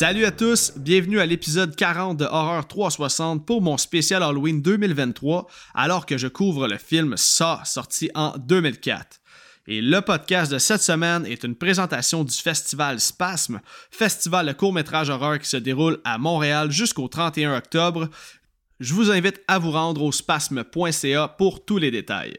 Salut à tous, bienvenue à l'épisode 40 de Horreur 360 pour mon spécial Halloween 2023, alors que je couvre le film Saw, sorti en 2004. Et le podcast de cette semaine est une présentation du festival Spasme, festival de court-métrage horreur qui se déroule à Montréal jusqu'au 31 octobre. Je vous invite à vous rendre au spasme.ca pour tous les détails.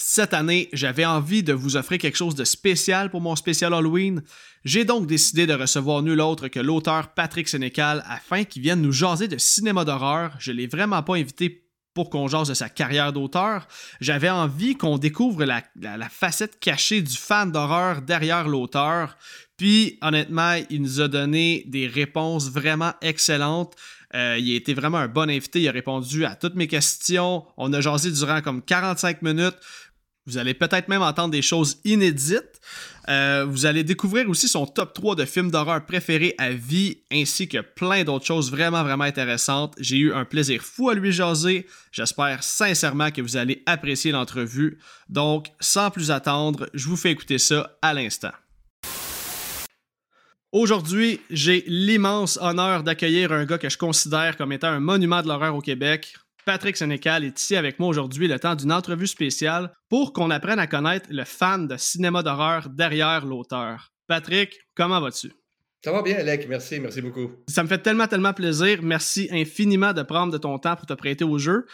Cette année, j'avais envie de vous offrir quelque chose de spécial pour mon spécial Halloween. J'ai donc décidé de recevoir nul autre que l'auteur Patrick Sénécal afin qu'il vienne nous jaser de cinéma d'horreur. Je l'ai vraiment pas invité pour qu'on jase de sa carrière d'auteur. J'avais envie qu'on découvre la, facette cachée du fan d'horreur derrière l'auteur. Puis, honnêtement, il nous a donné des réponses vraiment excellentes. Euh, il a été vraiment un bon invité. Il a répondu à toutes mes questions. On a jasé durant comme 45 minutes. Vous allez peut-être même entendre des choses inédites. Euh, vous allez découvrir aussi son top 3 de films d'horreur préférés à vie, ainsi que plein d'autres choses vraiment, vraiment intéressantes. J'ai eu un plaisir fou à lui jaser. J'espère sincèrement que vous allez apprécier l'entrevue. Donc, sans plus attendre, je vous fais écouter ça à l'instant. Aujourd'hui, j'ai l'immense honneur d'accueillir un gars que je considère comme étant un monument de l'horreur au Québec. Patrick Sénécal est ici avec moi aujourd'hui le temps d'une entrevue spéciale pour qu'on apprenne à connaître le fan de cinéma d'horreur derrière l'auteur. Patrick, comment vas-tu? Ça va bien, Alec. Merci, merci beaucoup. Ça me fait tellement, tellement plaisir. Merci infiniment de prendre de ton temps pour te prêter au jeu.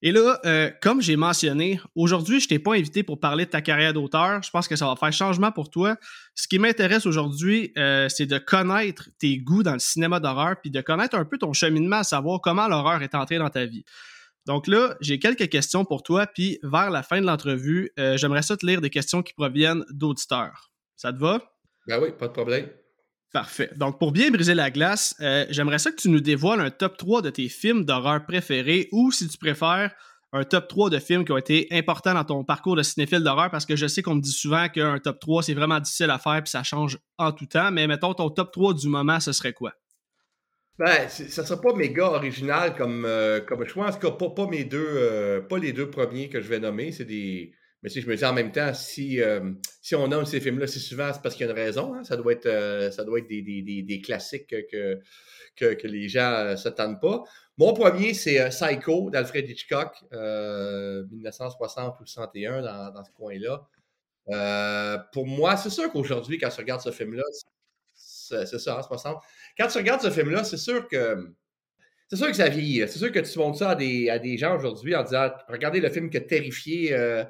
Et là, euh, comme j'ai mentionné, aujourd'hui, je t'ai pas invité pour parler de ta carrière d'auteur. Je pense que ça va faire changement pour toi. Ce qui m'intéresse aujourd'hui, euh, c'est de connaître tes goûts dans le cinéma d'horreur, puis de connaître un peu ton cheminement, à savoir comment l'horreur est entrée dans ta vie. Donc là, j'ai quelques questions pour toi, puis vers la fin de l'entrevue, euh, j'aimerais ça te lire des questions qui proviennent d'auditeurs. Ça te va? Ben oui, pas de problème. Parfait. Donc, pour bien briser la glace, euh, j'aimerais ça que tu nous dévoiles un top 3 de tes films d'horreur préférés ou, si tu préfères, un top 3 de films qui ont été importants dans ton parcours de cinéphile d'horreur parce que je sais qu'on me dit souvent qu'un top 3, c'est vraiment difficile à faire puis ça change en tout temps. Mais mettons, ton top 3 du moment, ce serait quoi? Ben, ça sera pas méga original comme, euh, comme choix. En tout cas, pas, pas mes deux, euh, pas les deux premiers que je vais nommer. C'est des. Mais si je me dis en même temps, si, euh, si on nomme ces films-là, c'est souvent c'est parce qu'il y a une raison. Hein. Ça doit être, ça doit être des, des, des, des classiques que, que, que, les gens ne s'attendent pas. Mon premier, c'est Psycho d'Alfred Hitchcock, 1960 ou 61 dans, dans ce coin-là. pour moi, c'est sûr qu'aujourd'hui, quand je regarde ce film-là, c'est ça, en 60. Quand tu regardes ce film-là, c'est sûr que c'est sûr que ça vieillit. C'est sûr que tu montres ça à des, à des gens aujourd'hui en disant regardez le film qui a terrifié euh,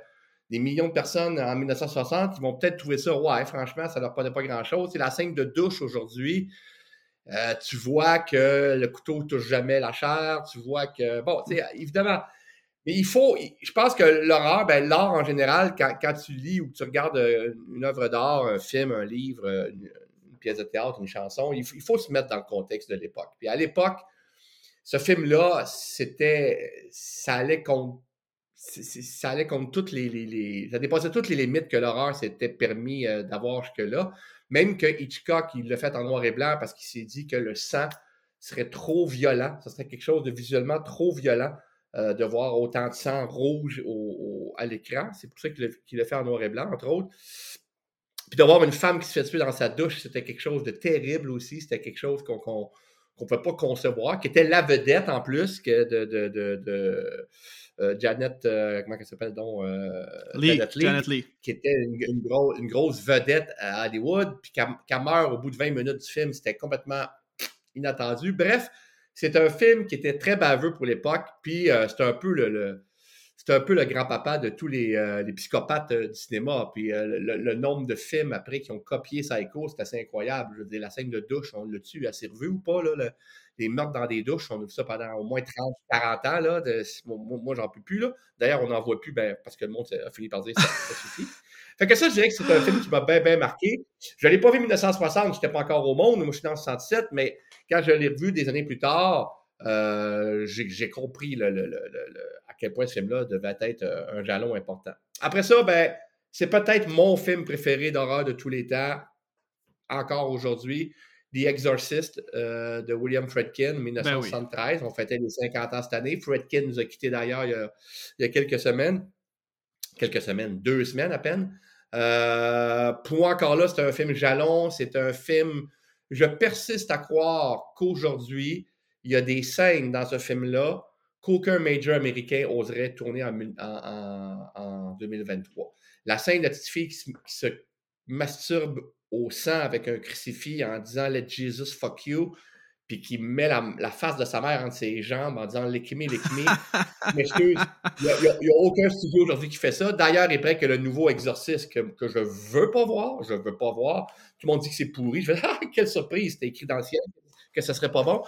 des millions de personnes en 1960, ils vont peut-être trouver ça, ouais, franchement, ça leur paraît pas grand-chose. C'est la scène de douche aujourd'hui. Euh, tu vois que le couteau touche jamais la chair. Tu vois que. Bon, tu sais, évidemment. Mais il faut. Je pense que l'horreur, ben, l'art en général, quand, quand, tu lis ou que tu regardes euh, une œuvre d'art, un film, un livre, pièce de théâtre, une chanson, il faut, se mettre dans le contexte de l'époque. Puis à l'époque, ce film-là, c'était, ça allait contre, ça allait contre toutes les, ça dépassait toutes les limites que l'horreur s'était permis euh, d'avoir jusque-là. Même que Hitchcock, il l'a fait en noir et blanc parce qu'il s'est dit que le sang serait trop violent, ce serait quelque chose de visuellement trop violent euh, de voir autant de sang rouge à l'écran. C'est pour ça qu'il l'a fait en noir et blanc, entre autres. Puis d'avoir une femme qui se fait tuer dans sa douche, c'était quelque chose de terrible aussi. C'était quelque chose qu'on ne pouvait pas concevoir, qui était la vedette en plus que de, de, de, euh, Janet, euh, comment elle s'appelle donc? Euh, Janet, Lee, Qui était une, une, grosse vedette à Hollywood, puis qu'elle meurt au bout de 20 minutes du film. C'était complètement inattendu. Bref, c'est un film qui était très baveux pour l'époque, puis c'était un peu le c'est un peu le grand-papa de tous les, euh, psychopathes euh, du cinéma. Puis euh, le, nombre de films après qui ont copié Psycho, c'est assez incroyable. Je veux dire, la scène de douche, on l'a-tu assez revu ou pas? Là, les meurtres dans des douches, on a vu ça pendant au moins 30, 40 ans. Là, moi, j'en peux plus. D'ailleurs, on n'en voit plus ben, parce que le monde a fini par dire ça, ça suffit. Fait que ça, je dirais que c'est un film qui m'a bien, bien marqué. Je ne l'ai pas vu en 1960, je n'étais pas encore au monde, moi je suis dans 67, mais quand je l'ai revu des années plus tard, j'ai compris le, quel point ce film-là devait être euh, un jalon important. Après ça, ben, c'est peut-être mon film préféré d'horreur de tous les temps, encore aujourd'hui. The Exorcist euh, de William Fredkin, 1973. Ben On fêtait les 50 ans cette année. Fredkin nous a quittés d'ailleurs il, y a quelques semaines. Quelques semaines, deux semaines à peine. Euh, pour encore là, c'est un film jalon. C'est un film je persiste à croire qu'aujourd'hui, il y a des scènes dans ce film-là qu'aucun major américain oserait tourner en, en, 2023. La scène de petite fille qui se, masturbe au sang avec un crucifix en disant Let Jesus fuck you, puis qui met la, face de sa mère entre ses jambes en disant Lick me, lick me. il n'y a, aucun studio aujourd'hui qui fait ça. D'ailleurs, il paraît que le nouveau Exorciste que, que je veux pas voir, je veux pas voir, tout le monde dit que c'est pourri. Je fais Ah, quelle surprise, c'était écrit dans le ciel, que ce serait pas bon.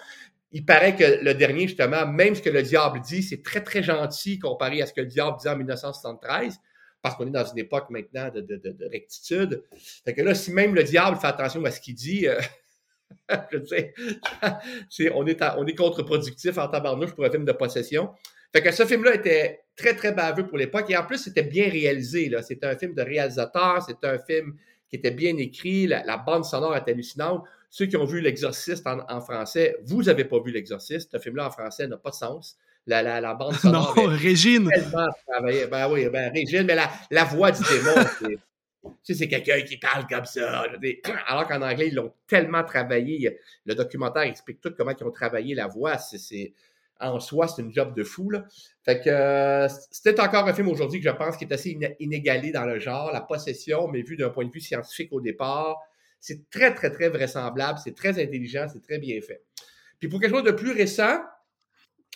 Il paraît que le dernier, justement, même ce que le diable dit, c'est très, très gentil comparé à ce que le diable disait en 1973 parce qu'on est dans une époque maintenant de, rectitude. Fait que là, si même le diable fait attention à ce qu'il dit, euh, je sais, on est, on est contre-productif en tabarnouche pour un film de possession. Fait que ce film-là était très, très baveux pour l'époque. Et en plus, c'était bien réalisé. C'était un film de réalisateur, c'était un film qui était bien écrit, la, bande sonore est hallucinante. Ceux qui ont vu L'Exorciste en, français, vous n'avez pas vu L'Exorciste. Ce film-là en français n'a pas de sens. La, la, bande sonore. non, Régine. Ben oui, ben Régine, mais la, la voix du démon, tu sais, c'est quelqu'un qui parle comme ça. Alors qu'en anglais, ils l'ont tellement travaillé. Le documentaire explique tout comment ils ont travaillé la voix. C'est, en soi, c'est une job de fou. Là. Fait que euh, c'était encore un film aujourd'hui que je pense qui est assez inégalé dans le genre. La possession, mais vu d'un point de vue scientifique au départ, c'est très, très, très vraisemblable. C'est très intelligent. C'est très bien fait. Puis pour quelque chose de plus récent,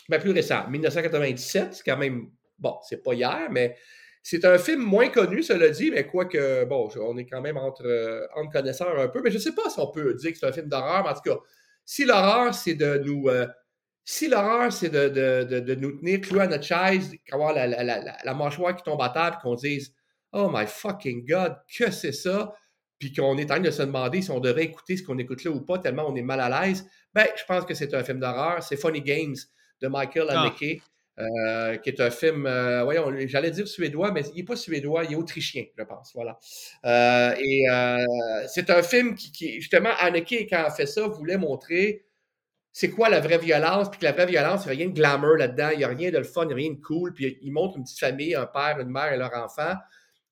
ben plus récent, 1997, c'est quand même, bon, c'est pas hier, mais c'est un film moins connu, cela dit, mais quoique, bon, on est quand même entre, connaisseurs un peu, mais je sais pas si on peut dire que c'est un film d'horreur, mais en tout cas, si l'horreur, c'est de nous. Euh, si l'horreur, c'est de, de, de, nous tenir cloués à notre chaise, avoir la, la, la, mâchoire qui tombe à terre, qu'on dise Oh my fucking God, que c'est ça? Puis qu'on est en train de se demander si on devrait écouter ce qu'on écoute là ou pas, tellement on est mal à l'aise, ben, je pense que c'est un film d'horreur. C'est Funny Games de Michael ah. Haneke. Euh, qui est un film, euh, voyons, j'allais dire suédois, mais il n'est pas suédois, il est autrichien, je pense. Voilà. Euh, et c'est un film qui, justement, Anneke, quand elle fait ça, voulait montrer c'est quoi la vraie violence, puis que la vraie violence, il n'y a rien de glamour là-dedans, il n'y a rien de le fun, il n'y a rien de cool. Puis il montre une petite famille, un père, une mère et leur enfant,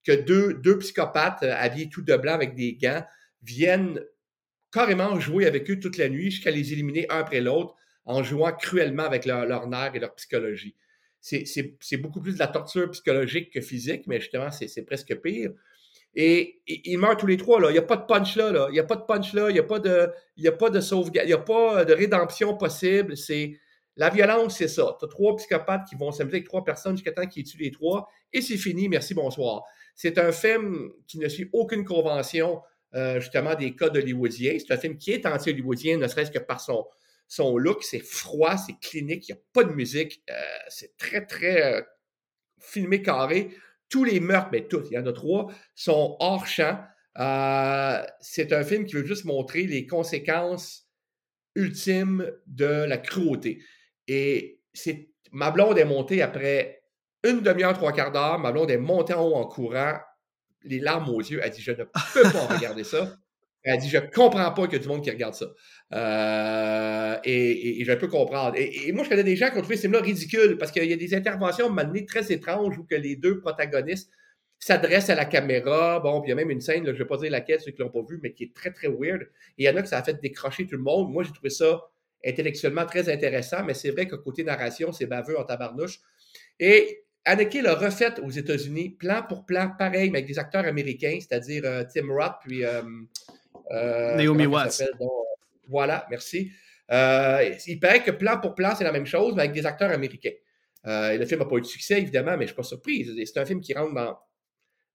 que deux, deux psychopathes habillés tout de blanc avec des gants viennent carrément jouer avec eux toute la nuit jusqu'à les éliminer un après l'autre en jouant cruellement avec leur, nerfs et leur psychologie. C'est beaucoup plus de la torture psychologique que physique, mais justement, c'est presque pire. Et, ils meurent tous les trois. Là. Il n'y a pas de punch là. Il n'y a pas de punch là. Il n'y a pas de, a pas de sauvegarde. Il n'y a pas de rédemption possible. C'est La violence, c'est ça. Tu as trois psychopathes qui vont s'amuser avec trois personnes jusqu'à temps qu'ils tuent les trois. Et c'est fini. Merci, bonsoir. C'est un film qui ne suit aucune convention, euh, justement, des codes hollywoodiens. C'est un film qui est anti-hollywoodien, ne serait-ce que par son, son look, c'est froid, c'est clinique, il n'y a pas de musique, euh, c'est très, très euh, filmé carré. Tous les meurtres, mais tous, il y en a trois, sont hors champ. C'est un film qui veut juste montrer les conséquences ultimes de la cruauté. Et c'est ma blonde est montée après une demi-heure, trois quarts d'heure. Ma blonde est montée en haut en courant, les larmes aux yeux. Elle dit Je ne peux pas regarder ça. Elle dit Je comprends pas qu'il y a du monde qui regarde ça. Euh, et, je peux comprendre. Et, moi, je connais des gens qui ont trouvé ce film-là ridicule parce qu'il y a des interventions maintenant très étranges où que les deux protagonistes s'adressent à la caméra. Bon, puis il y a même une scène, je ne vais pas dire laquelle, ceux qui ne l'ont pas vu, mais qui est très, très weird. Et il y en a que ça a fait décrocher tout le monde. Moi, j'ai trouvé ça intellectuellement très intéressant, mais c'est vrai que côté narration, c'est baveux en tabarnouche. Et Anneke l'a refait aux États-Unis, plan pour plan, pareil, mais avec des acteurs américains, c'est-à-dire euh, Tim Roth, puis. Euh, Naomi Watts. Voilà, merci. Euh, il paraît que plan pour plan, c'est la même chose, mais avec des acteurs américains. Euh, le film n'a pas eu de succès, évidemment, mais je ne suis pas surprise. C'est un film qui rentre dans.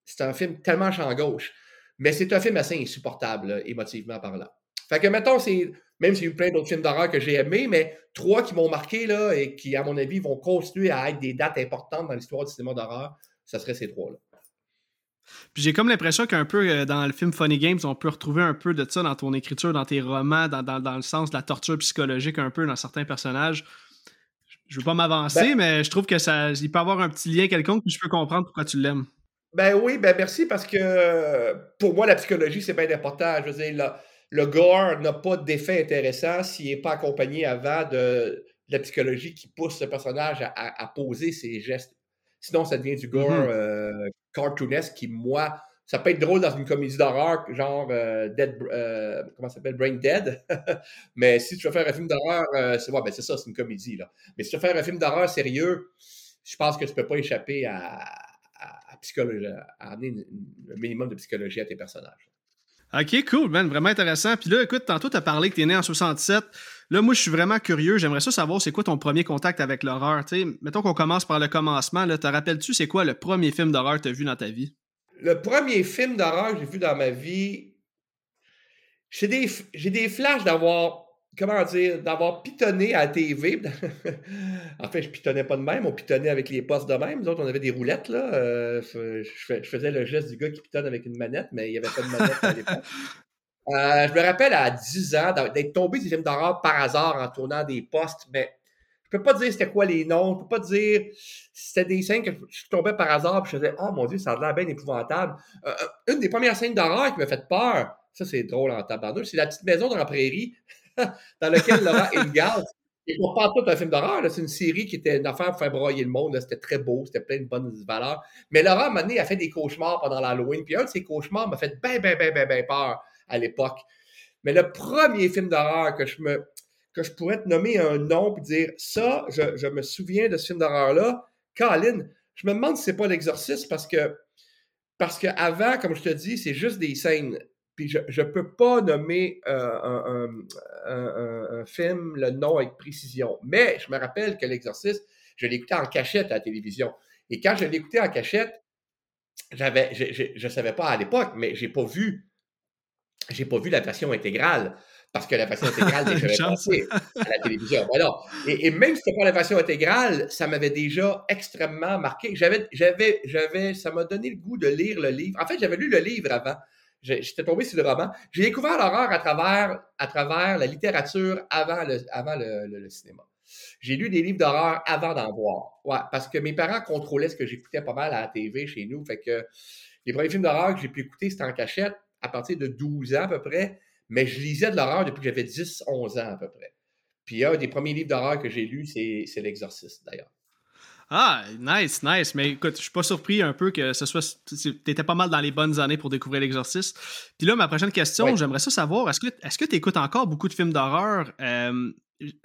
C'est un film tellement champ gauche. Mais c'est un film assez insupportable, émotivement parlant. Fait que, mettons, c'est. Même s'il y a eu plein d'autres films d'horreur que j'ai aimés, mais trois qui m'ont marqué, là, et qui, à mon avis, vont continuer à être des dates importantes dans l'histoire du cinéma d'horreur, ce serait ces trois-là. Puis j'ai comme l'impression qu'un peu euh, dans le film Funny Games, on peut retrouver un peu de ça dans ton écriture, dans tes romans, dans, le sens de la torture psychologique un peu dans certains personnages. Je veux pas m'avancer, ben mais je trouve que ça, il peut avoir un petit lien quelconque, puis je peux comprendre pourquoi tu l'aimes. Ben oui, ben merci parce que pour moi, la psychologie, c'est bien important. Je veux dire, le, gore n'a pas d'effet intéressant s'il n'est pas accompagné avant de, la psychologie qui pousse le personnage à, poser ses gestes. Sinon, ça devient du gore mm-hmm. euh, cartoonesque qui, moi, ça peut être drôle dans une comédie d'horreur, genre euh, Dead, euh, comment ça s'appelle, Brain Dead. mais si tu veux faire un film d'horreur, euh, c'est ouais, ben c'est ça, c'est une comédie. Là. Mais si tu veux faire un film d'horreur sérieux, je pense que tu peux pas échapper à, à, psychologie, à amener un minimum de psychologie à tes personnages. Ok, cool, man, vraiment intéressant. Puis là, écoute, tantôt, tu as parlé que tu es né en 67. Là, moi, je suis vraiment curieux. J'aimerais ça savoir, c'est quoi ton premier contact avec l'horreur? Mettons qu'on commence par le commencement. Te rappelles-tu, c'est quoi le premier film d'horreur que tu as vu dans ta vie? Le premier film d'horreur que j'ai vu dans ma vie, j'ai des, des flashs d'avoir comment dire, d'avoir pitonné à la TV. en fait, je pitonnais pas de même, on pitonnait avec les postes de même. Nous autres, on avait des roulettes, là. Euh, je, faisais le geste du gars qui pitonne avec une manette, mais il n'y avait pas de manette à l'époque. Euh, je me rappelle à 10 ans d'être tombé des films d'horreur par hasard en tournant des postes, mais je peux pas dire c'était quoi les noms, je peux pas dire c'était des scènes que je tombais par hasard et je faisais Oh mon Dieu, ça a l'air bien épouvantable. Euh, une des premières scènes d'horreur qui m'a fait peur, ça c'est drôle en tabarnouche, c'est la petite maison dans la prairie dans lequel Laurent Ingalls, et pour pas tout un film d'horreur, c'est une série qui était une affaire pour faire broyer le monde. C'était très beau, c'était plein de bonnes valeurs. Mais Laurent, à un donné, a fait des cauchemars pendant l'Halloween. Puis un de ces cauchemars m'a fait bien, bien, bien, bien, bien peur à l'époque. Mais le premier film d'horreur que je me que je pourrais te nommer un nom et dire ça, je, je me souviens de ce film d'horreur-là, Colin, je me demande si c'est pas l'exorciste parce que parce qu'avant, comme je te dis, c'est juste des scènes je ne peux pas nommer euh, un, film, le nom avec précision. Mais je me rappelle que l'exorciste, je l'écoutais en cachette à la télévision. Et quand je l'écoutais en cachette, j'avais, je ne savais pas à l'époque, mais j'ai pas vu, j'ai pas vu la version intégrale. Parce que la version intégrale, j'avais passé à la télévision. Et, et, même si c'était pas la version intégrale, ça m'avait déjà extrêmement marqué. J'avais, j'avais, j'avais, ça m'a donné le goût de lire le livre. En fait, j'avais lu le livre avant. J'étais tombé sur le roman. J'ai découvert l'horreur à travers, à travers la littérature avant le, avant le, cinéma. J'ai lu des livres d'horreur avant d'en voir. Ouais, parce que mes parents contrôlaient ce que j'écoutais pas mal à la TV chez nous. Fait que les premiers films d'horreur que j'ai pu écouter, c'était en cachette à partir de 12 ans à peu près. Mais je lisais de l'horreur depuis que j'avais 10, 11 ans à peu près. Puis un des premiers livres d'horreur que j'ai lu, c'est L'Exorciste d'ailleurs. Ah, nice, nice. Mais écoute, je suis pas surpris un peu que ce soit. T'étais pas mal dans les bonnes années pour découvrir l'exorcisme. Puis là, ma prochaine question, j'aimerais ça savoir est-ce que est-ce que tu écoutes encore beaucoup de films d'horreur? Euh,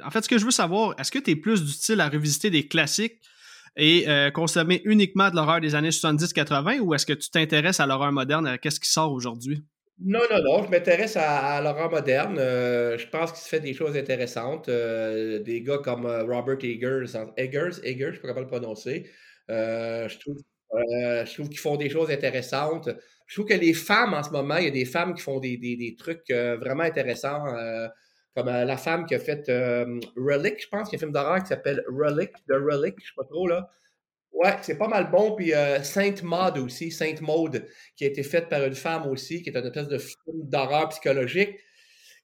En fait, ce que je veux savoir, est-ce que tu es plus du style à revisiter des classiques et euh, consommer uniquement de l'horreur des années 70-80 ou est-ce que tu t'intéresses à l'horreur moderne, à qu'est-ce qui sort aujourd'hui? Non, non, non. Je m'intéresse à, l'horreur moderne. Euh, je pense qu'il se fait des choses intéressantes. Euh, des gars comme euh, Robert Eggers, Eggers, Eggers, je ne sais pas comment le prononcer. je trouve, trouve qu'ils font des choses intéressantes. Je trouve que les femmes, en ce moment, il y a des femmes qui font des, des, des trucs vraiment intéressants. comme la femme qui a fait Relic, je pense, qu'il y a un film d'horreur qui s'appelle Relic, The Relic, je ne sais pas trop, là. Ouais, c'est pas mal bon. Puis euh, Sainte Maud aussi, Sainte Maud, qui a été faite par une femme aussi, qui est une espèce de film d'horreur psychologique,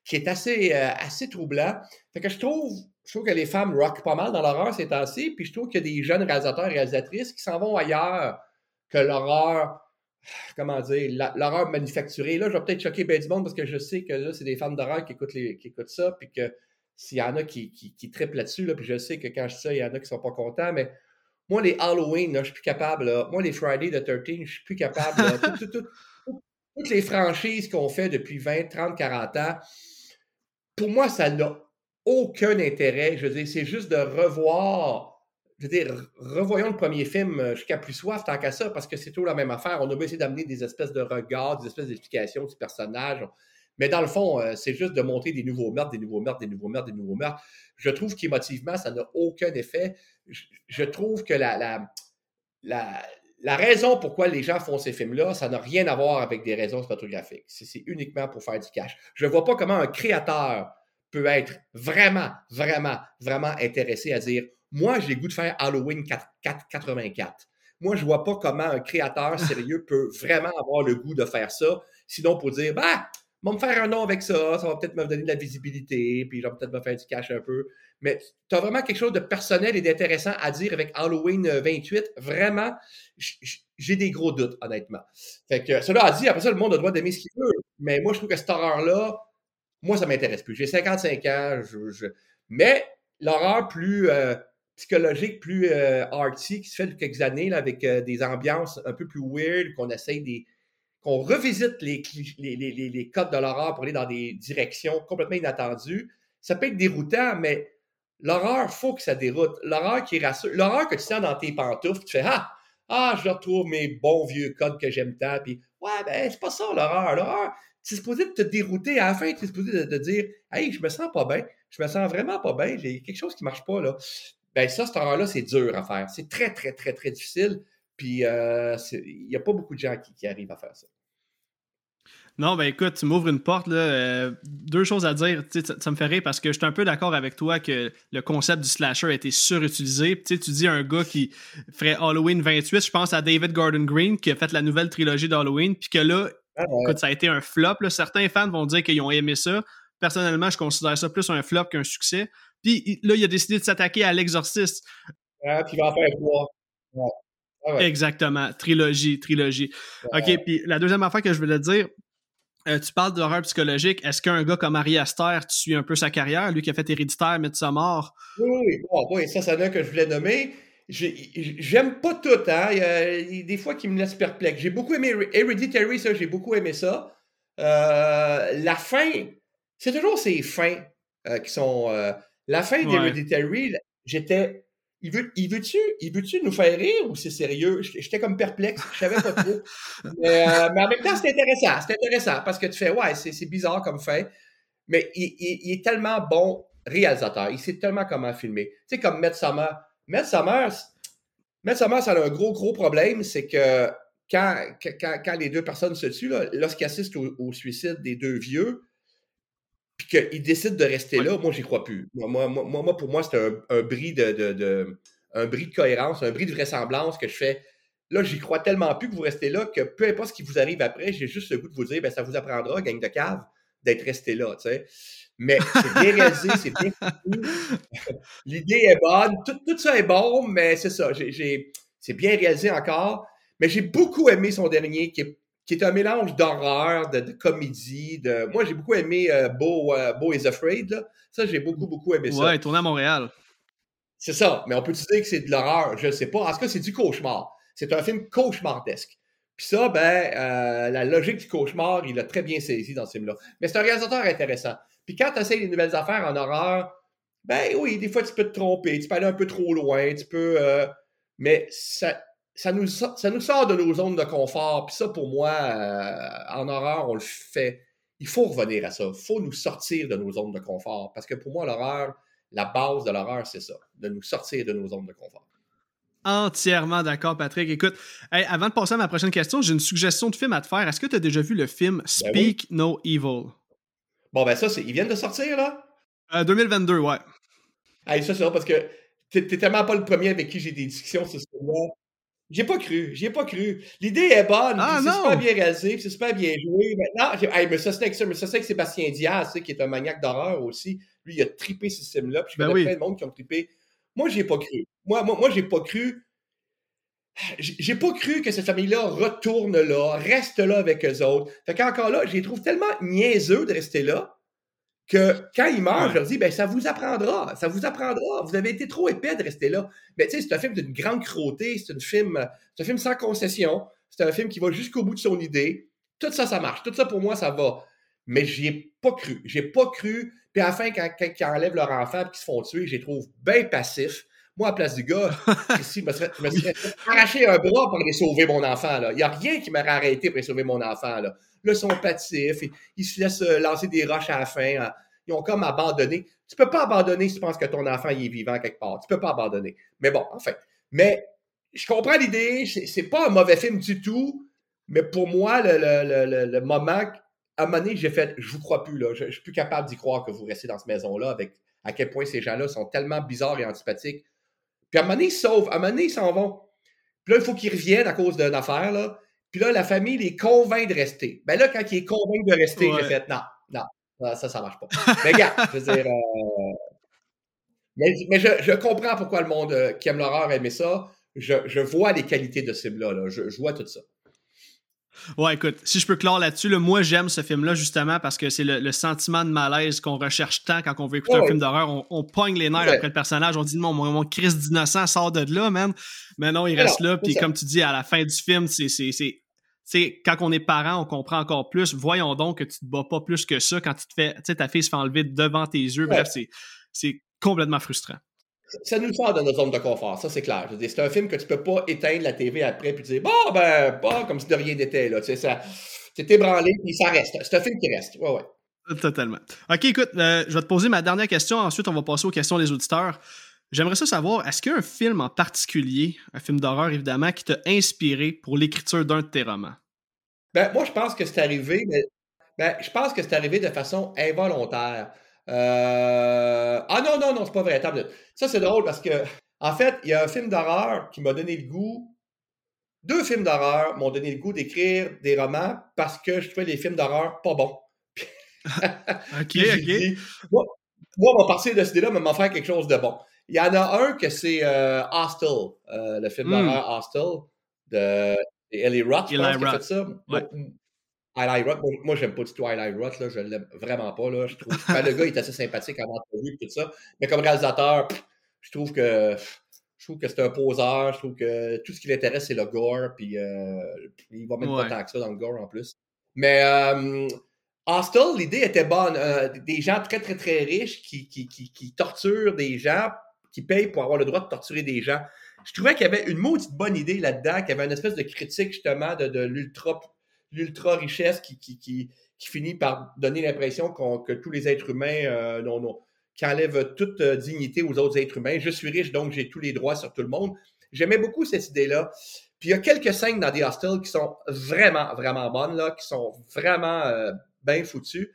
qui est assez, euh, assez troublant. Fait que je trouve, je trouve que les femmes rock pas mal dans l'horreur ces temps-ci. Puis je trouve qu'il y a des jeunes réalisateurs et réalisatrices qui s'en vont ailleurs que l'horreur, comment dire, l'horreur manufacturée. Là, je vais peut-être choquer ben du monde parce que je sais que là, c'est des femmes d'horreur qui écoutent, qui écoutent ça. Puis que s'il y en a qui, qui, qui trippent là-dessus, là, puis je sais que quand je dis ça, il y en a qui sont pas contents, mais moi, les Halloween, je suis plus capable. Moi, les Friday the 13, je suis plus capable. toutes les franchises qu'on fait depuis 20, 30, 40 ans, pour moi, ça n'a aucun intérêt. Je veux dire, c'est juste de revoir. Je veux dire, revoyons le premier film euh, jusqu'à plus soif tant qu'à ça, parce que c'est toujours la même affaire. On a essayé d'amener des espèces de regards, des espèces d'explications du personnage. Mais dans le fond, euh, c'est juste de montrer des nouveaux meurtres, des nouveaux meurtres, des nouveaux meurtres, des nouveaux meurtres. Je trouve qu'émotivement, ça n'a aucun effet. Je, trouve que la, la, la, raison pourquoi les gens font ces films-là, ça n'a rien à voir avec des raisons photographiques. C'est uniquement pour faire du cash. Je ne vois pas comment un créateur peut être vraiment, vraiment, vraiment intéressé à dire Moi, j'ai goût de faire Halloween 484. Moi, je ne vois pas comment un créateur sérieux peut vraiment avoir le goût de faire ça. Sinon, pour dire, bah, va me faire un nom avec ça, ça va peut-être me donner de la visibilité, puis je vais peut-être me faire du cash un peu. Mais tu as vraiment quelque chose de personnel et d'intéressant à dire avec Halloween 28. Euh, vraiment, j'ai des gros doutes, honnêtement. Fait que cela a dit, après ça, le monde a le droit d'aimer ce qu'il veut. Mais moi, je trouve que cette horreur-là, moi, ça m'intéresse plus. J'ai 55 ans, mais l'horreur plus euh, psychologique, plus euh, arty, qui se fait depuis quelques années, avec des ambiances un peu plus weird, qu'on essaye des qu'on revisite les, codes de l'horreur pour aller dans des directions complètement inattendues, ça peut être déroutant, mais l'horreur, faut que ça déroute. L'horreur qui rassure, l'horreur que tu sens dans tes pantoufles, tu fais Ah, ah, je retrouve mes bons vieux codes que j'aime tant, puis ouais, ben, c'est pas ça l'horreur. L'horreur, tu es supposé de te dérouter à la fin, tu supposé de te dire Hey, je me sens pas bien, je me sens vraiment pas bien, j'ai quelque chose qui marche pas, là. Ben, ça, cette horreur-là, c'est dur à faire. C'est très, très, très, très difficile. Puis, euh, il n'y a pas beaucoup de gens qui, arrivent à faire ça. Non, ben écoute, tu m'ouvres une porte. Là, euh, deux choses à dire. Ça, me fait rire parce que je suis un peu d'accord avec toi que le concept du slasher a été surutilisé. tu dis un gars qui ferait Halloween 28. Je pense à David Gordon Green qui a fait la nouvelle trilogie d'Halloween. Puis que là, ah écoute, ça a été un flop. Certains fans vont dire qu'ils ont aimé ça. Personnellement, je considère ça plus un flop qu'un succès. Puis là, il a décidé de s'attaquer à l'exorciste. Ah, puis il va en faire quoi? Ah Exactement. Trilogie, trilogie. OK, puis la deuxième affaire que je voulais dire, euh, tu parles d'horreur psychologique. Est-ce qu'un gars comme Ari Aster, tu suis un peu sa carrière, lui qui a fait Héréditaire, sa mort? Oui, oui, oui, ça, c'est un que je voulais nommer. J'aime pas tout, hein. Il y, a, des fois qui me laissent perplexe. J'ai beaucoup aimé Hereditary, ça, j'ai beaucoup aimé ça. Euh, la fin, c'est toujours ces fins euh, qui sont. la fin d'Hereditary, j'étais il veut, il veut-tu, il veut-tu nous faire rire ou c'est sérieux? J'étais comme perplexe, je savais pas trop. Mais, euh, mais en même temps, c'est intéressant, c'est intéressant parce que tu fais, ouais, c'est bizarre comme fait, mais il, il, est tellement bon réalisateur, il sait tellement comment filmer. Tu sais, comme Matt Summer. Matt Summer, Matt Summer, ça a un gros, gros problème, c'est que quand, quand, quand, les deux personnes se tuent, lorsqu'ils assistent au, suicide des deux vieux, puis qu'il décide de rester là, moi, j'y crois plus. Moi, moi, moi, pour moi, c'est un, bris de, de, un bris de cohérence, un bris de vraisemblance que je fais. Là, j'y crois tellement plus que vous restez là que peu importe ce qui vous arrive après, j'ai juste le goût de vous dire, ben, ça vous apprendra, gang de cave, d'être resté là, tu sais. Mais c'est bien réalisé, c'est bien L'idée est bonne, tout, tout, ça est bon, mais c'est ça, c'est bien réalisé encore. Mais j'ai beaucoup aimé son dernier, qui est qui est un mélange d'horreur, de, comédie. De... Moi, j'ai beaucoup aimé euh, Beau, euh, Beau, is Afraid. Là. Ça, j'ai beaucoup, beaucoup aimé ça. Ouais, tourné à Montréal. C'est ça. Mais on peut dire que c'est de l'horreur? Je ne sais pas. En tout cas, c'est du cauchemar. C'est un film cauchemardesque. Puis ça, ben, euh, la logique du cauchemar, il l'a très bien saisi dans ce film-là. Mais c'est un réalisateur intéressant. Puis quand tu essaies des nouvelles affaires en horreur, ben oui, des fois, tu peux te tromper. Tu peux aller un peu trop loin. Tu peux... mais ça, ça nous, ça nous sort de nos zones de confort. Puis ça, pour moi, euh, en horreur, on le fait. Il faut revenir à ça. Il faut nous sortir de nos zones de confort. Parce que pour moi, l'horreur, la base de l'horreur, c'est ça, de nous sortir de nos zones de confort. Entièrement d'accord, Patrick. Écoute, avant de passer à ma prochaine question, j'ai une suggestion de film à te faire. Est-ce que tu as déjà vu le film ben Speak No Evil? Bon, ben ça, ils viennent de sortir, là? 2022, euh, ouais. Hey, ça, c'est parce que t'es tellement pas le premier avec qui j'ai des discussions sur ce film-là. J'ai pas cru, j'y ai pas cru. L'idée est bonne, ah, c'est super bien réalisé, c'est super bien joué. Maintenant, hey, mais ça c'est avec ça, mais ça c'est avec Sébastien Diaz, qui est un maniaque d'horreur aussi. Lui, il a trippé ce système-là, puis je ben connais plein de monde qui ont trippé. Moi, j'ai pas cru. Moi, moi, moi j'ai pas cru. J'ai pas cru que cette famille-là retourne là, reste là avec eux autres. Fait qu'encore là, je les trouve tellement niaiseux de rester là que quand il meurt, je leur dis, ben, ça vous apprendra, ça vous apprendra. Vous avez été trop épais de rester là. Mais tu sais, c'est un film d'une grande cruauté, c'est un film, un film sans concession, c'est un film qui va jusqu'au bout de son idée. Tout ça, ça marche. Tout ça, pour moi, ça va. Mais j'y ai pas cru. J'ai pas cru. Puis à la fin, quand, ils enlèvent leur enfant et qu'ils se font tuer, je les trouve bien passifs. Moi, à place du gars, ici, je me serais, arraché un bras pour aller sauver mon enfant. Il n'y a rien qui m'aurait arrêté pour aller sauver mon enfant. Là, là ils sont passifs. Ils se laissent euh, lancer des roches à la fin. Hein. Ils ont comme abandonné. Tu ne peux pas abandonner si tu penses que ton enfant est vivant quelque part. Tu ne peux pas abandonner. Mais bon, enfin. Mais je comprends l'idée. C'est pas un mauvais film du tout. Mais pour moi, le, le, le, moment, à un moment donné, j'ai fait, je vous crois plus, là. Je, ne suis plus capable d'y croire que vous restez dans cette maison-là avec à quel point ces gens-là sont tellement bizarres et antipathiques. Puis à un moment donné, ils sauvent. À un moment donné, ils s'en vont. Puis là, il faut qu'ils reviennent à cause d'une affaire, là. Puis là, la famille les convainc de rester. Ben là, quand ils est convaincu de rester, j'ai fait, non, non, ça, ça marche pas. Mais regarde, je veux dire. Euh, mais, je, comprends pourquoi le monde euh, qui aime l'horreur aimait ça. Je, vois les qualités de ce film-là. Je, vois tout ça. Ouais, écoute, si je peux clore là-dessus, moi j'aime ce film-là justement parce que c'est le, sentiment de malaise qu'on recherche tant quand on veut écouter un film d'horreur. On, pogne les nerfs après le personnage, on dit mon, mon Christ d'innocent sort de là, man. Mais non, il reste là, puis comme tu dis, à la fin du film, c'est sais, quand on est parent, on comprend encore plus. Voyons donc que tu te bats pas plus que ça quand tu te fais, tu sais, ta fille se fait enlever devant tes yeux. Bref, c'est complètement frustrant. Ça nous sort de notre zone de confort, ça c'est clair. C'est un film que tu peux pas éteindre la TV après puis dire bon ben pas comme si de rien n'était là. Tu sais, ça, t'es ébranlé puis ça reste. C'est un film qui reste. Ouais ouais. Totalement. Ok, écoute, euh, je vais te poser ma dernière question. Ensuite, on va passer aux questions des auditeurs. J'aimerais ça savoir, est-ce qu'il y a un film en particulier, un film d'horreur évidemment, qui t'a inspiré pour l'écriture d'un de tes romans? Ben, moi, je pense que c'est arrivé, mais ben, je pense que c'est arrivé de façon involontaire. Euh... Ah non, non, non, c'est pas vrai. Ça, c'est drôle parce que, en fait, il y a un film d'horreur qui m'a donné le goût. Deux films d'horreur m'ont donné le goût d'écrire des romans parce que je trouvais les films d'horreur pas bons. ok, ok. moi, moi, mon partir de cette idée-là, m'en faire quelque chose de bon. Il y en a un que c'est euh, Hostel, euh, le film hmm. d'horreur Hostel de Ellie Roth, je pense, qui a fait ça. Ouais. Eli Roth, moi, j'aime pas du tout Eli Roth, là, je l'aime vraiment pas. Là, je trouve le gars il est assez sympathique avant entrevue et tout ça. Mais comme réalisateur, je trouve que je trouve que c'est un poseur, je trouve que tout ce qui l'intéresse, c'est le gore, puis euh, il va mettre pas tant que ça dans le gore en plus. Mais euh, Hostel, l'idée était bonne. Euh, des gens très, très, très riches qui, qui, qui, qui, torturent des gens, qui payent pour avoir le droit de torturer des gens. Je trouvais qu'il y avait une maudite bonne idée là-dedans, qu'il y avait une espèce de critique justement de, de l'ultra l'ultra richesse qui, qui, qui, finit par donner l'impression que tous les êtres humains euh, non, non, qui enlèvent toute euh, dignité aux autres êtres humains. Je suis riche, donc j'ai tous les droits sur tout le monde. J'aimais beaucoup cette idée-là. Puis il y a quelques scènes dans The Hostel qui sont vraiment, vraiment bonnes, là, qui sont vraiment euh, bien foutues.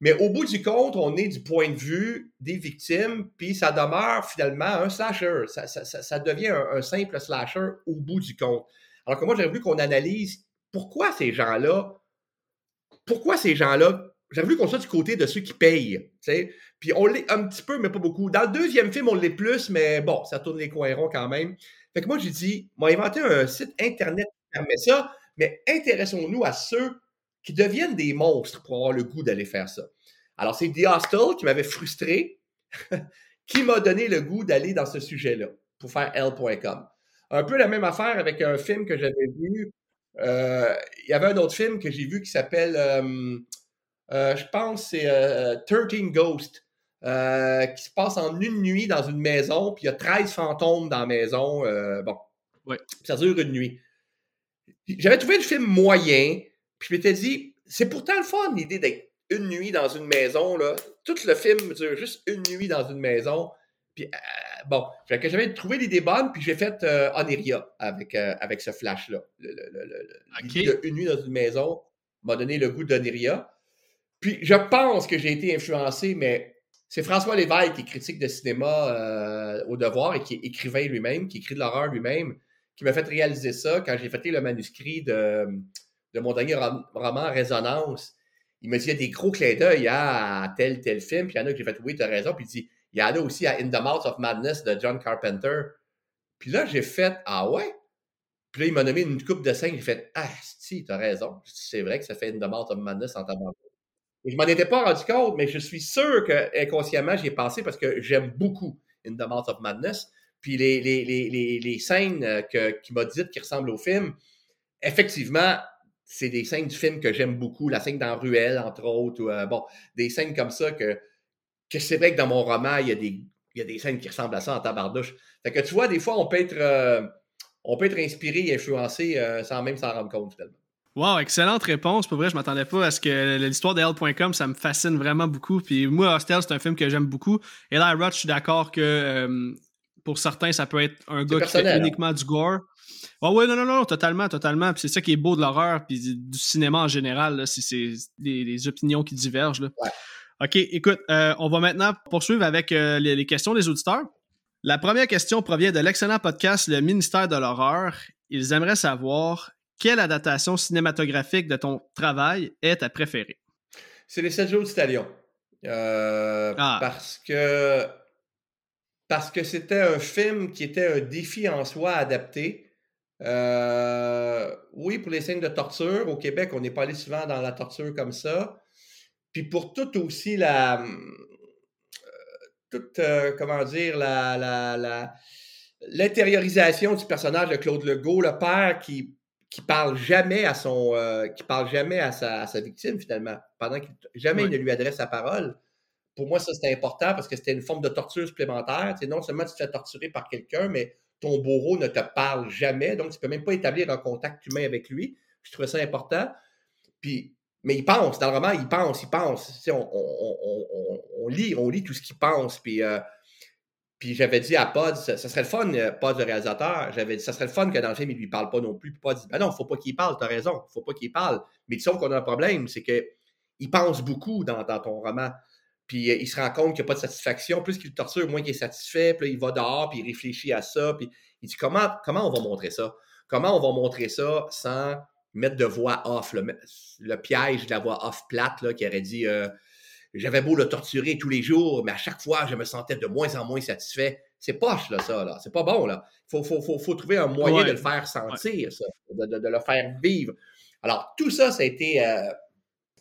Mais au bout du compte, on est du point de vue des victimes, puis ça demeure finalement un slasher. Ça, ça, ça devient un, un, simple slasher au bout du compte. Alors que moi, j'aimerais voulu qu'on analyse pourquoi ces gens-là, pourquoi ces gens-là, j'ai voulu qu'on soit du côté de ceux qui payent, tu Puis on l'est un petit peu, mais pas beaucoup. Dans le deuxième film, on l'est plus, mais bon, ça tourne les coins ronds quand même. Fait que moi, j'ai dit, m'a inventé un site Internet qui permet ça, mais intéressons-nous à ceux qui deviennent des monstres pour avoir le goût d'aller faire ça. Alors, c'est The Hostel qui m'avait frustré, qui m'a donné le goût d'aller dans ce sujet-là pour faire L.com. Un peu la même affaire avec un film que j'avais vu il y avait un autre film que j'ai vu qui s'appelle, euh, euh, je pense, c'est 13 Ghosts. qui se passe en une nuit dans une maison, puis il y a 13 fantômes dans la maison. bon. Ça dure une nuit. J'avais trouvé le film moyen, puis je m'étais dit, c'est pourtant le fun, l'idée d'être une nuit dans une maison. Là. Tout le film dure juste une nuit dans une maison. Puis, euh, bon, que j'avais trouvé l'idée bonne, puis j'ai fait euh, Oneria avec, euh, avec ce flash-là. Une nuit dans une maison m'a donné le goût d'Oneria. Puis, je pense que j'ai été influencé, mais c'est François Lévesque qui est critique de cinéma au devoir et qui est écrivain lui-même, qui écrit de l'horreur lui-même, qui m'a fait réaliser ça quand j'ai fait le manuscrit de, de mon dernier roman Résonance. Il m'a dit il y a des gros clins d'œil à tel, tel film, puis il y en a que j'ai fait oui, tu as raison, puis il dit il y en a aussi à In the Mouth of Madness de John Carpenter. Puis là, j'ai fait Ah ouais? Puis là, il m'a nommé une coupe de scènes. J'ai fait Ah, si, t'as raison. C'est vrai que ça fait In the Mouth of Madness en tabac. Je m'en étais pas rendu compte, mais je suis sûr que inconsciemment, j'y ai pensé parce que j'aime beaucoup In the Mouth of Madness. Puis les, les, les, les scènes euh, que, qui m'a dites qui ressemblent au film, effectivement, c'est des scènes du film que j'aime beaucoup. La scène dans Ruelle, entre autres. Euh, bon, des scènes comme ça que que c'est vrai que dans mon roman, il y, a des, il y a des scènes qui ressemblent à ça en tabardouche. Fait que tu vois, des fois, on peut être, euh, on peut être inspiré et influencé euh, sans même s'en rendre compte, finalement. Wow, excellente réponse. Pour vrai, je m'attendais pas à ce que l'histoire de Hell.com, ça me fascine vraiment beaucoup. Puis moi, Hostel, c'est un film que j'aime beaucoup. Et là, Roth, je suis d'accord que euh, pour certains, ça peut être un gars qui fait hein? uniquement du gore. Ouais, ouais, non, non, non, totalement, totalement. Puis c'est ça qui est beau de l'horreur, puis du cinéma en général. C'est les, opinions qui divergent. Là. Ouais. OK, écoute, euh, on va maintenant poursuivre avec euh, les, questions des auditeurs. La première question provient de l'excellent podcast Le Ministère de l'Horreur. Ils aimeraient savoir quelle adaptation cinématographique de ton travail est ta préférée? C'est Les 7 jours du Talion. Euh, ah. Parce que parce que c'était un film qui était un défi en soi adapté. oui, pour les scènes de torture, au Québec, on n'est pas allé souvent dans la torture comme ça. Puis pour tout aussi la. Euh, toute, euh, comment dire, la, l'intériorisation du personnage de Claude Legault, le père qui, qui parle jamais à son, euh, qui parle jamais à sa, victime finalement, pendant qu'il jamais il ne lui adresse la parole. Pour moi, ça c'était important parce que c'était une forme de torture supplémentaire. C'est non seulement tu te fais torturer par quelqu'un, mais ton bourreau ne te parle jamais, donc tu peux même pas établir un contact humain avec lui. Je trouvais ça important. Puis, mais il pense dans le roman, il pense, il pense. On, lit, on lit tout ce qu'il pense. Puis euh, puis j'avais dit à Pod, ça, serait le fun, euh, Pod, le réalisateur, j'avais dit, ça serait le fun que dans le film, il lui parle pas non plus. Puis Pod dit, ben non, faut pas qu'il parle, t'as raison, faut pas qu'il parle. Mais disons qu'on a un problème, c'est qu'il pense beaucoup dans, ton roman. Puis euh, il se rend compte qu'il n'y a pas de satisfaction. Plus qu'il le torture, moins qu'il est satisfait. Puis il va dehors, puis il réfléchit à ça. Puis il dit, comment, comment on va montrer ça? Comment on va montrer ça sans mettre de voix off, le, piège de la voix off plate, là, qui aurait dit... Euh, j'avais beau le torturer tous les jours, mais à chaque fois, je me sentais de moins en moins satisfait. C'est poche, là, ça, là. C'est pas bon, là. Il faut, trouver un moyen de le faire sentir, ça, de, le faire vivre. Alors, tout ça, ça a été euh,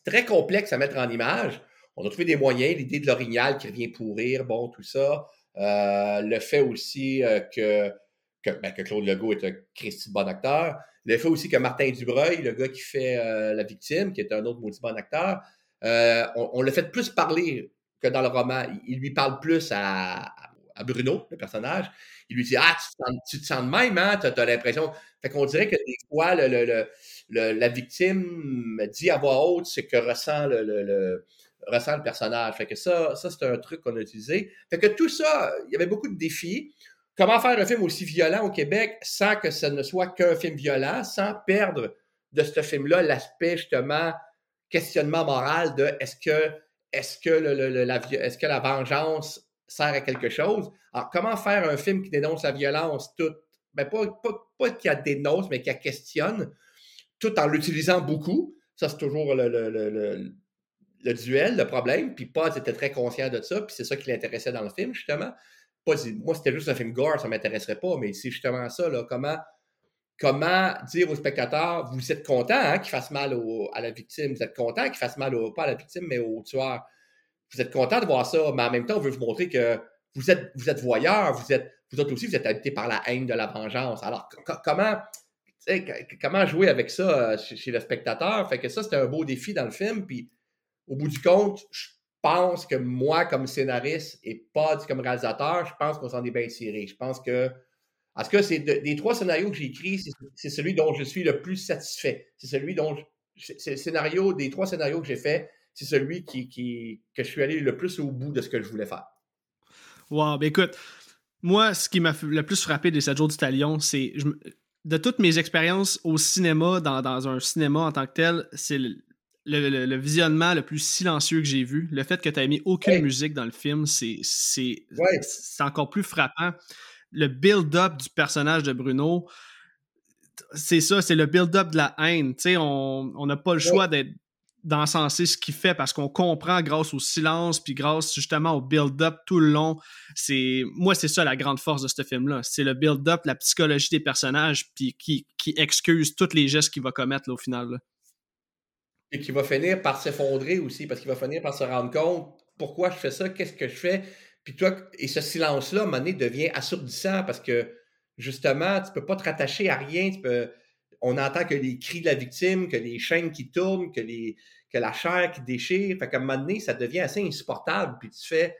très complexe à mettre en image. On a trouvé des moyens, l'idée de l'orignal qui revient pourrir, bon, tout ça. Euh, le fait aussi euh, que, ben, que, Claude Legault est un Christy bon acteur. Le fait aussi que Martin Dubreuil, le gars qui fait la victime, qui est un autre maudit bon acteur, euh, on, le fait plus parler que dans le roman. Il, lui parle plus à, Bruno, le personnage. Il lui dit Ah, tu te sens, de même, hein? Tu as, l'impression. Fait qu'on dirait que des fois, la victime dit à voix haute ce que ressent le, ressent le personnage. Fait que ça, ça c'est un truc qu'on a utilisé. Fait que tout ça, il y avait beaucoup de défis. Comment faire un film aussi violent au Québec sans que ce ne soit qu'un film violent, sans perdre de ce film-là l'aspect justement questionnement moral de est-ce que, la, la vengeance sert à quelque chose? Alors, comment faire un film qui dénonce la violence toute, ben pas, qui a dénonce, mais qui a questionne, tout en l'utilisant beaucoup? Ça, c'est toujours le, duel, le problème. Puis Pod était très conscient de ça, puis c'est ça qui l'intéressait dans le film, justement. Moi, c'était juste un film gore, ça ne m'intéresserait pas, mais c'est justement ça, comment dire aux spectateurs, vous êtes content hein, qu'il fasse mal à la victime, vous êtes content qu'il fasse mal pas à la victime, mais au tueur. Vous êtes content de voir ça, mais en même temps, on veut vous montrer que vous êtes, voyeur, vous êtes, vous aussi, vous êtes habité par la haine de la vengeance. Alors, comment, comment jouer avec ça euh, chez, le spectateur? Fait que ça, c'était un beau défi dans le film. Puis, au bout du compte, je pense que moi, comme scénariste et pas comme réalisateur, je pense qu'on s'en est bien tiré. Je pense que tout cas, c'est des trois scénarios que j'ai écrits, c'est celui dont je suis le plus satisfait. C'est celui dont c'est le scénario des trois scénarios que j'ai fait, c'est celui qui, que je suis allé le plus au bout de ce que je voulais faire. Wow, ben écoute, moi, ce qui m'a le plus frappé des 7 jours d'Italion, c'est de toutes mes expériences au cinéma, dans, un cinéma en tant que tel, c'est le, visionnement le plus silencieux que j'ai vu. Le fait que tu n'as mis aucune musique dans le film, c'est encore plus frappant le build-up du personnage de Bruno, c'est ça, c'est le build-up de la haine. on n'a pas le choix d'être d'encenser ce qu'il fait parce qu'on comprend grâce au silence puis grâce justement au build-up tout le long. C'est moi c'est ça la grande force de ce film là, c'est le build-up, la psychologie des personnages puis qui, qui excuse tous les gestes qu'il va commettre au final. Et qui va finir par s'effondrer aussi parce qu'il va finir par se rendre compte pourquoi je fais ça, qu'est-ce que je fais, puis toi, et ce silence-là, à un moment donné, devient assourdissant parce que justement, tu ne peux pas te rattacher à rien. Tu on entend que les cris de la victime, que les chaînes qui tournent, que, les, que la chair qui déchire. Fait qu'à un moment donné, ça devient assez insupportable. Puis tu fais.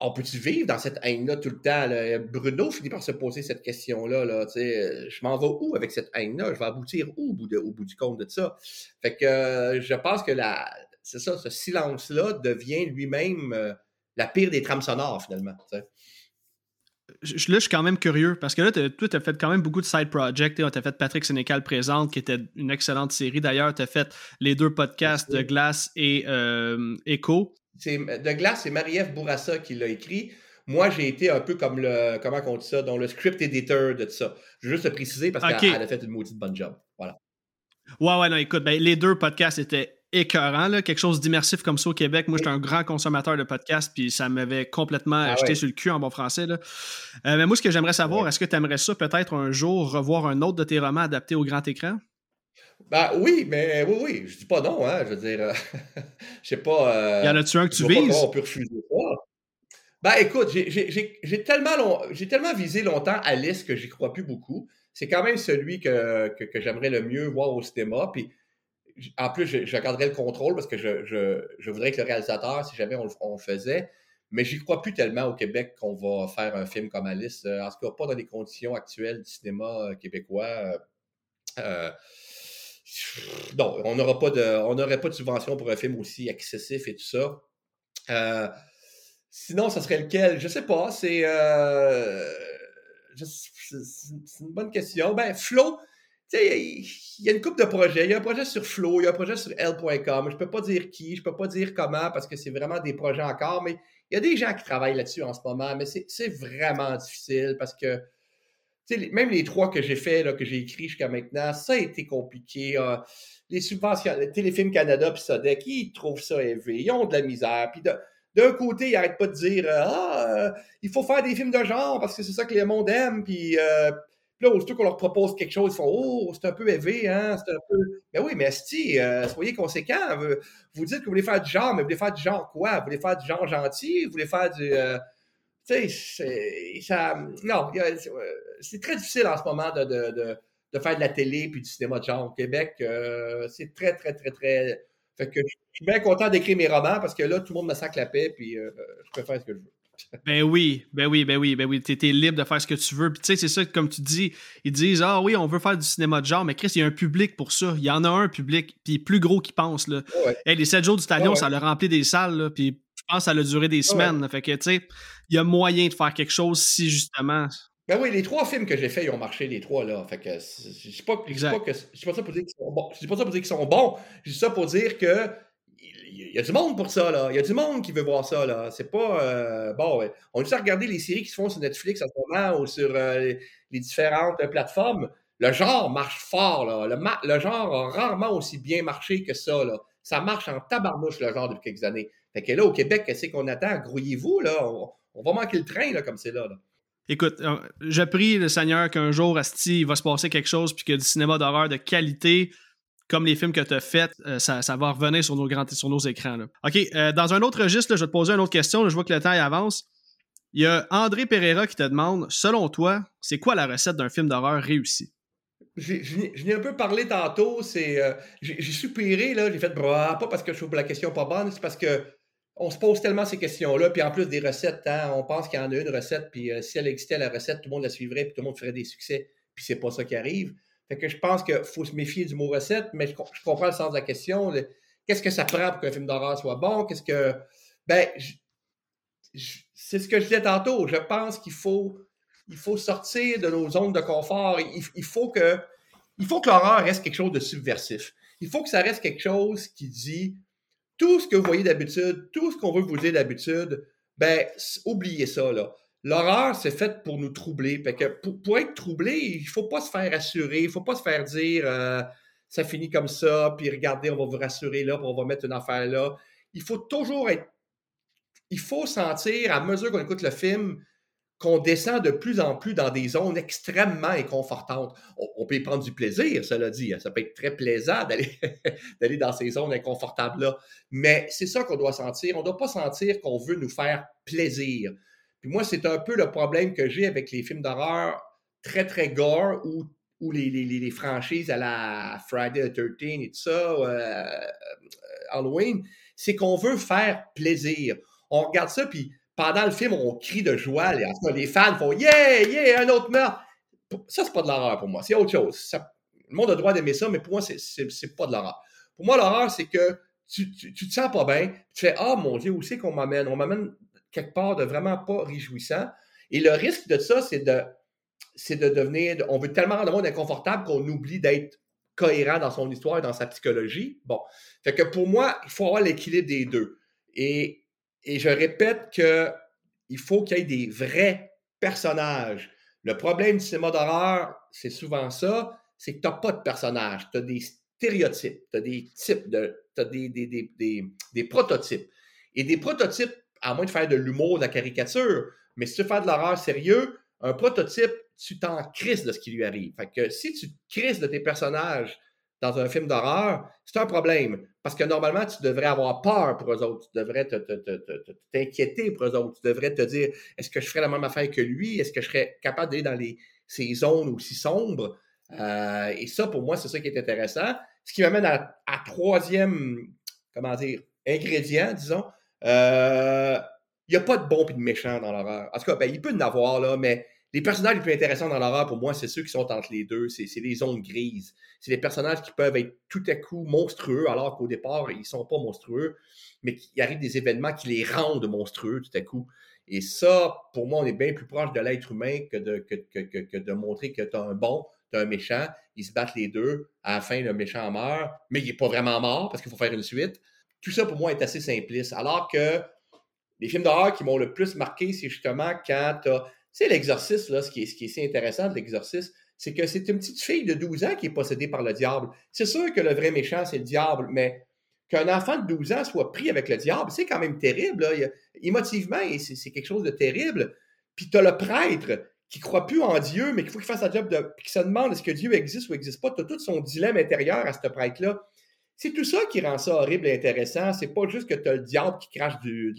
On peut-tu vivre dans cette haine-là tout le temps? Bruno finit par se poser cette question-là. Là, je m'en vais où avec cette haine-là? Je vais aboutir où au bout, au bout du compte de ça? Fait que euh, je pense que la, c'est ça, ce silence-là devient lui-même. Euh, la pire des trames sonores, finalement. Je, là, je suis quand même curieux parce que là, toi, tu as fait quand même beaucoup de side projects. Tu as fait Patrick Sénécal Présente, qui était une excellente série d'ailleurs. Tu as fait les deux podcasts de Glace et euh, Echo. De Glace, c'est Marie-Ève Bourassa qui l'a écrit. Moi, j'ai été un peu comme le, comment on dit ça, dans le script editor de tout ça. Je veux juste le préciser parce qu'elle a fait une maudite bonne job. Voilà. Ouais, ouais, non, écoute, ben, les deux podcasts étaient écœurant, là, quelque chose d'immersif comme ça au Québec. Moi, j'étais un grand consommateur de podcasts, puis ça m'avait complètement ah jeté sur le cul en bon français. Là. Euh, mais moi, ce que j'aimerais savoir, est-ce que tu aimerais ça peut-être un jour revoir un autre de tes romans adaptés au grand écran? Ben oui, mais oui, oui, je dis pas non, hein, je veux dire, euh, je sais pas. Euh, y en a-tu un que tu vises? on peut refuser ça. Ben écoute, j'ai tellement, tellement visé longtemps Alice que j'y crois plus beaucoup. C'est quand même celui que, que, j'aimerais le mieux voir au cinéma. Puis en plus, je, je garderais le contrôle parce que je, je, voudrais que le réalisateur, si jamais on, le faisait, mais j'y crois plus tellement au Québec qu'on va faire un film comme Alice. Euh, en tout cas, pas dans les conditions actuelles du cinéma euh, québécois. Euh, non, on pas de, on n'aurait pas de subvention pour un film aussi excessif et tout ça. Sinon, ça serait lequel? Je sais pas. C'est euh, une bonne question. Ben, Flo, tu sais, il y a une couple de projets. Il y a un projet sur Flow, il y a un projet sur L.com. Je peux pas dire qui, je peux pas dire comment parce que c'est vraiment des projets encore, mais il y a des gens qui travaillent là-dessus en ce moment, mais c'est vraiment difficile parce que même les trois que j'ai fait, que j'ai écrits jusqu'à maintenant, ça a été compliqué. Euh, les subventions, Téléfilm Canada puis Sodec, ils trouvent ça élevé. Ils ont de la misère. Puis d'un côté, ils n'arrêtent pas de dire euh, Ah, euh, il faut faire des films de genre parce que c'est ça que le monde aime. Puis, euh, là, aussitôt qu'on leur propose quelque chose, ils font Oh, c'est un peu élevé, hein, c'est un peu. Mais oui, mais Asti, soyez conséquents. Vous, dites que vous voulez faire du genre, mais vous voulez faire du genre quoi? Vous voulez faire du genre gentil? Vous voulez faire du. tu sais, ça. Non, c'est très difficile en ce moment de, de, de, faire de la télé puis du cinéma de genre au Québec. c'est très, très, très, très fait que je suis bien content d'écrire mes romans parce que là, tout le monde me sac la paix, puis euh, je peux faire ce que je veux. Ben oui, ben oui, ben oui, ben oui. T'es es libre de faire ce que tu veux. Puis tu sais, c'est ça, comme tu dis, ils disent Ah oui, on veut faire du cinéma de genre, mais Chris, il y a un public pour ça. Il y en a un public, puis plus gros qu'il pense. Là. les 7 jours du Talion, ça a rempli des salles, là, puis je pense que ça a duré des semaines. fait que tu sais, il y a moyen de faire quelque chose si justement ben oui, les trois films que j'ai faits, ils ont marché, les trois, là. Fait que je dis pas, pas, que, je pas ça pour dire qu'ils sont bons. Je dis pas ça pour dire qu'ils sont bons. Je dis ça pour dire que il y a du monde pour ça, là. Il y a du monde qui veut voir ça, là. C'est pas. Euh, bon, on a juste à regarder les séries qui se font sur Netflix en ce moment ou sur euh, les différentes plateformes. Le genre marche fort, là. Le, le, genre a rarement aussi bien marché que ça, là. Ça marche en tabarnouche, le genre, depuis quelques années. Fait que là, au Québec, qu'est-ce qu'on attend? Grouillez-vous, là. On, on, va manquer le train, là, comme c'est là. là. Écoute, euh, je prie le Seigneur qu'un jour, Asti, il va se passer quelque chose, puis que du cinéma d'horreur de qualité, comme les films que tu as faits, euh, ça, va revenir sur nos, grands, sur nos écrans. OK, euh, dans un autre registre, je vais te poser une autre question. je vois que le temps avance. Il y a André Pereira qui te demande, selon toi, c'est quoi la recette d'un film d'horreur réussi? Je n'ai un peu parlé tantôt, c'est j'ai soupiré, là, j'ai fait bras, pas parce que je trouve la question pas bonne, c'est parce que on se pose tellement ces questions-là, puis en plus des recettes, hein, on pense qu'il y en a une recette, puis euh, si elle existait la recette, tout le monde la suivrait, puis tout le monde ferait des succès, puis c'est pas ça qui arrive. Fait que je pense qu'il faut se méfier du mot recette, mais je, comprends le sens de la question. Qu'est-ce que ça prend pour qu'un film d'horreur soit bon? Qu'est-ce que. Ben, c'est ce que je disais tantôt. Je pense qu'il faut, sortir de nos zones de confort. Il, faut que, il faut que l'horreur reste quelque chose de subversif. Il faut que ça reste quelque chose qui dit tout ce que vous voyez d'habitude, tout ce qu'on veut vous dire d'habitude, ben, oubliez ça, là. L'horreur, c'est fait pour nous troubler. que pour, être troublé, il faut pas se faire rassurer, il faut pas se faire dire euh, ça finit comme ça, puis regardez, on va vous rassurer là, puis on va mettre une affaire là. Il faut toujours être. Il faut sentir, à mesure qu'on écoute le film, qu'on descend de plus en plus dans des zones extrêmement inconfortantes. On, peut y prendre du plaisir, cela dit. Hein. Ça peut être très plaisant d'aller dans ces zones inconfortables-là. Mais c'est ça qu'on doit sentir. On ne doit pas sentir qu'on veut nous faire plaisir. Puis moi, c'est un peu le problème que j'ai avec les films d'horreur très, très gore ou, les, franchises à la Friday the 13 et tout ça, euh, euh, Halloween, c'est qu'on veut faire plaisir. On regarde ça, puis pendant le film, on crie de joie. Les, fans font Yeah, yeah, un autre meurtre. Ça, c'est pas de l'horreur pour moi. C'est autre chose. le monde a le droit d'aimer ça, mais pour moi, c'est pas de l'horreur. Pour moi, l'horreur, c'est que tu, tu, te sens pas bien. Tu fais Ah, mon Dieu, où c'est qu'on m'amène? On m'amène quelque part de vraiment pas réjouissant. Et le risque de ça, c'est de, c'est de devenir. On veut tellement rendre le monde inconfortable qu'on oublie d'être cohérent dans son histoire et dans sa psychologie. Bon. Fait que pour moi, il faut avoir l'équilibre des deux. Et et je répète qu'il faut qu'il y ait des vrais personnages. Le problème du cinéma d'horreur, c'est souvent ça, c'est que tu n'as pas de personnages. Tu as des stéréotypes, tu as des types, de, tu as des, des, prototypes. Et des prototypes, à moins de faire de l'humour, de la caricature, mais si tu veux faire de l'horreur sérieux, un prototype, tu t'en crises de ce qui lui arrive. Fait que si tu te crises de tes personnages dans un film d'horreur, c'est un problème. Parce que normalement, tu devrais avoir peur pour eux autres. Tu devrais t'inquiéter pour eux autres. Tu devrais te dire est-ce que je ferais la même affaire que lui? Est-ce que je serais capable d'aller dans ces zones aussi sombres? Euh, Et ça, pour moi, c'est ça qui est intéressant. Ce qui m'amène à, troisième, comment dire, ingrédient, disons. Euh, il n'y a pas de bon et de méchant dans l'horreur. En tout cas, ben, il peut en avoir, là, mais les personnages les plus intéressants dans l'horreur, pour moi, c'est ceux qui sont entre les deux. C'est les zones grises. C'est les personnages qui peuvent être tout à coup monstrueux, alors qu'au départ, ils ne sont pas monstrueux, mais qu'il arrive des événements qui les rendent monstrueux tout à coup. Et ça, pour moi, on est bien plus proche de l'être humain que de, que, de montrer que tu as un bon, tu as un méchant. Ils se battent les deux. À la fin, le méchant meurt, mais il n'est pas vraiment mort parce qu'il faut faire une suite. Tout ça, pour moi, est assez simpliste. Alors que les films d'horreur qui m'ont le plus marqué, c'est justement quand tu as sais, l'exorciste, là, ce qui est, ce qui est si intéressant de l'exorciste, c'est que c'est une petite fille de 12 ans qui est possédée par le diable. C'est sûr que le vrai méchant, c'est le diable, mais qu'un enfant de 12 ans soit pris avec le diable, c'est quand même terrible. Là. Émotivement, c'est quelque chose de terrible. Puis tu as le prêtre qui croit plus en Dieu, mais qu'il faut qu'il fasse sa job, de, puis qui se demande est-ce que Dieu existe ou n'existe pas. Tu as tout son dilemme intérieur à ce prêtre-là. C'est tout ça qui rend ça horrible et intéressant. C'est pas juste que tu as le diable qui crache du,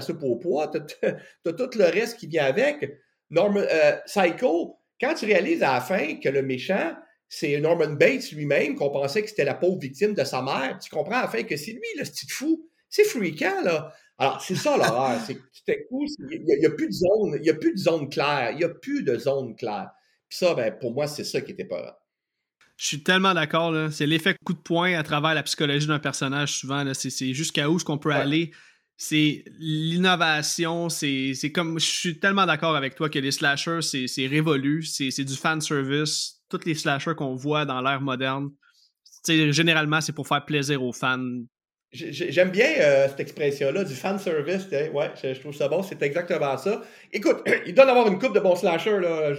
soupe au poids, tu as, tout le reste qui vient avec. Norman, euh, Psycho, quand tu réalises à la fin que le méchant, c'est Norman Bates lui-même, qu'on pensait que c'était la pauvre victime de sa mère, tu comprends à la fin que c'est lui, le petit fou. C'est freakant, là. Alors, c'est ça l'horreur. c'est cool. Il n'y a, plus de zone, il y a plus de zone claire. Il n'y a plus de zone claire. Puis ça, ben, pour moi, c'est ça qui était pas je suis tellement d'accord. C'est l'effet coup de poing à travers la psychologie d'un personnage, souvent. C'est jusqu'à où est-ce qu'on peut aller c'est l'innovation, c'est comme. Je suis tellement d'accord avec toi que les slashers, c'est révolu, c'est du fan service. Tous les slashers qu'on voit dans l'ère moderne, généralement, c'est pour faire plaisir aux fans. J'aime bien euh, cette expression-là, du fan service. Ouais, je, trouve ça bon, c'est exactement ça. Écoute, il doit y avoir une coupe de bons slashers, là,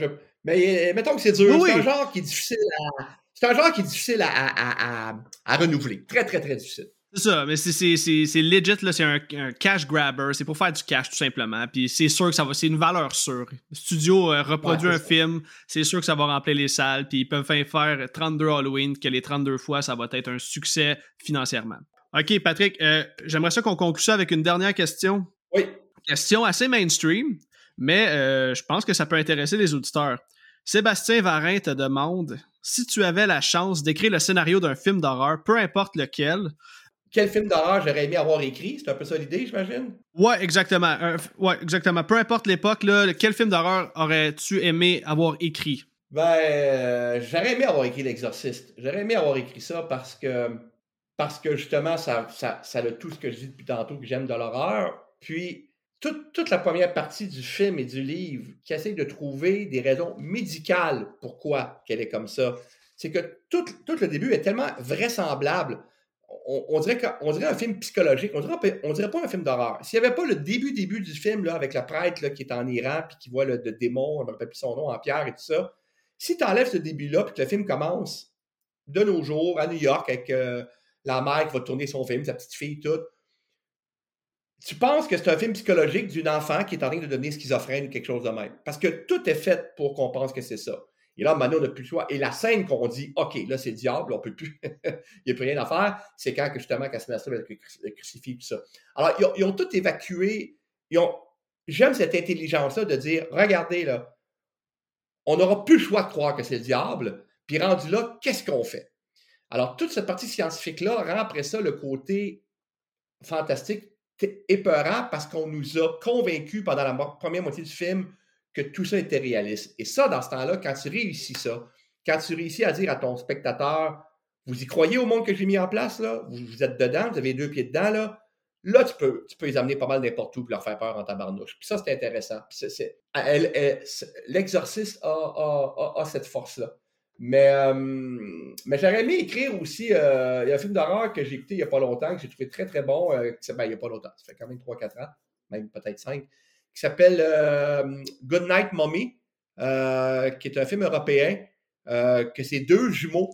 mais euh, mettons que c'est dur. C'est un genre qui est difficile à. C'est un genre qui est difficile à, à renouveler. Très, très, très difficile. C'est ça, mais c'est legit, là, c'est un, cash grabber, c'est pour faire du cash tout simplement. Puis c'est sûr que ça va, c'est une valeur sûre. Le studio euh, reproduit un film, c'est sûr que ça va remplir les salles, puis ils peuvent faire 32 Halloween, que les 32 fois, ça va être un succès financièrement. Ok, Patrick, euh, j'aimerais ça qu'on conclue ça avec une dernière question. Oui. Question assez mainstream, mais euh, je pense que ça peut intéresser les auditeurs. Sébastien Varin te demande si tu avais la chance d'écrire le scénario d'un film d'horreur, peu importe lequel, quel film d'horreur j'aurais aimé avoir écrit. C'est un peu ça l'idée, j'imagine? Ouais, exactement. ouais, exactement. Peu importe l'époque, quel film d'horreur aurais-tu aimé avoir écrit? Ben, euh, j'aurais aimé avoir écrit L'Exorciste. J'aurais aimé avoir écrit ça parce que, parce que justement, ça, ça, ça a tout ce que je dis depuis tantôt que j'aime de l'horreur. Puis, toute, toute, la première partie du film et du livre qui essaie de trouver des raisons médicales pourquoi qu'elle est comme ça, c'est que tout, tout le début est tellement vraisemblable on, dirait dirait un film psychologique, on dirait, pas un film d'horreur. S'il n'y avait pas le début, début du film, avec la prêtre qui est en Iran, puis qui voit le, démon, on ne rappelle plus son nom, en pierre et tout ça, si tu enlèves ce début-là, puis que le film commence de nos jours, à New York, avec euh, la mère qui va tourner son film, sa petite fille, tout, tu penses que c'est un film psychologique d'une enfant qui est en train de devenir schizophrène ou quelque chose de même? Parce que tout est fait pour qu'on pense que c'est ça. Et là, maintenant, on n'a plus le choix. Et la scène qu'on dit, OK, là, c'est le diable, on peut plus, il n'y a plus rien à faire, c'est quand, justement, avec le crucifix, tout ça. Alors, ils ont, tout évacué. j'aime cette intelligence-là de dire, regardez, là, on n'aura plus le choix de croire que c'est le diable, puis rendu là, qu'est-ce qu'on fait? Alors, toute cette partie scientifique-là rend après ça le côté fantastique épeurant parce qu'on nous a convaincus pendant la première moitié du film que tout ça était réaliste. Et ça, dans ce temps-là, quand tu réussis ça, quand tu réussis à dire à ton spectateur, vous y croyez au monde que j'ai mis en place, là? Vous, êtes dedans, vous avez deux pieds dedans, là? Là, tu peux, tu peux les amener pas mal n'importe où pour leur faire peur en tabarnouche. Puis ça, c'est intéressant. L'exorciste a, a, cette force-là. Mais, euh, mais j'aurais aimé écrire aussi. Euh, il y a un film d'horreur que j'ai écouté il n'y a pas longtemps, que j'ai trouvé très, très bon. Euh, ben, il n'y a pas longtemps. Ça fait quand même 3-4 ans, même peut-être 5 qui s'appelle euh, Good Night Mommy, euh, qui est un film européen, euh, que c'est deux jumeaux.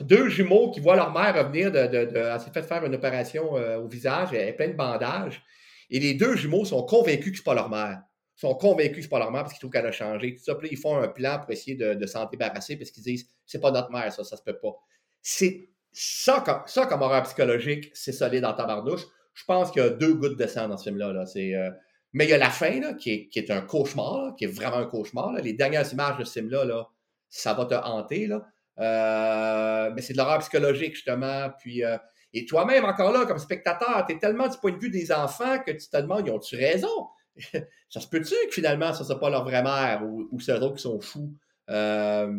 Deux jumeaux qui voient leur mère revenir de. de, elle s'est fait faire une opération au visage, elle est pleine de bandages. Et les deux jumeaux sont convaincus que ce n'est pas leur mère. sont convaincus que c'est pas leur mère parce qu'ils trouvent qu'elle a changé. Tout ça, puis ils font un plan pour essayer de, s'en débarrasser parce qu'ils disent c'est pas notre mère, ça, ça se peut pas. C'est ça comme, ça comme horreur psychologique, c'est solide en tabarnouche. Je pense qu'il y a deux gouttes de sang dans ce film-là. Là. C'est, euh, Mais il y a la fin là, qui, est, qui est un cauchemar, qui est vraiment un cauchemar. Les dernières images de film-là, là, ça va te hanter. Là. Euh, mais c'est de l'horreur psychologique, justement. Puis, euh, et toi-même, encore là, comme spectateur, tu es tellement du point de vue des enfants que tu te demandes, ils ont-tu raison? ça se peut-tu que finalement, ce ne soit pas leur vraie mère ou, ou c'est eux autres qui sont fous? Euh,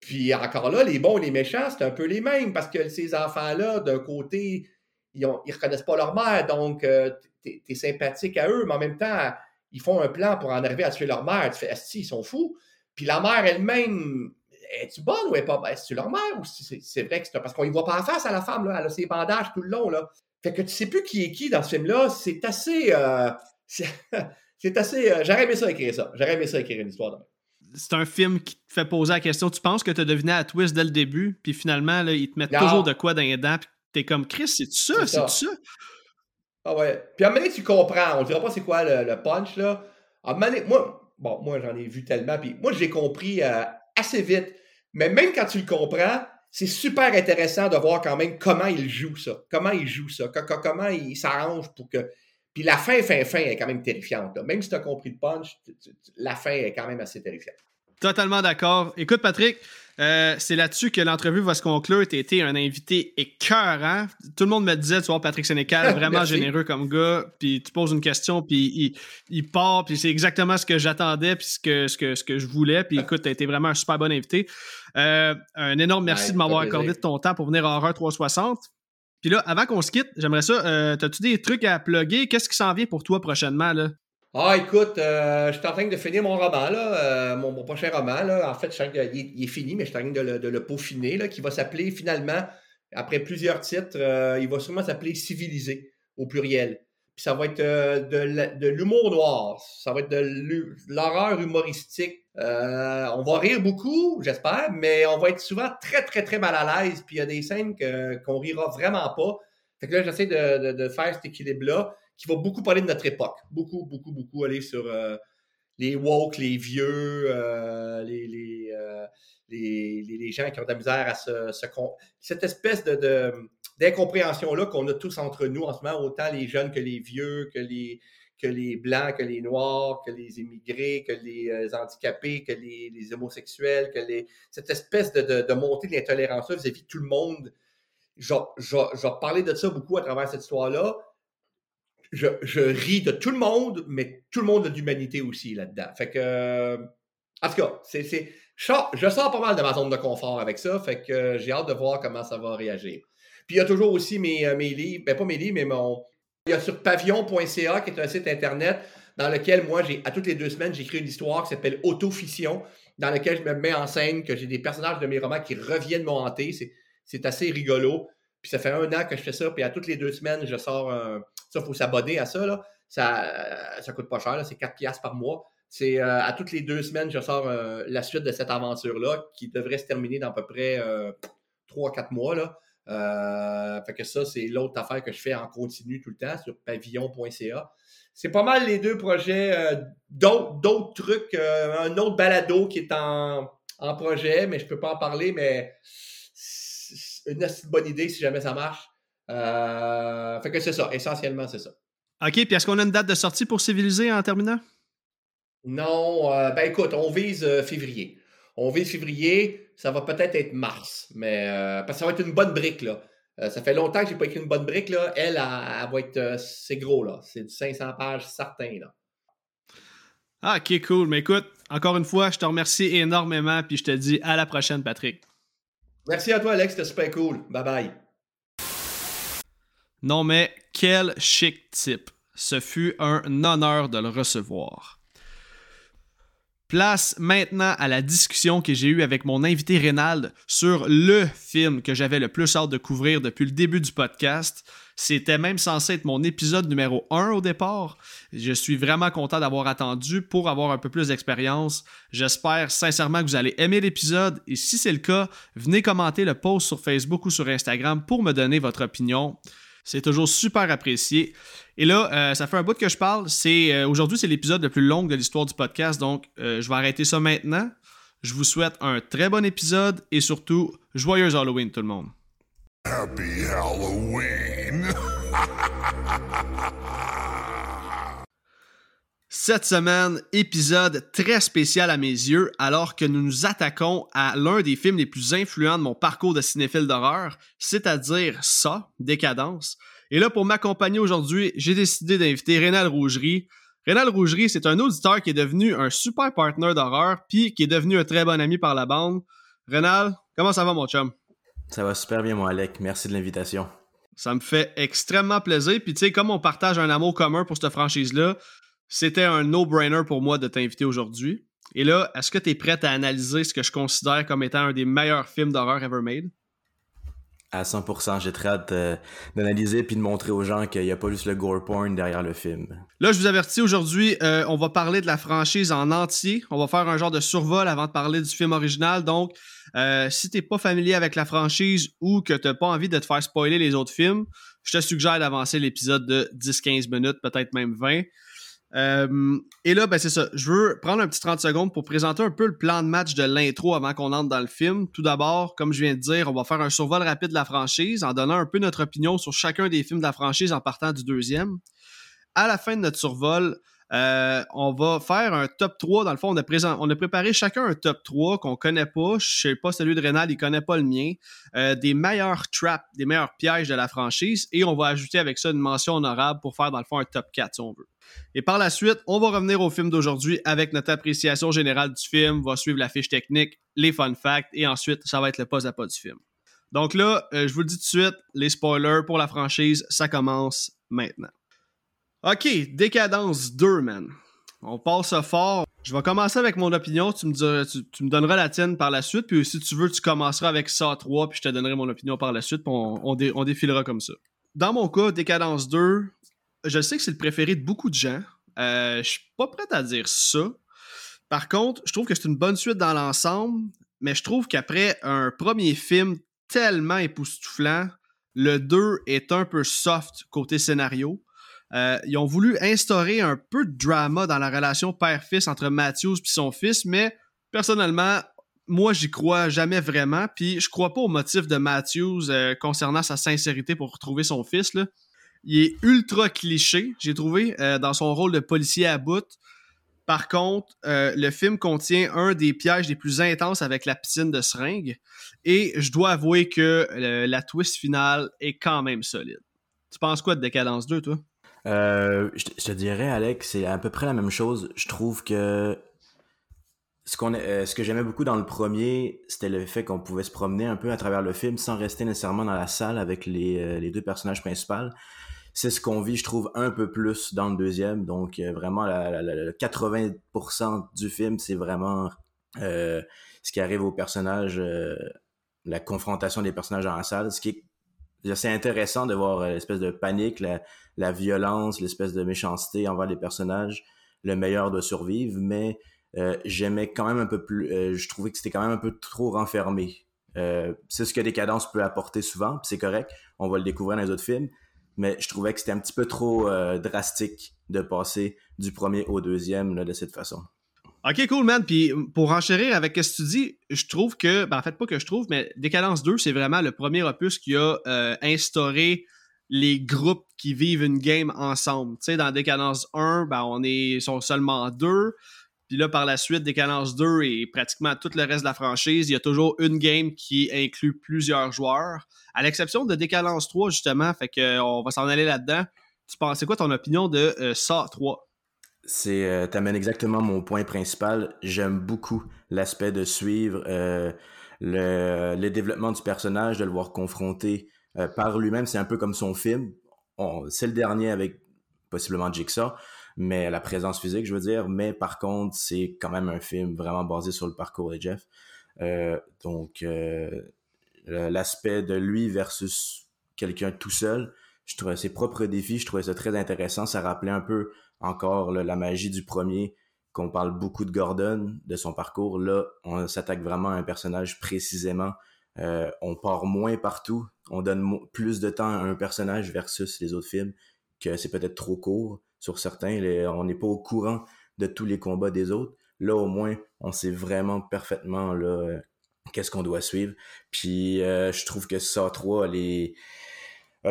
puis encore là, les bons et les méchants, c'est un peu les mêmes parce que ces enfants-là, d'un côté, ils ne reconnaissent pas leur mère, donc tu es, sympathique à eux, mais en même temps, ils font un plan pour en arriver à tuer leur mère. Tu fais, si, ils sont fous. Puis la mère elle-même, es-tu bonne ou est pas bonne? Est-ce leur mère ou c'est vrai que c'est parce qu'on y voit pas en face à la femme, là, elle a ses bandages tout le long, là. Fait que tu sais plus qui est qui dans ce film-là, c'est assez. Euh, c'est assez. Euh, j'aurais aimé ça écrire ça. J'aurais aimé ça écrire une histoire c'est un film qui te fait poser la question. Tu penses que tu as deviné la twist dès le début, puis finalement, là, ils te mettent toujours de quoi dans les dents, puis t'es comme Chris, c'est ça, c'est ça? Ah ouais. Puis à un moment donné, tu comprends. On ne dira pas c'est quoi le, punch, là. Un moment moi, bon, moi, j'en ai vu tellement, puis moi, j'ai compris euh, assez vite. Mais même quand tu le comprends, c'est super intéressant de voir quand même comment il joue ça. Comment il joue ça. Comment il s'arrange pour que. Puis la fin, fin, fin est quand même terrifiante. Même si tu as compris le punch, la fin est quand même assez terrifiante. Totalement d'accord. Écoute, Patrick, euh, c'est là-dessus que l'entrevue va se conclure. Tu été un invité écœurant. Tout le monde me disait, tu vois, Patrick Sénécal, vraiment généreux comme gars. Puis tu poses une question, puis il, il part, puis c'est exactement ce que j'attendais, puis ce que, ce, que, ce que je voulais. Puis écoute, tu été vraiment un super bon invité. Euh, un énorme merci de m'avoir accordé de ton temps pour venir à Horreur 360. Puis là, avant qu'on se quitte, j'aimerais ça. Euh, T'as-tu des trucs à plugger? Qu'est-ce qui s'en vient pour toi prochainement? Là? Ah, écoute, euh, je suis en train de finir mon roman, là, euh, mon, prochain roman. Là. En fait, je il, est fini, mais je suis en train de le, peaufiner, là, qui va s'appeler finalement, après plusieurs titres, euh, il va sûrement s'appeler Civilisé au pluriel. Puis ça va être de, de l'humour noir, ça va être de l'horreur humoristique. on va rire beaucoup, j'espère, mais on va être souvent très, très, très mal à l'aise. Puis il y a des scènes qu'on rira vraiment pas. Fait que là, j'essaie de faire cet équilibre-là qui va beaucoup parler de notre époque. Beaucoup, beaucoup, beaucoup aller sur euh, les woke, les vieux, euh, les, euh, les, les, gens qui ont de la misère à se. cette espèce de, d'incompréhension-là qu'on a tous entre nous en ce moment, autant les jeunes que les vieux, que les, que les blancs, que les noirs, que les immigrés, que les handicapés, que les, les homosexuels, que les. Cette espèce de, de, de montée de l'intolérance vis-à-vis de tout le monde. Je, je, de ça beaucoup à travers cette histoire-là je, ris de tout le monde, mais tout le monde a d'humanité aussi là-dedans. Fait que, euh, en tout cas, je sors pas mal de ma zone de confort avec ça. Fait que euh, j'ai hâte de voir comment ça va réagir. Puis il y a toujours aussi mes, euh, mes livres, ben pas mes livres, mais mon. Il y a sur pavillon.ca qui est un site internet dans lequel moi, j'ai à toutes les deux semaines, j'écris une histoire qui s'appelle Autofiction, dans lequel je me mets en scène, que j'ai des personnages de mes romans qui reviennent me hanter. C'est, c'est assez rigolo. Puis ça fait un an que je fais ça, puis à toutes les deux semaines, je sors un ça, il faut s'abonner à ça. Là. Ça ne coûte pas cher, c'est 4 piastres par mois. C'est euh, à toutes les deux semaines, je sors euh, la suite de cette aventure-là qui devrait se terminer dans à peu près 3-4 euh, mois. Là. fait que ça, c'est l'autre affaire que je fais en continu tout le temps sur pavillon.ca. C'est pas mal les deux projets. d'autres, trucs, un autre balado qui est en, projet, mais je peux pas en parler, mais une bonne idée si jamais ça marche. Euh, fait que c'est ça, essentiellement, c'est ça. OK, puis est-ce qu'on a une date de sortie pour Civiliser en terminant? Non, euh, ben écoute, on vise euh, février. On vise février, ça va peut-être être mars, mais parce que ça va être une bonne brique, là. ça fait longtemps que j'ai pas écrit une bonne brique, là. Elle, elle, va être, c'est gros, là. C'est du 500 pages certain, là. Ah, ok, cool. Mais écoute, encore une fois, je te remercie énormément, puis je te dis à la prochaine, Patrick. Merci à toi, Alex, c'était super cool. Bye bye. Non mais quel chic type. Ce fut un honneur de le recevoir. Place maintenant à la discussion que j'ai eue avec mon invité Reynald sur le film que j'avais le plus hâte de couvrir depuis le début du podcast. C'était même censé être mon épisode numéro 1 au départ. Je suis vraiment content d'avoir attendu pour avoir un peu plus d'expérience. J'espère sincèrement que vous allez aimer l'épisode et si c'est le cas, venez commenter le post sur Facebook ou sur Instagram pour me donner votre opinion. C'est toujours super apprécié. Et là, euh, ça fait un bout que je parle. C'est euh, aujourd'hui, c'est l'épisode le plus long de l'histoire du podcast, donc euh, je vais arrêter ça maintenant. Je vous souhaite un très bon épisode et surtout joyeux Halloween tout le monde. Happy Halloween. Cette semaine, épisode très spécial à mes yeux, alors que nous nous attaquons à l'un des films les plus influents de mon parcours de cinéphile d'horreur, c'est-à-dire ça, Décadence. Et là, pour m'accompagner aujourd'hui, j'ai décidé d'inviter Rénal Rougerie. Rénal Rougerie, c'est un auditeur qui est devenu un super partner d'horreur, puis qui est devenu un très bon ami par la bande. Rénal, comment ça va, mon chum? Ça va super bien, mon Alec. Merci de l'invitation. Ça me fait extrêmement plaisir. Puis, tu sais, comme on partage un amour commun pour cette franchise-là, c'était un no-brainer pour moi de t'inviter aujourd'hui. Et là, est-ce que tu es prête à analyser ce que je considère comme étant un des meilleurs films d'horreur ever made? À 100%, j'ai très hâte euh, d'analyser puis de montrer aux gens qu'il n'y a pas juste le gore porn derrière le film. Là, je vous avertis aujourd'hui, euh, on va parler de la franchise en entier. On va faire un genre de survol avant de parler du film original. Donc, euh, si t'es pas familier avec la franchise ou que t'as pas envie de te faire spoiler les autres films, je te suggère d'avancer l'épisode de 10-15 minutes, peut-être même 20. Euh, et là, ben c'est ça. Je veux prendre un petit 30 secondes pour présenter un peu le plan de match de l'intro avant qu'on entre dans le film. Tout d'abord, comme je viens de dire, on va faire un survol rapide de la franchise en donnant un peu notre opinion sur chacun des films de la franchise en partant du deuxième. À la fin de notre survol, euh, on va faire un top 3. Dans le fond, on a, on a préparé chacun un top 3 qu'on connaît pas. Je sais pas celui de Rénal, il connaît pas le mien. Euh, des meilleurs traps, des meilleurs pièges de la franchise. Et on va ajouter avec ça une mention honorable pour faire, dans le fond, un top 4 si on veut. Et par la suite, on va revenir au film d'aujourd'hui avec notre appréciation générale du film, va suivre la fiche technique, les fun facts, et ensuite, ça va être le pas à pas du film. Donc là, euh, je vous le dis tout de suite, les spoilers pour la franchise, ça commence maintenant. Ok, Décadence 2, man. On passe fort. Je vais commencer avec mon opinion. Tu me, donneras la tienne par la suite. Puis si tu veux, tu commenceras avec ça 3. Puis je te donnerai mon opinion par la suite. Puis on, défilera comme ça. Dans mon cas, Décadence 2, je sais que c'est le préféré de beaucoup de gens. Euh, je suis pas prêt à dire ça. Par contre, je trouve que c'est une bonne suite dans l'ensemble. Mais je trouve qu'après un premier film tellement époustouflant, le 2 est un peu soft côté scénario. Euh, ils ont voulu instaurer un peu de drama dans la relation père-fils entre Matthews et son fils, mais personnellement, moi, j'y crois jamais vraiment. Puis je crois pas au motif de Matthews euh, concernant sa sincérité pour retrouver son fils. Il est ultra cliché, j'ai trouvé, euh, dans son rôle de policier à bout. Par contre, le film contient un des pièges les plus intenses avec la piscine de seringue. Et je dois avouer que la twist finale est quand même solide. Tu penses quoi de Décadence 2, toi? Euh, je, te dirais, Alex, c'est à peu près la même chose. Je trouve que ce, euh, que j'aimais beaucoup dans le premier, c'était le fait qu'on pouvait se promener un peu à travers le film sans rester nécessairement dans la salle avec euh, les deux personnages principaux. C'est ce qu'on vit, je trouve, un peu plus dans le deuxième. Donc, vraiment, la, 80% du film, c'est vraiment ce qui arrive aux personnages, la confrontation des personnages dans la salle, ce qui est c'est intéressant de voir euh, l'espèce de panique, la, violence, l'espèce de méchanceté envers les personnages. Le meilleur doit survivre, mais euh, j'aimais quand même un peu plus. Euh, je trouvais que c'était quand même un peu trop renfermé. c'est ce que Décadence peut apporter souvent, c'est correct. On va le découvrir dans les autres films. Mais je trouvais que c'était un petit peu trop drastique de passer du premier au deuxième de cette façon. Ok, cool, man. Puis pour enchérir avec ce que tu dis, je trouve que, ben en fait, pas que je trouve, mais Décadence 2, c'est vraiment le premier opus qui a euh, instauré les groupes qui vivent une game ensemble. Tu sais, dans Décadence 1, ben, on est sont seulement deux. Puis là, par la suite, Décadence 2 et pratiquement tout le reste de la franchise, il y a toujours une game qui inclut plusieurs joueurs. À l'exception de Décadence 3, justement, fait que on va s'en aller là-dedans. Tu penses, c'est quoi ton opinion de euh, ça 3? C'est, euh, t'amènes exactement mon point principal. J'aime beaucoup l'aspect de suivre euh, le, le, développement du personnage, de le voir confronté euh, par lui-même. C'est un peu comme son film. c'est le dernier avec possiblement Jigsaw, mais la présence physique, je veux dire. Mais par contre, c'est quand même un film vraiment basé sur le parcours de Jeff. donc, l'aspect de lui versus quelqu'un tout seul, je trouvais ses propres défis, je trouvais ça très intéressant. Ça rappelait un peu encore la magie du premier, qu'on parle beaucoup de Gordon, de son parcours. Là, on s'attaque vraiment à un personnage précisément Euh, on part moins partout, on donne plus de temps à un personnage versus les autres films, que c'est peut-être trop court sur certains. on n'est pas au courant de tous les combats des autres. Là, au moins, on sait vraiment parfaitement là, qu'est-ce qu'on doit suivre. Puis euh, je trouve que ça 3, les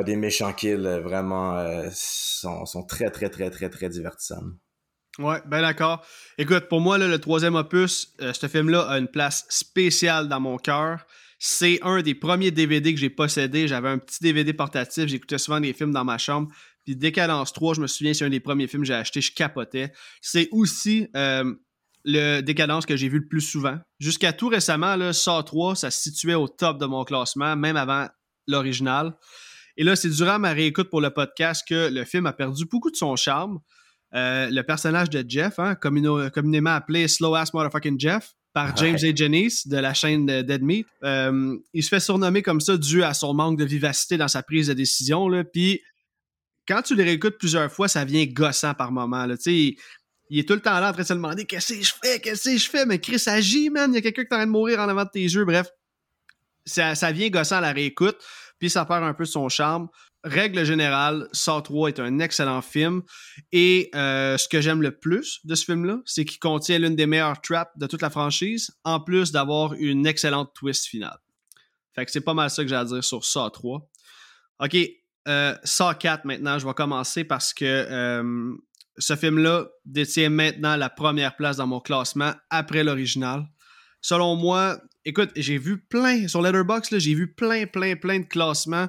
des méchants kills vraiment euh, sont, sont, très très très très très divertissants. Ouais, ben d'accord. Écoute, pour moi, le troisième opus, euh, ce film-là a une place spéciale dans mon cœur. C'est un des premiers DVD que j'ai possédé. J'avais un petit DVD portatif, j'écoutais souvent des films dans ma chambre. Puis Décadence 3, je me souviens, c'est un des premiers films que j'ai acheté, je capotais. C'est aussi euh, le Décadence que j'ai vu le plus souvent. Jusqu'à tout récemment, là, Saw 3, ça se situait au top de mon classement, même avant l'original. Et là, c'est durant ma réécoute pour le podcast que le film a perdu beaucoup de son charme. Euh, le personnage de Jeff, hein, communément appelé Slow Ass Motherfucking Jeff, par James A. Janice de la chaîne Dead Meat. Euh, il se fait surnommer comme ça dû à son manque de vivacité dans sa prise de décision. Puis quand tu le réécoutes plusieurs fois, ça vient gossant par moments. Là. Il, il est tout le temps là en train de se demander qu'est-ce que je fais, qu'est-ce que je fais, mais Chris agit, man. Il y a quelqu'un qui est en train de mourir en avant de tes yeux. Bref, ça, ça vient gossant à la réécoute, puis ça perd un peu son charme règle générale, Saw 3 est un excellent film. Et euh, ce que j'aime le plus de ce film-là, c'est qu'il contient l'une des meilleures traps de toute la franchise, en plus d'avoir une excellente twist finale. Fait que c'est pas mal ça que j'ai à dire sur Saw 3. OK, euh, Saw 4 maintenant, je vais commencer parce que euh, ce film-là détient maintenant la première place dans mon classement après l'original. Selon moi, écoute, j'ai vu plein, sur Letterboxd, j'ai vu plein, plein, plein de classements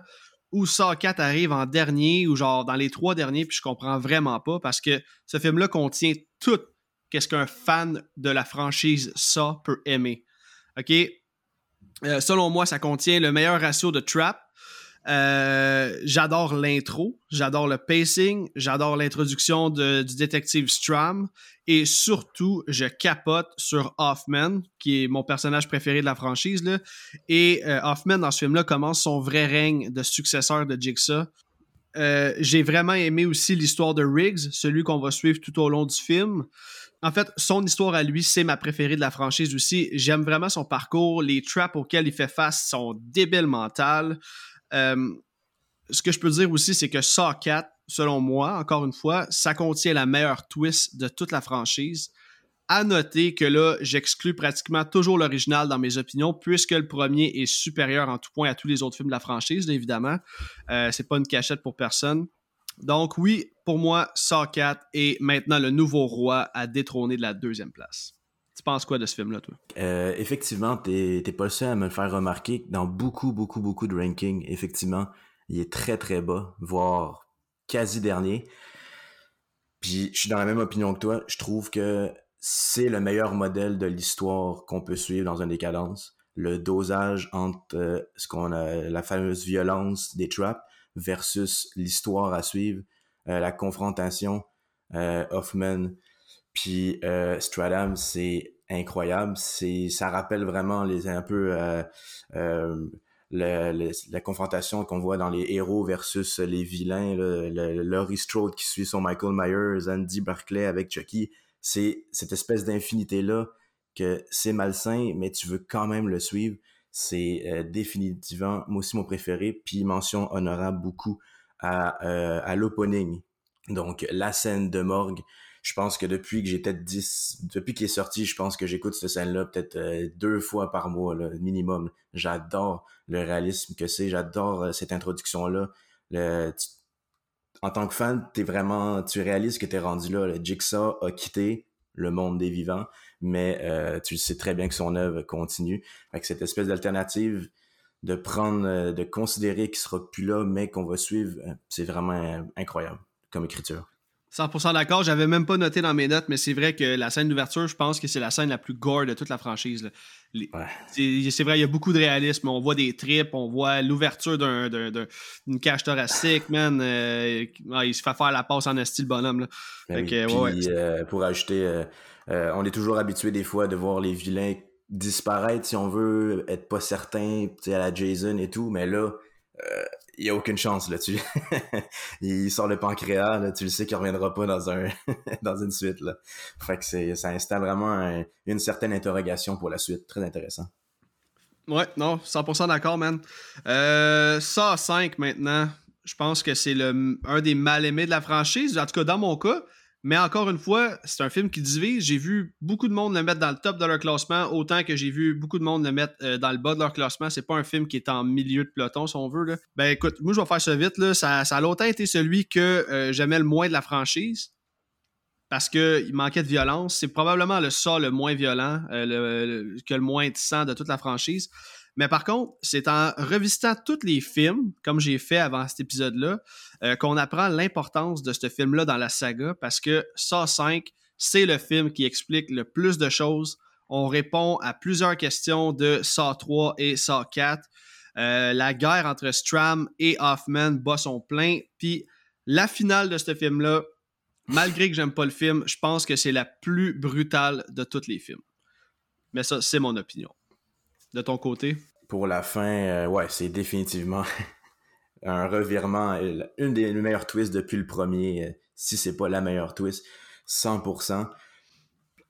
où Saw 4 arrive en dernier ou genre dans les trois derniers, puis je comprends vraiment pas parce que ce film-là contient tout qu'est-ce qu'un fan de la franchise Saw peut aimer. OK? Euh, selon moi, ça contient le meilleur ratio de trap, euh, j'adore l'intro, j'adore le pacing, j'adore l'introduction du détective Stram et surtout, je capote sur Hoffman, qui est mon personnage préféré de la franchise. Là. Et euh, Hoffman, dans ce film-là, commence son vrai règne de successeur de Jigsaw. Euh, j'ai vraiment aimé aussi l'histoire de Riggs, celui qu'on va suivre tout au long du film. En fait, son histoire à lui, c'est ma préférée de la franchise aussi. J'aime vraiment son parcours. Les traps auxquels il fait face sont débiles mentales. Euh, ce que je peux dire aussi, c'est que Saw 4, selon moi, encore une fois, ça contient la meilleure twist de toute la franchise. À noter que là, j'exclus pratiquement toujours l'original dans mes opinions, puisque le premier est supérieur en tout point à tous les autres films de la franchise, évidemment. Euh, c'est pas une cachette pour personne. Donc oui, pour moi, Saw 4 est maintenant le nouveau roi à détrôner de la deuxième place. Penses quoi de ce film-là, toi? Euh, effectivement, t'es pas le seul à me faire remarquer que dans beaucoup, beaucoup, beaucoup de rankings, effectivement, il est très, très bas, voire quasi dernier. Puis je suis dans la même opinion que toi. Je trouve que c'est le meilleur modèle de l'histoire qu'on peut suivre dans une décadence. Le dosage entre euh, ce qu'on a, la fameuse violence des traps versus l'histoire à suivre, euh, la confrontation Hoffman puis Stradam, c'est incroyable. C'est, ça rappelle vraiment les un peu la confrontation qu'on voit dans les héros versus les vilains. le, Laurie Strode qui suit son Michael Myers, Andy Barclay avec Chucky. C'est cette espèce d'infinité-là que c'est malsain, mais tu veux quand même le suivre. C'est euh, définitivement, moi aussi, mon préféré. Puis mention honorable beaucoup à, euh, à l'opening. Donc, la scène de morgue. Je pense que depuis que j'ai peut-être 10, depuis qu'il est sorti, je pense que j'écoute cette scène-là peut-être euh, deux fois par mois, là, minimum. J'adore le réalisme que c'est, j'adore cette introduction-là. en tant que fan, es vraiment, tu réalises que tu es rendu là. Le Jigsaw a quitté le monde des vivants mais euh, tu sais très bien que son œuvre continue. Avec cette espèce d'alternative de prendre, euh, de considérer qu'il sera plus là, mais qu'on va suivre, euh, c'est vraiment incroyable comme écriture. 100% d'accord, j'avais même pas noté dans mes notes, mais c'est vrai que la scène d'ouverture, je pense que c'est la scène la plus gore de toute la franchise. C'est vrai, il y a beaucoup de réalisme. On voit des tripes, on voit l'ouverture d'une cage thoracique, man. il se fait faire la passe en style bonhomme. Ben pour ajouter, euh, on est toujours habitué des fois de voir les vilains disparaître si on veut, être pas certain, à la Jason et tout, mais là, il n'y a aucune chance là tu il sort le pancréas tu le sais qu'il reviendra pas dans un dans une suite là fait que ça installe vraiment une certaine interrogation pour la suite très intéressant Ouais, non, 100% d'accord, man. Euh, ça, 5 maintenant, je pense que c'est un des mal-aimés de la franchise, en tout cas dans mon cas. Mais encore une fois, c'est un film qui divise. J'ai vu beaucoup de monde le mettre dans le top de leur classement, autant que j'ai vu beaucoup de monde le mettre euh, dans le bas de leur classement. C'est pas un film qui est en milieu de peloton, si on veut. Ben écoute, moi je vais faire ça vite. Là. Ça, ça a longtemps été celui que euh, j'aimais le moins de la franchise. Parce qu'il manquait de violence. C'est probablement le ça le moins violent, euh, que le moins de sang de toute la franchise. Mais par contre, c'est en revisitant tous les films, comme j'ai fait avant cet épisode-là, euh, qu'on apprend l'importance de ce film-là dans la saga, parce que Saw 5, c'est le film qui explique le plus de choses. On répond à plusieurs questions de Saw 3 et Saw 4. Euh, la guerre entre Stram et Hoffman bat son plein. Puis la finale de ce film-là, malgré que j'aime pas le film, je pense que c'est la plus brutale de tous les films. Mais ça, c'est mon opinion de ton côté? Pour la fin, euh, ouais, c'est définitivement un revirement, une des meilleures twists depuis le premier, euh, si c'est pas la meilleure twist, 100%.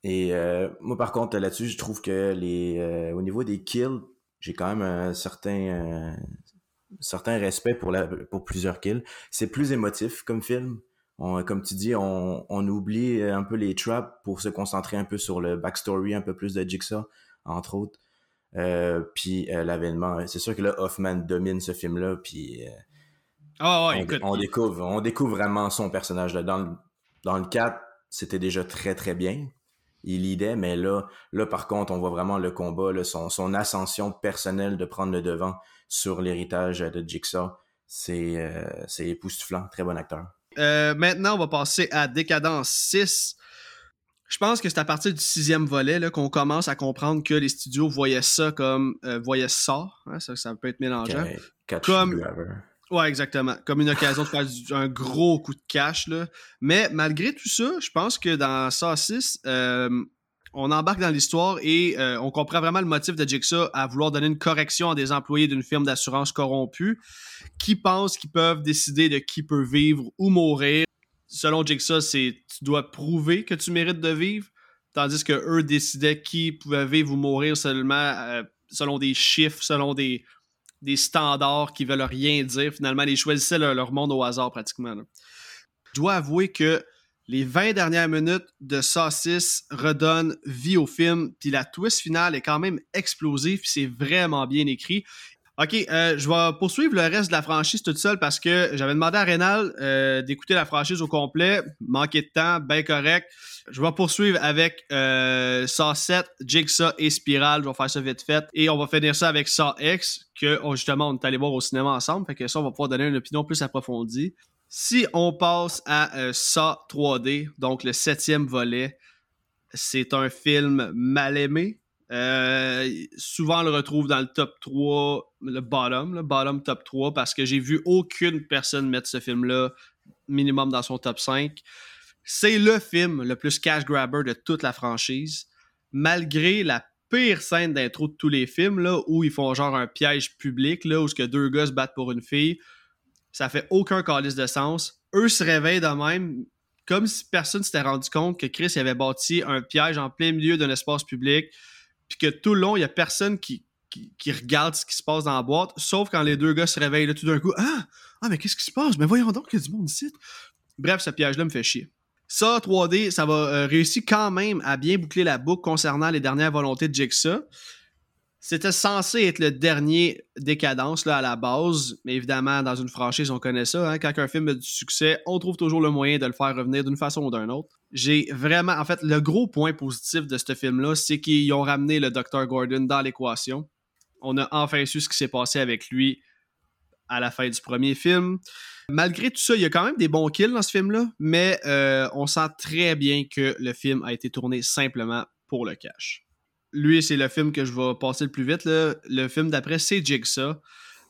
Et euh, moi, par contre, là-dessus, je trouve que les, au niveau des kills, j'ai quand même un certain, respect pour plusieurs kills. C'est plus émotif comme film. comme tu dis, on, on, oublie un peu les traps pour se concentrer un peu sur le backstory, un peu plus de Jigsaw, entre autres. Euh, puis euh, l'avènement, c'est sûr que là, Hoffman domine ce film-là, puis euh, ah on, découvre, on découvre vraiment son personnage. Là. Dans, le, dans le 4, c'était déjà très très bien. Il lidait, mais là, là, par contre, on voit vraiment le combat, son, son ascension personnelle de prendre le devant sur l'héritage de Jigsaw. C'est c'est époustouflant. Très bon acteur. maintenant, on va passer à Décadence 6. Je pense que c'est à partir du sixième volet qu'on commence à comprendre que les studios voyaient ça comme euh, voyaient ça, hein, ça, ça peut être mélangeant. comme Ouais, exactement. Comme une occasion de faire un gros coup de cash. Là. Mais malgré tout ça, je pense que dans ça 6, euh, on embarque dans l'histoire et euh, on comprend vraiment le motif de Jigsaw à vouloir donner une correction à des employés d'une firme d'assurance corrompue qui pensent qu'ils peuvent décider de qui peut vivre ou mourir selon Jigsaw, c'est tu dois prouver que tu mérites de vivre, tandis que eux décidaient qui pouvait vivre ou mourir seulement euh, selon des chiffres, selon des, des standards qui veulent rien dire. Finalement, ils choisissaient leur, monde au hasard pratiquement. Je dois avouer que les 20 dernières minutes de 6 redonnent vie au film, puis la twist finale est quand même explosive, puis c'est vraiment bien écrit. OK, euh, je vais poursuivre le reste de la franchise toute seule parce que j'avais demandé à Rénal euh, d'écouter la franchise au complet. Manqué de temps, bien correct. Je vais poursuivre avec euh, Saw 7, Jigsaw et Spiral. Je vais faire ça vite fait. Et on va finir ça avec Saw X, que oh, justement on est allé voir au cinéma ensemble. Fait que ça, on va pouvoir donner une opinion plus approfondie. Si on passe à euh, Saw 3D, donc le septième volet, c'est un film mal aimé, euh, souvent, on le retrouve dans le top 3, le bottom, le bottom top 3, parce que j'ai vu aucune personne mettre ce film-là minimum dans son top 5. C'est le film le plus cash grabber de toute la franchise, malgré la pire scène d'intro de tous les films, où ils font genre un piège public, là, où ce que deux gars se battent pour une fille. Ça fait aucun calice de sens. Eux se réveillent de même, comme si personne s'était rendu compte que Chris avait bâti un piège en plein milieu d'un espace public puis que tout le long, il n'y a personne qui, qui, regarde ce qui se passe dans la boîte, sauf quand les deux gars se réveillent là, tout d'un coup. Ah! Ah, mais qu'est-ce qui se passe? Mais voyons donc, il y a du monde ici. Bref, ce piège-là me fait chier. Ça, 3D, ça va euh, réussir quand même à bien boucler la boucle concernant les dernières volontés de Jigsaw. C'était censé être le dernier décadence là, à la base, mais évidemment, dans une franchise, on connaît ça. Hein. Quand un film a du succès, on trouve toujours le moyen de le faire revenir d'une façon ou d'une autre. J'ai vraiment. En fait, le gros point positif de ce film-là, c'est qu'ils ont ramené le Dr. Gordon dans l'équation. On a enfin su ce qui s'est passé avec lui à la fin du premier film. Malgré tout ça, il y a quand même des bons kills dans ce film-là, mais euh, on sent très bien que le film a été tourné simplement pour le cash lui, c'est le film que je vais passer le plus vite. Le film d'après, c'est Jigsaw.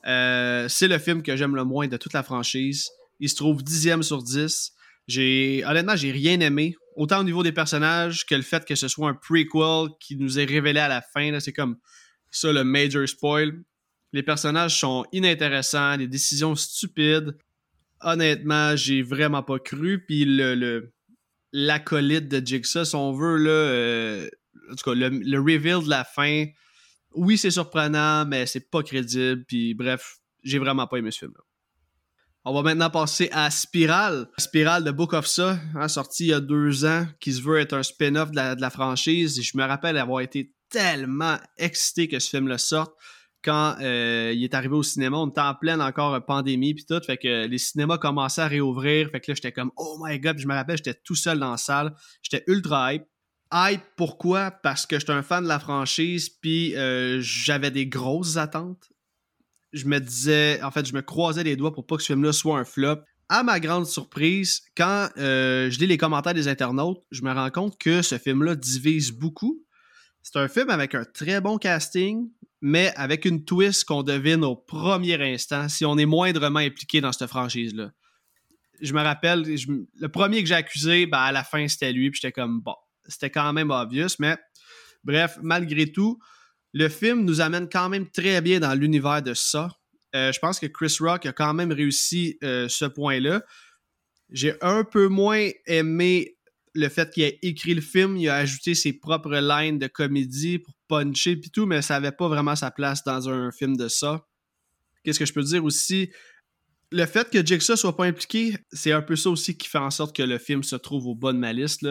Euh, c'est le film que j'aime le moins de toute la franchise. Il se trouve dixième sur 10. J'ai, honnêtement, j'ai rien aimé. Autant au niveau des personnages que le fait que ce soit un prequel qui nous est révélé à la fin. C'est comme ça le major spoil. Les personnages sont inintéressants, les décisions stupides. Honnêtement, j'ai vraiment pas cru. Puis le, l'acolyte de Jigsaw, si on veut, là, euh, en tout cas, le, reveal de la fin, oui, c'est surprenant, mais c'est pas crédible. Puis bref, j'ai vraiment pas aimé ce film-là. On va maintenant passer à Spiral. Spiral de Book of Sa, hein, sorti il y a deux ans, qui se veut être un spin-off de la, franchise. je me rappelle avoir été tellement excité que ce film-là sorte quand euh, il est arrivé au cinéma. On était en pleine encore pandémie puis tout. Fait que les cinémas commençaient à réouvrir. Fait que là, j'étais comme Oh my god, je me rappelle, j'étais tout seul dans la salle. J'étais ultra hype. Hype, pourquoi? Parce que j'étais un fan de la franchise, puis euh, j'avais des grosses attentes. Je me disais, en fait, je me croisais les doigts pour pas que ce film-là soit un flop. À ma grande surprise, quand euh, je lis les commentaires des internautes, je me rends compte que ce film-là divise beaucoup. C'est un film avec un très bon casting, mais avec une twist qu'on devine au premier instant si on est moindrement impliqué dans cette franchise-là. Je me rappelle, le premier que j'ai accusé, ben, à la fin, c'était lui, puis j'étais comme, bon, c'était quand même obvious, mais bref, malgré tout, le film nous amène quand même très bien dans l'univers de ça. Euh, je pense que Chris Rock a quand même réussi euh, ce point-là. J'ai un peu moins aimé le fait qu'il ait écrit le film, il a ajouté ses propres lines de comédie pour puncher et tout, mais ça n'avait pas vraiment sa place dans un film de ça. Qu'est-ce que je peux dire aussi? Le fait que Jigsaw soit pas impliqué, c'est un peu ça aussi qui fait en sorte que le film se trouve au bas de ma liste,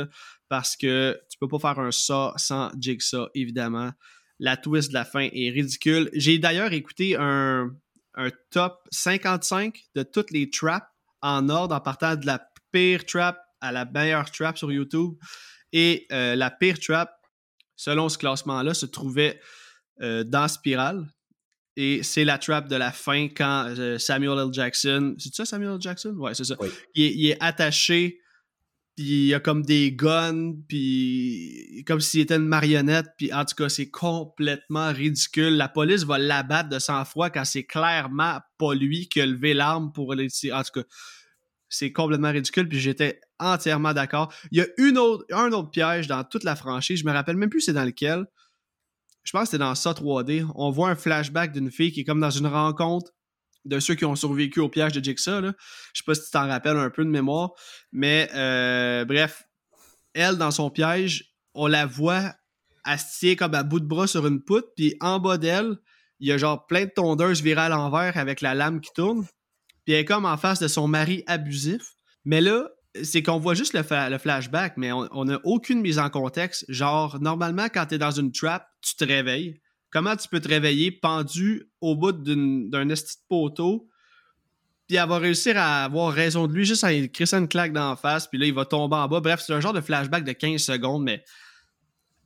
parce que tu peux pas faire un ça sans Jigsaw, évidemment. La twist de la fin est ridicule. J'ai d'ailleurs écouté un, top 55 de toutes les traps en ordre en partant de la pire trap à la meilleure trap sur YouTube. Et euh, la pire trap, selon ce classement-là, se trouvait euh, dans Spiral. Et c'est la trap de la fin quand euh, Samuel L. Jackson. C'est ça, Samuel L. Jackson? Ouais, c'est ça. Il, est, attaché, puis il y a comme des guns, puis comme s'il était une marionnette. Puis en tout cas, c'est complètement ridicule. La police va l'abattre de sang-froid quand c'est clairement pas lui qui a levé l'arme pour les En tout cas, c'est complètement ridicule, puis j'étais entièrement d'accord. Il y a une autre, un autre piège dans toute la franchise, je me rappelle même plus c'est dans lequel. Je pense que c'était dans ça 3D. On voit un flashback d'une fille qui est comme dans une rencontre de ceux qui ont survécu au piège de Jigsaw. Je sais pas si tu t'en rappelles un peu de mémoire, mais euh, bref, elle, dans son piège, on la voit assise comme à bout de bras sur une poutre, puis en bas d'elle, il y a genre plein de tondeuses virées à l'envers avec la lame qui tourne. Puis elle est comme en face de son mari abusif. Mais là, c'est qu'on voit juste le, flashback, mais on n'a aucune mise en contexte. Genre, normalement, quand tu es dans une trap, tu te réveilles. Comment tu peux te réveiller pendu au bout d'un esti de poteau, puis elle va réussir à avoir raison de lui juste en crissant une claque d'en face, puis là, il va tomber en bas. Bref, c'est un genre de flashback de 15 secondes, mais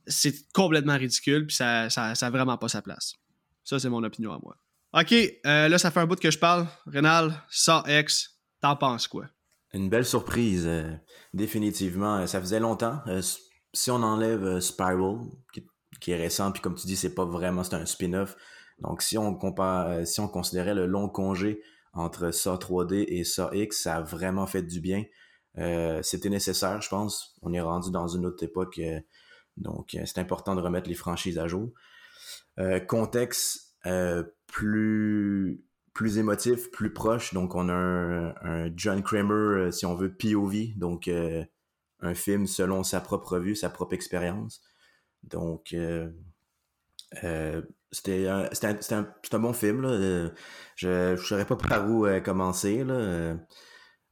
c'est complètement ridicule, puis ça n'a vraiment pas sa place. Ça, c'est mon opinion à moi. OK, euh, là, ça fait un bout que je parle. Rénal, ça X, t'en penses quoi? Une belle surprise, euh, définitivement. Ça faisait longtemps. Euh, si on enlève Spiral, qui, est récent, puis comme tu dis, c'est pas vraiment, c'est un spin-off. Donc, si on compare, si on considérait le long congé entre ça 3D et ça X, ça a vraiment fait du bien. C'était nécessaire, je pense. On est rendu dans une autre époque, donc c'est important de remettre les franchises à jour. contexte, plus plus émotif, plus proche. Donc, on a un, John Kramer, euh, si on veut, POV. Donc, euh, un film selon sa propre vue, sa propre expérience. Donc, euh, c'était un, un, bon film. Là. Je ne saurais pas par où commencer.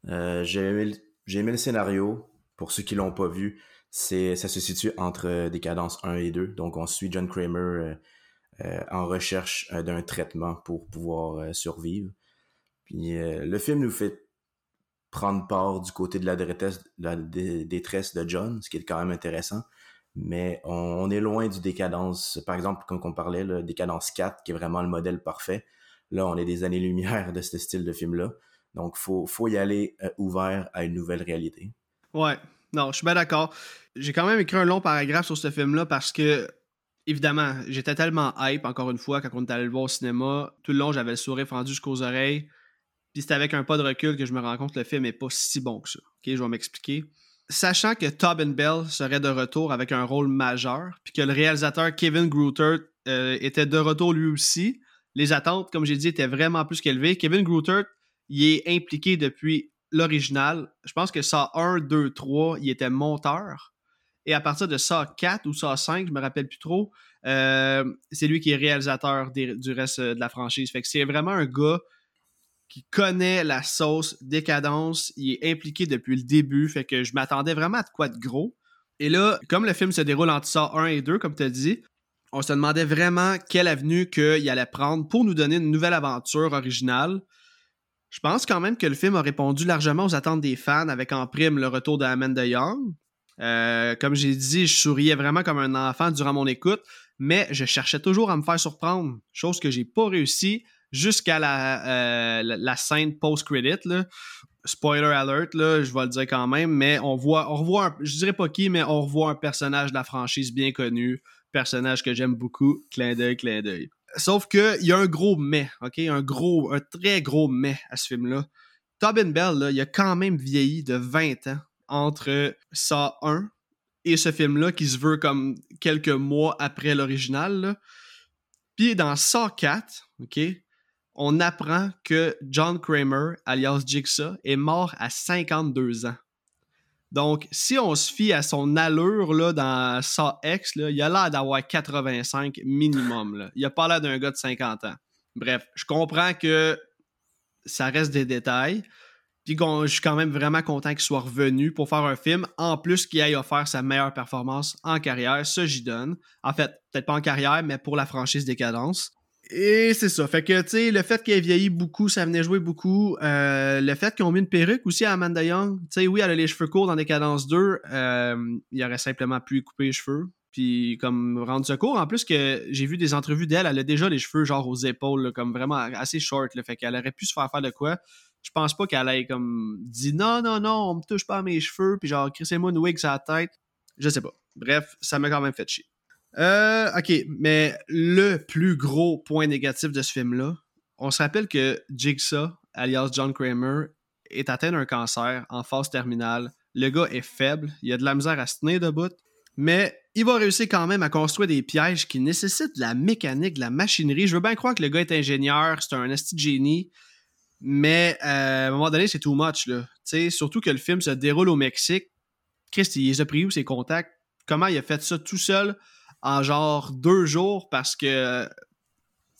J'ai aimé, aimé, le scénario. Pour ceux qui l'ont pas vu, ça se situe entre des cadences 1 et 2. Donc, on suit John Kramer en recherche euh, d'un traitement pour pouvoir euh, survivre. Puis le film nous fait prendre part du côté de la détresse, de John, ce qui est quand même intéressant. Mais on, est loin du décadence. Par exemple, comme on parlait, le décadence 4, qui est vraiment le modèle parfait. Là, on est des années-lumière de ce style de film-là. Donc, faut, faut y aller ouvert à une nouvelle réalité. Ouais, non, je suis bien d'accord. J'ai quand même écrit un long paragraphe sur ce film-là parce que évidemment, j'étais tellement hype, encore une fois, quand on est allé le voir au cinéma. Tout le long, j'avais le sourire fendu jusqu'aux oreilles. Puis c'était avec un pas de recul que je me rends compte que le film n'est pas si bon que ça. Ok, je vais m'expliquer. Sachant que Tobin Bell serait de retour avec un rôle majeur, puis que le réalisateur Kevin Grooter euh, était de retour lui aussi, les attentes, comme j'ai dit, étaient vraiment plus qu'élevées. Kevin Grooter, il est impliqué depuis l'original. Je pense que ça 1, 2, 3, il était monteur. Et à partir de Saw 4 ou Saw 5, je me rappelle plus trop, euh, c'est lui qui est réalisateur du reste de la franchise. Fait que c'est vraiment un gars qui connaît la sauce décadence. Il est impliqué depuis le début. Fait que je m'attendais vraiment à de quoi de gros. Et là, comme le film se déroule entre Saw 1 et 2, comme tu as dit, on se demandait vraiment quelle avenue qu'il allait prendre pour nous donner une nouvelle aventure originale. Je pense quand même que le film a répondu largement aux attentes des fans avec en prime le retour de Amanda Young. Euh, comme j'ai dit, je souriais vraiment comme un enfant durant mon écoute, mais je cherchais toujours à me faire surprendre, chose que j'ai pas réussi jusqu'à la, euh, scène post-credit. Spoiler alert, je vais le dire quand même, mais on voit, on revoit, je dirais pas qui, mais on revoit un personnage de la franchise bien connu, personnage que j'aime beaucoup, clin d'œil, clin d'œil. Sauf qu'il y a un gros mais? Un gros, un très gros mais à ce film-là. Tobin Bell, il a quand même vieilli de 20 ans entre ça 1 et ce film-là qui se veut comme quelques mois après l'original. Puis dans Saw 4, OK, on apprend que John Kramer, alias Jigsaw, est mort à 52 ans. Donc, si on se fie à son allure là, dans Saw X, là, il a l'air d'avoir 85 minimum. Là. Il a pas l'air d'un gars de 50 ans. Bref, je comprends que ça reste des détails. Puis je suis quand même vraiment content qu'il soit revenu pour faire un film. En plus, qu'il ait offert sa meilleure performance en carrière. Ça, j'y donne. En fait, peut-être pas en carrière, mais pour la franchise Décadence. Et c'est ça. Fait que, tu sais, le fait qu'elle ait vieilli beaucoup, ça venait jouer beaucoup. Euh, le fait qu'ils ont mis une perruque aussi à Amanda Young. Tu oui, elle a les cheveux courts dans Décadence 2. Euh, il aurait simplement pu couper les cheveux. Puis, comme rendre secours. En plus, que j'ai vu des entrevues d'elle, elle a déjà les cheveux, genre, aux épaules, comme vraiment assez short. Là, fait qu'elle aurait pu se faire faire de quoi. Je pense pas qu'elle ait comme dit non, non, non, on me touche pas à mes cheveux. Puis, genre, crissez-moi une wig sur la tête. Je sais pas. Bref, ça m'a quand même fait chier. Euh, ok, mais le plus gros point négatif de ce film-là, on se rappelle que Jigsaw, alias John Kramer, est atteint d'un cancer en phase terminale. Le gars est faible, il a de la misère à se tenir debout, mais il va réussir quand même à construire des pièges qui nécessitent de la mécanique, de la machinerie. Je veux bien croire que le gars est ingénieur, c'est un esti génie, mais euh, à un moment donné, c'est too much. Là. surtout que le film se déroule au Mexique. Christ, il les a pris où ses contacts? Comment il a fait ça tout seul? en genre deux jours? Parce que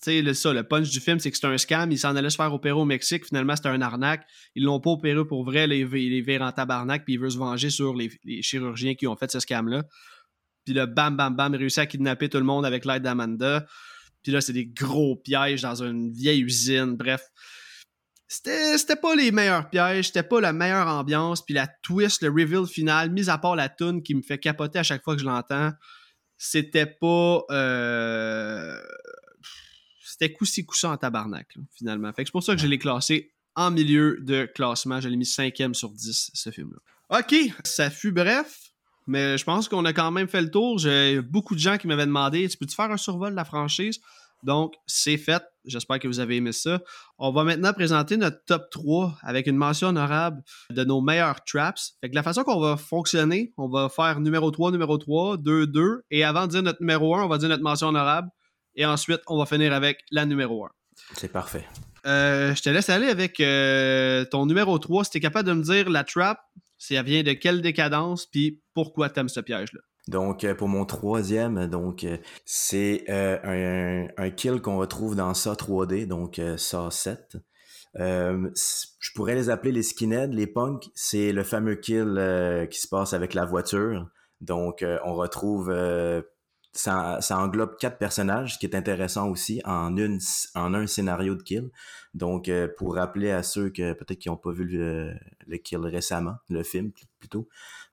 sais, ça, le punch du film, c'est que c'est un scam. Il s'en allait se faire opérer au Mexique. Finalement, c'était un arnaque. Ils l'ont pas opéré pour vrai. Là, il est en. Puis il veut se venger sur les, chirurgiens qui ont fait ce scam-là. Puis là, bam, bam, bam, réussit à kidnapper tout le monde avec l'aide d'Amanda. Puis là, c'est des gros pièges dans une vieille usine. Bref, c'était pas les meilleurs pièges. C'était pas la meilleure ambiance. Puis la twist, le reveal final, mis à part la tune qui me fait capoter à chaque fois que je l'entends c'était pas. Euh, c'était coup-ci, coup en tabarnak, finalement. Fait que c'est pour ça que je l'ai classé en milieu de classement. Je l'ai mis cinquième sur 10, ce film-là. OK, ça fut bref, mais je pense qu'on a quand même fait le tour. J'ai beaucoup de gens qui m'avaient demandé Tu peux-tu faire un survol de la franchise? Donc, c'est fait. J'espère que vous avez aimé ça. On va maintenant présenter notre top 3 avec une mention honorable de nos meilleurs traps. Fait que la façon qu'on va fonctionner, on va faire numéro 3, numéro 3, 2, 2. Et avant de dire notre numéro 1, on va dire notre mention honorable. Et ensuite, on va finir avec la numéro 1. C'est parfait. Euh, je te laisse aller avec euh, ton numéro 3. Si tu es capable de me dire la trap, ça vient de quelle décadence, puis pourquoi tu aimes ce piège-là? Donc, euh, pour mon troisième, donc euh, c'est euh, un, kill qu'on retrouve dans SA 3D, donc SA 7. je pourrais les appeler les skinheads, les punks. C'est le fameux kill qui se passe avec la voiture. Donc, on retrouve ça, englobe quatre personnages, ce qui est intéressant aussi en, une, en un scénario de kill. Donc, pour rappeler à ceux que peut-être qui n'ont pas vu le, le, kill récemment, le film plutôt,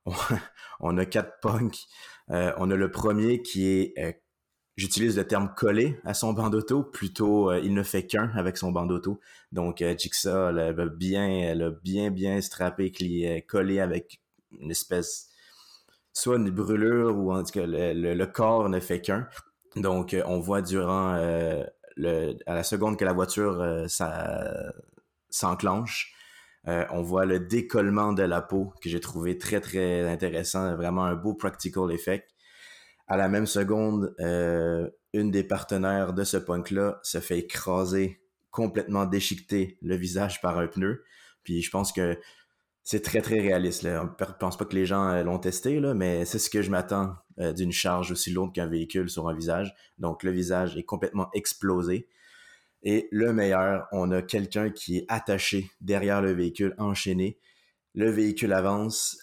on, a quatre punks. Euh, on a le premier qui est, euh, j'utilise le terme collé à son banc d'auto, plutôt euh, il ne fait qu'un avec son banc d'auto. Donc Jigsaw l'a bien, bien, bien strappé, collé avec une espèce, soit une brûlure ou le, corps ne fait qu'un. Donc on voit durant à la seconde que la voiture s'enclenche, euh, on voit le décollement de la peau que j'ai trouvé très très intéressant, vraiment un beau practical effect. À la même seconde, euh, une des partenaires de ce punk-là se fait écraser, complètement déchiqueter le visage par un pneu. Puis je pense que c'est très très réaliste. Là. On ne pense pas que les gens euh, l'ont testé, mais c'est ce que je m'attends d'une charge aussi lourde qu'un véhicule sur un visage. Donc le visage est complètement explosé. Et le meilleur, on a quelqu'un qui est attaché derrière le véhicule, enchaîné. Le véhicule avance,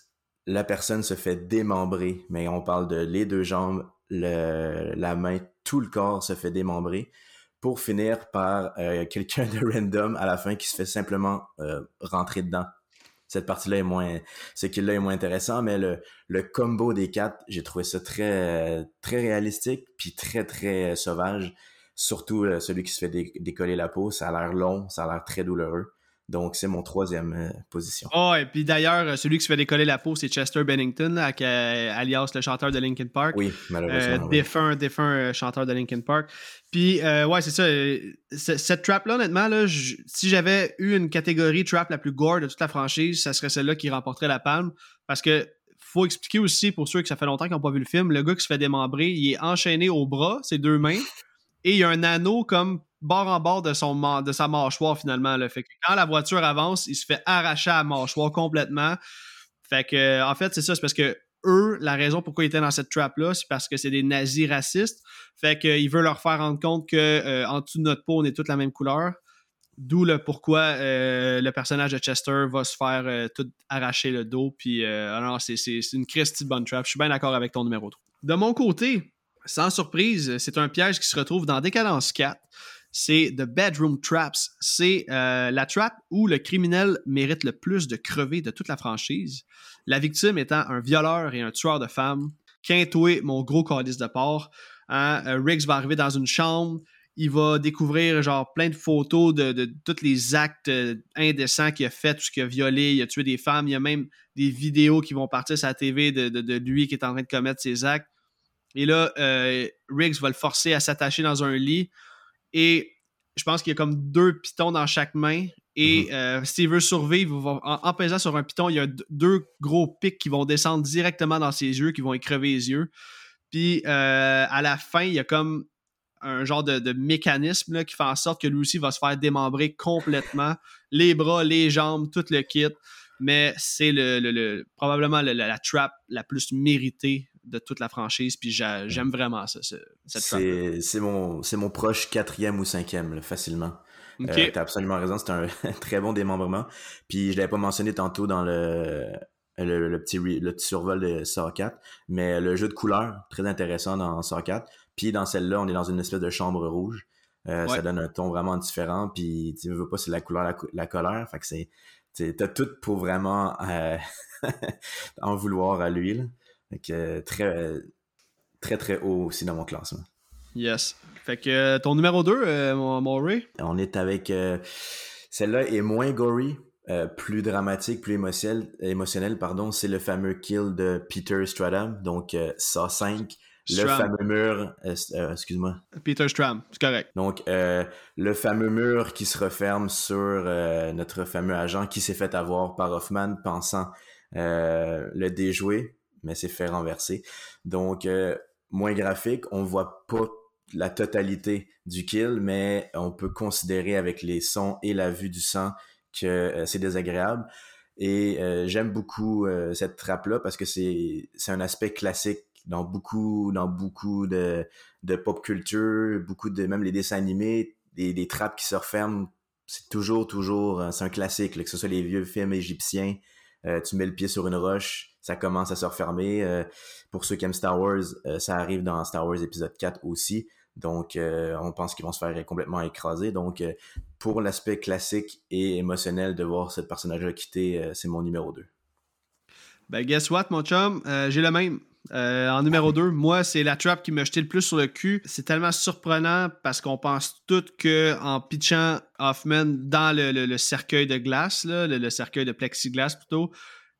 la personne se fait démembrer, mais on parle de les deux jambes, la main, tout le corps se fait démembrer pour finir par euh, quelqu'un de random à la fin qui se fait simplement rentrer dedans cette partie-là est moins, ce est moins intéressant, mais le, combo des quatre, j'ai trouvé ça très, très réalistique, puis très, très sauvage. Surtout euh, celui qui se fait décoller la peau, ça a l'air long, ça a l'air très douloureux. Donc, c'est mon troisième euh, position. Oh, et puis d'ailleurs, euh, celui qui se fait décoller la peau, c'est Chester Bennington, alias le chanteur de Linkin Park. Oui, malheureusement. défunt, défunt chanteur de Linkin Park. Puis, ouais, c'est ça. Cette trap-là, honnêtement, là, si j'avais eu une catégorie trap la plus gore de toute la franchise, ça serait celle-là qui remporterait la palme. Parce que faut expliquer aussi, pour ceux que ça fait longtemps qu'ils n'ont pas vu le film, le gars qui se fait démembrer, il est enchaîné au bras, ses deux mains, et il y a un anneau comme bord en bord de, son, de sa mâchoire finalement. Fait que quand la voiture avance, il se fait arracher à la mâchoire complètement. Fait que, en fait, c'est ça, c'est parce que eux, la raison pourquoi ils étaient dans cette trap-là, c'est parce que c'est des nazis racistes. Fait qu'ils veulent leur faire rendre compte que euh, en dessous de notre peau, on est toutes la même couleur. D'où le pourquoi euh, le personnage de Chester va se faire euh, tout arracher le dos. Puis, alors, c'est une Christie bonne trap. Je suis bien d'accord avec ton numéro 3. De mon côté, sans surprise, c'est un piège qui se retrouve dans Décadence 4 c'est The Bedroom Traps. C'est euh, la trap où le criminel mérite le plus de crever de toute la franchise. La victime étant un violeur et un tueur de femmes. Quintoué, mon gros calice de porc. Hein, euh, Riggs va arriver dans une chambre. Il va découvrir genre plein de photos de, de, tous les actes euh, indécents qu'il a fait, tout ce qu'il a violé, il a tué des femmes. Il y a même des vidéos qui vont partir sur la TV de, de lui qui est en train de commettre ses actes. Et là, Riggs va le forcer à s'attacher dans un lit et je pense qu'il y a comme deux pitons dans chaque main. Et euh, s'il veut survivre, en, pesant sur un piton, il y a deux gros pics qui vont descendre directement dans ses yeux, qui vont écrever les yeux. Puis euh, à la fin, il y a comme un genre de, mécanisme qui fait en sorte que lui aussi va se faire démembrer complètement. les bras, les jambes, tout le kit. Mais c'est le, probablement la trap la plus méritée de toute la franchise, puis j'aime vraiment ça, cette C'est mon, mon proche quatrième ou cinquième, facilement. Euh, t'as absolument raison, c'est un très bon démembrement. Puis je l'avais pas mentionné tantôt dans le, le, petit, le petit survol de Saw 4, mais le jeu de couleurs, très intéressant dans Saw 4. Puis dans celle-là, on est dans une espèce de chambre rouge. Euh, ça donne un ton vraiment différent. Puis tu veux pas, c'est la couleur, la, la colère. Fait que c'est. T'as tout pour vraiment euh, en vouloir à lui. Fait très, très, très haut aussi dans mon classement. Yes. Fait que euh, ton numéro 2, euh, mon, Ray? On est avec. Euh, celle-là est moins gory, plus dramatique, plus émotionnel, émotionnel pardon. C'est le fameux kill de Peter Stradham, donc ça 5. Le fameux mur, excuse-moi. Peter Stram, c'est correct. Donc, le fameux mur qui se referme sur notre fameux agent qui s'est fait avoir par Hoffman pensant le déjouer mais c'est fait renverser. Donc, euh, moins graphique, on voit pas la totalité du kill, mais on peut considérer avec les sons et la vue du sang que euh, c'est désagréable. Et euh, j'aime beaucoup cette trappe-là parce que c'est un aspect classique dans beaucoup, dans beaucoup de, pop culture, beaucoup de même les dessins animés, des, des trappes qui se referment. C'est toujours, toujours, c'est un classique, que ce soit les vieux films égyptiens, tu mets le pied sur une roche, ça commence à se refermer. Euh, pour ceux qui aiment Star Wars, euh, ça arrive dans Star Wars épisode 4 aussi. Donc, euh, on pense qu'ils vont se faire complètement écraser. Donc, pour l'aspect classique et émotionnel de voir ce personnage-là quitter, c'est mon numéro 2. Ben, guess what, mon chum? j'ai le même. En numéro 2, moi, c'est la trap qui m'a jeté le plus sur le cul. C'est tellement surprenant parce qu'on pense tout que en pitchant Hoffman dans le, cercueil de glace, le, cercueil de plexiglas plutôt,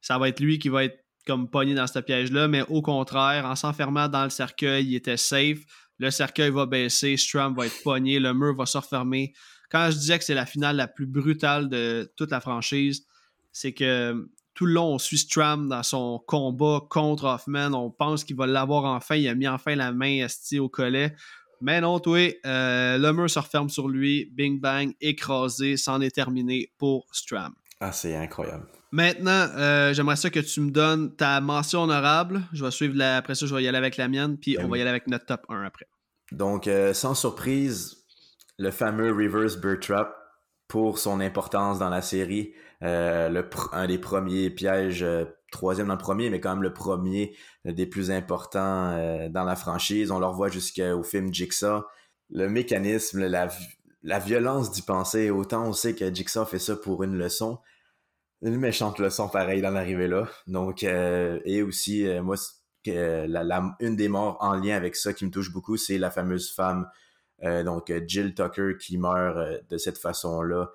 ça va être lui qui va être comme pogné dans ce piège-là, mais au contraire, en s'enfermant dans le cercueil, il était safe. Le cercueil va baisser, Strum va être pogné, le mur va se refermer. Quand je disais que c'est la finale la plus brutale de toute la franchise, c'est que tout le long, on suit Stram dans son combat contre Hoffman. On pense qu'il va l'avoir enfin. Il a mis enfin la main esti au collet. Mais non, toi, euh, le mur se referme sur lui. Bing bang, écrasé, c'en est terminé pour Stram. Ah, c'est incroyable. Maintenant, euh, j'aimerais ça que tu me donnes ta mention honorable. Je vais suivre la... après ça, je vais y aller avec la mienne, puis Ben on va y aller avec notre top 1 après. Donc, euh, sans surprise, le fameux Reverse Bird Trap pour son importance dans la série. Euh, le un des premiers pièges, euh, troisième dans le premier, mais quand même le premier euh, des plus importants euh, dans la franchise. On le revoit jusqu'au film Jigsaw. Le mécanisme, la, la violence d'y penser, autant on sait que Jigsaw fait ça pour une leçon. Une méchante leçon pareil dans l'arrivée là. Donc, euh, et aussi, moi, la, la- une des morts en lien avec ça qui me touche beaucoup, c'est la fameuse femme, donc Jill Tucker, qui meurt de cette façon-là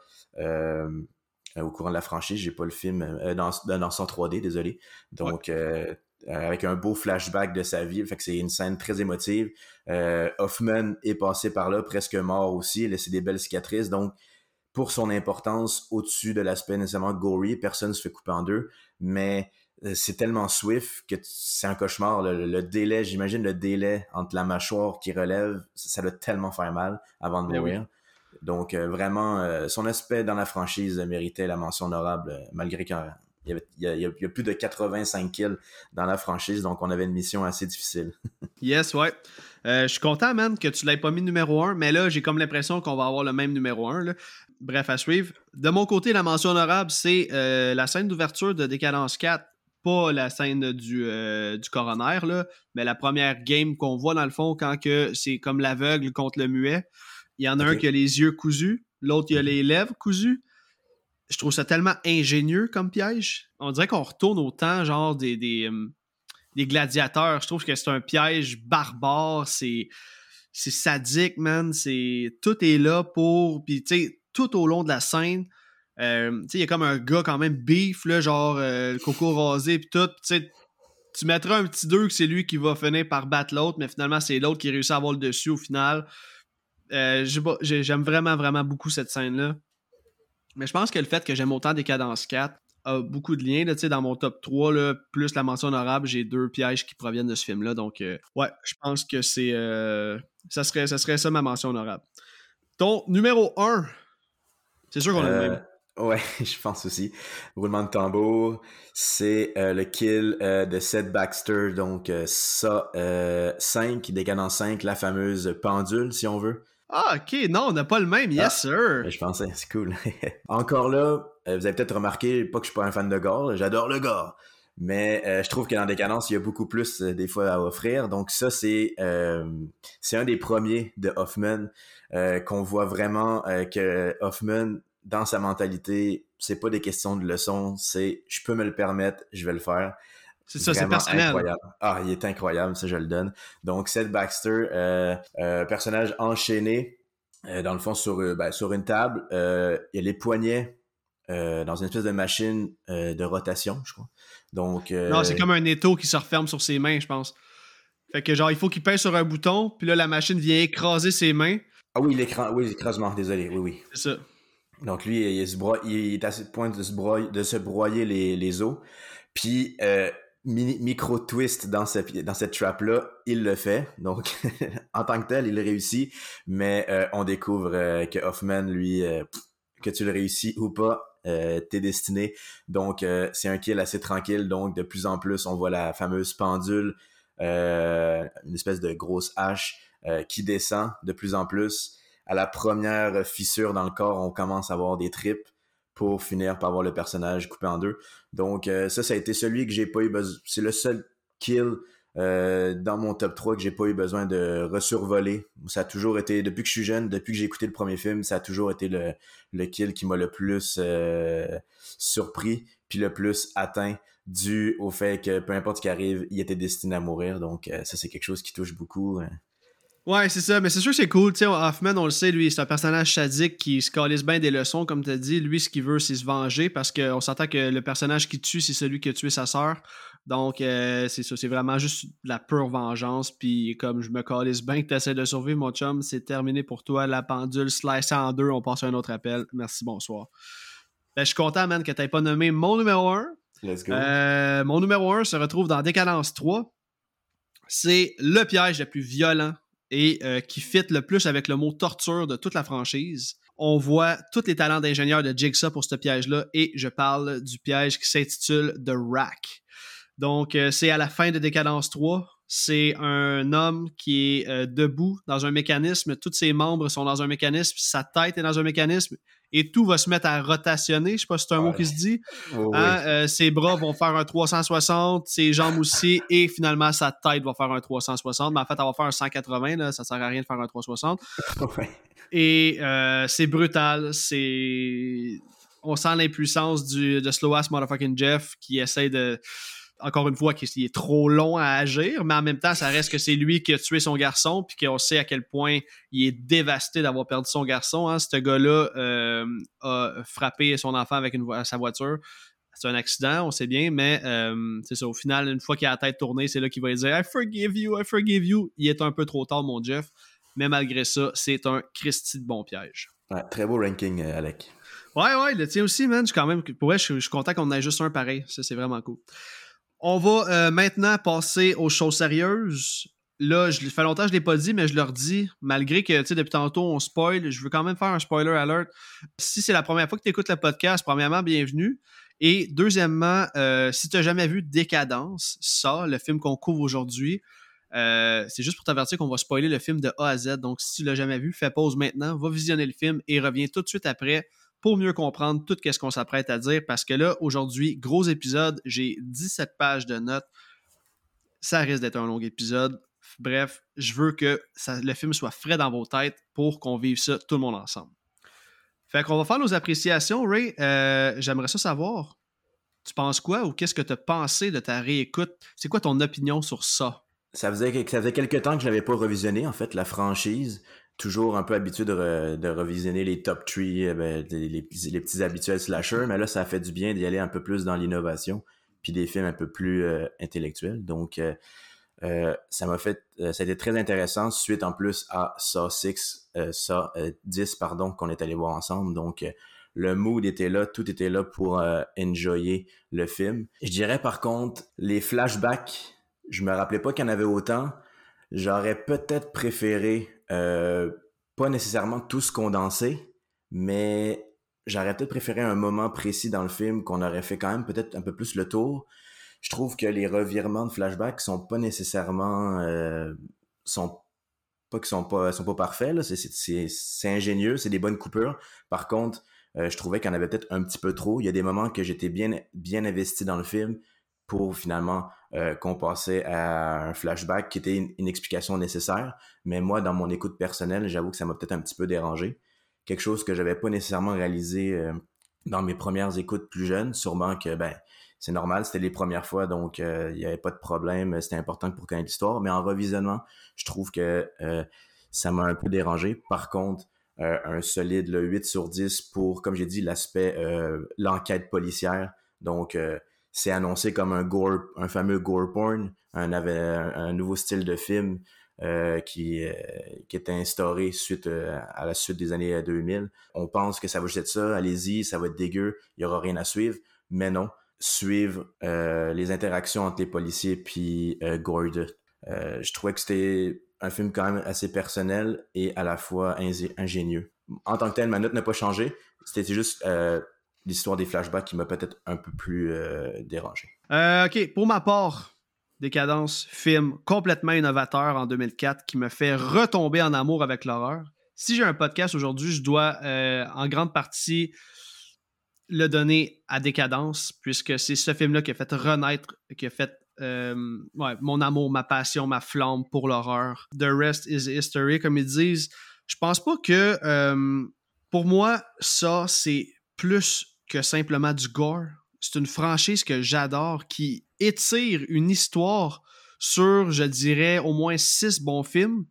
au courant de la franchise. J'ai pas le film euh, dans, dans son 3D, désolé. Donc, euh, euh, avec un beau flashback de sa vie. Fait que c'est une scène très émotive. Euh, Hoffman est passé par là, presque mort aussi, il a laissé des belles cicatrices. Donc, pour son importance, au-dessus de l'aspect nécessairement gory, personne se fait couper en deux, mais euh, c'est tellement swift que c'est un cauchemar. Le, le délai, j'imagine le délai entre la mâchoire qui relève, ça, ça doit tellement faire mal avant de Ben oui. Donc, euh, vraiment, euh, son aspect dans la franchise méritait la mention honorable, euh, malgré qu'il y, a- plus de 85 kills dans la franchise, donc on avait une mission assez difficile. Yes, ouais. Je suis content, man, que tu l'aies pas mis numéro 1, mais là, j'ai comme l'impression qu'on va avoir le même numéro 1. là. Bref, à suivre. De mon côté, la mention honorable, c'est la scène d'ouverture de Décadence 4. Pas la scène du, coroner, mais la première game qu'on voit dans le fond quand c'est comme l'aveugle contre le muet. Il y en a un qui a les yeux cousus, l'autre il a les lèvres cousues. Je trouve ça tellement ingénieux comme piège. On dirait qu'on retourne au temps, genre des, des, hum, des gladiateurs. Je trouve que c'est un piège barbare, c'est c'est sadique, man. C'est tout est là pour puis tu sais tout au long de la scène. euh, il y a comme un gars quand même beef, là, genre euh, le coco rasé puis tout. Tu mettras un petit 2 que c'est lui qui va finir par battre l'autre, mais finalement, c'est l'autre qui réussit à avoir le dessus au final. Euh, j'aime vraiment, vraiment beaucoup cette scène-là. Mais je pense que le fait que j'aime autant Décadence 4 a beaucoup de liens. Là, dans mon top 3, là, plus la mention honorable, j'ai deux pièges qui proviennent de ce film-là. Donc, euh, ouais, je pense que c'est. euh, ça, serait, ça serait ça ma mention honorable. Ton numéro 1, c'est sûr qu'on a le même. Ouais, je pense aussi. Roulement de tambour, c'est le kill de Seth Baxter, donc ça, euh, 5, décadence 5, la fameuse pendule, si on veut. Ah, ok, non, on n'a pas le même, yes, Ah, sir. Je pensais, c'est cool. Encore là, euh, vous avez peut-être remarqué, pas que je suis pas un fan de gore, j'adore le gore. Mais euh, je trouve que dans Décadence, il y a beaucoup plus euh, des fois à offrir. Donc ça, c'est euh, c'est un des premiers de Hoffman qu'on voit vraiment que Hoffman, dans sa mentalité, c'est pas des questions de leçons, c'est je peux me le permettre, je vais le faire. C'est ça, c'est personnel. Incroyable. Ah, il est incroyable, ça je le donne. Donc Seth Baxter, euh, euh, personnage enchaîné, euh, dans le fond sur, ben, sur une table, il a les poignets dans une espèce de machine de rotation, je crois. Donc Non, c'est comme un étau qui se referme sur ses mains, je pense. Fait que genre, il faut qu'il pèse sur un bouton, puis là, la machine vient écraser ses mains. Ah oui, l'écran, oui, l'écrasement, désolé, oui, oui. C'est ça. Donc lui, il, se broie- il est à ce point de se, broyer, de se broyer les, les os. Puis, euh, mini- micro-twist dans, ce- dans cette trap-là, il le fait. Donc, en tant que tel, il réussit. Mais euh, on découvre euh, que Hoffman, lui, euh, que tu le réussis ou pas, t'es destiné. Donc, c'est un kill assez tranquille. Donc, de plus en plus, on voit la fameuse pendule, une espèce de grosse hache qui descend de plus en plus à la première fissure dans le corps, on commence à avoir des tripes pour finir par avoir le personnage coupé en deux. Donc euh, ça, ça a été celui que j'ai pas eu besoin. C'est le seul kill euh, dans mon top 3 que j'ai pas eu besoin de resurvoler. Ça a toujours été, depuis que je suis jeune, depuis que j'ai écouté le premier film, ça a toujours été le, kill qui m'a le plus euh, surpris, puis le plus atteint, dû au fait que peu importe ce qui arrive, il était destiné à mourir. Donc ça, c'est quelque chose qui touche beaucoup. hein. Ouais, c'est ça. Mais c'est sûr que c'est cool. Tu sais, Hoffman, on le sait, lui, c'est un personnage sadique qui se calisse bien des leçons, comme tu as dit. Lui, ce qu'il veut, c'est se venger parce qu'on s'entend que le personnage qui tue, c'est celui qui a tué sa sœur. Donc, euh, c'est ça. C'est vraiment juste de la pure vengeance. Puis, comme je me calisse bien que tu essaies de survivre, mon chum, c'est terminé pour toi. La pendule slice en deux. On passe à un autre appel. Merci, bonsoir. Ben, je suis content, man, que tu pas nommé mon numéro 1. Let's go. Euh, mon numéro 1 se retrouve dans Décadence 3. C'est le piège le plus violent et euh, qui fit le plus avec le mot torture de toute la franchise. on voit tous les talents d'ingénieur de Jigsaw pour ce piège-là et je parle du piège qui s'intitule The Rack. Donc, euh, c'est à la fin de Décadence 3. C'est un homme qui est euh, debout dans un mécanisme. Tous ses membres sont dans un mécanisme. Sa tête est dans un mécanisme. Et tout va se mettre à rotationner. Je sais pas si c'est un mot qui se dit. Hein, euh, ses bras vont faire un 360, ses jambes aussi. Et finalement, sa tête va faire un 360. Mais en fait, elle va faire un 180. Là, ça sert à rien de faire un 360. Et c'est brutal. C'est... On sent l'impuissance de Slow Ass Motherfucking Jeff qui essaie de encore une fois, qu'il est trop long à agir, mais en même temps, ça reste que c'est lui qui a tué son garçon, puis qu'on sait à quel point il est dévasté d'avoir perdu son garçon. Hein. Ce gars-là euh, a frappé son enfant avec sa voiture. C'est un accident, on sait bien, mais euh, c'est ça. Au final, une fois qu'il a la tête tournée, c'est là qu'il va dire I forgive you, I forgive you. Il est un peu trop tard, mon Jeff. Mais malgré ça, c'est un Christy de bon piège. très beau ranking, euh, Alec. Ouais, ouais, il le tient aussi, man. Je suis quand même. Pour je, je suis content qu'on ait juste un pareil. Ça, c'est vraiment cool. On va euh, maintenant passer aux choses sérieuses. Là, je fait longtemps que je ne l'ai pas dit, mais je leur dis, malgré que depuis tantôt on spoil, je veux quand même faire un spoiler alert. Si c'est la première fois que tu écoutes le podcast, premièrement, bienvenue. Et deuxièmement, euh, si tu n'as jamais vu Décadence, ça, le film qu'on couvre aujourd'hui, euh, c'est juste pour t'avertir qu'on va spoiler le film de A à Z. Donc, si tu l'as jamais vu, fais pause maintenant, va visionner le film et reviens tout de suite après pour mieux comprendre tout ce qu'on s'apprête à dire. Parce que là, aujourd'hui, gros épisode, j'ai 17 pages de notes. Ça risque d'être un long épisode. Bref, je veux que le film soit frais dans vos têtes pour qu'on vive ça tout le monde ensemble. Fait qu'on va faire nos appréciations. Ray, euh, j'aimerais ça savoir. Tu penses quoi ou qu'est-ce que tu as pensé de ta réécoute? C'est quoi ton opinion sur ça? Ça faisait, ça quelques temps que je n'avais pas revisionné, en fait, la franchise toujours un peu habitué de, revisionner les top 3, euh, ben, les, petits habituels slashers, mais là, ça fait du bien d'y aller un peu plus dans l'innovation, puis des films un peu plus euh, intellectuels. Donc, euh, ça m'a fait, ça a été très intéressant, suite en plus à Saw 6, Saw 10, pardon, qu'on est allé voir ensemble. Donc, le mood était là, tout était là pour enjoyer le film. Je dirais par contre, les flashbacks, je me rappelais pas qu'il y en avait autant. J'aurais peut-être préféré euh, pas nécessairement tous condensés, mais j'aurais peut-être préféré un moment précis dans le film qu'on aurait fait quand même peut-être un peu plus le tour. Je trouve que les revirements de flashback sont pas nécessairement euh, sont pas qu'ils sont pas parfaits c'est ingénieux, c'est des bonnes coupures. Par contre, euh, je trouvais qu'il y en avait peut-être un petit peu trop. Il y a des moments que j'étais bien bien investi dans le film, pour finalement euh, qu'on passait à un flashback qui était une, explication nécessaire. Mais moi, dans mon écoute personnelle, j'avoue que ça m'a peut-être un petit peu dérangé. Quelque chose que j'avais pas nécessairement réalisé euh, dans mes premières écoutes plus jeunes. Sûrement que ben c'est normal, c'était les premières fois, donc euh, il n'y avait pas de problème. C'était important pour connaître l'histoire. Mais en revisionnement, je trouve que ça m'a un peu dérangé. Par contre, un solide le 8 sur 10 pour, comme j'ai dit, l'aspect l'enquête policière. Donc c'est annoncé comme un gore, un fameux gore porn, un, un, nouveau style de film euh, qui, euh, qui est instauré suite euh, à la suite des années 2000. On pense que ça va juste être ça, allez-y, ça va être dégueu, il y aura rien à suivre, mais non. Suivre les interactions entre les policiers puis Gord. je trouvais que c'était un film quand même assez personnel et à la fois ingénieux. En tant que tel, ma note n'a pas changé. C'était juste l'histoire des flashbacks qui m'a peut-être un peu plus euh, dérangé. Euh, ok, pour ma part, Décadence, film complètement innovateur en 2004 qui me fait retomber en amour avec l'horreur. Si j'ai un podcast aujourd'hui, je dois euh, en grande partie le donner à Décadence, puisque c'est ce film-là qui a fait renaître, qui a fait mon amour, ma passion, ma flamme pour l'horreur. The rest is history, comme ils disent. Je pense pas que, pour moi, ça, c'est plus que simplement du gore. C'est une franchise que j'adore qui étire une histoire sur, je dirais, au moins six bons films,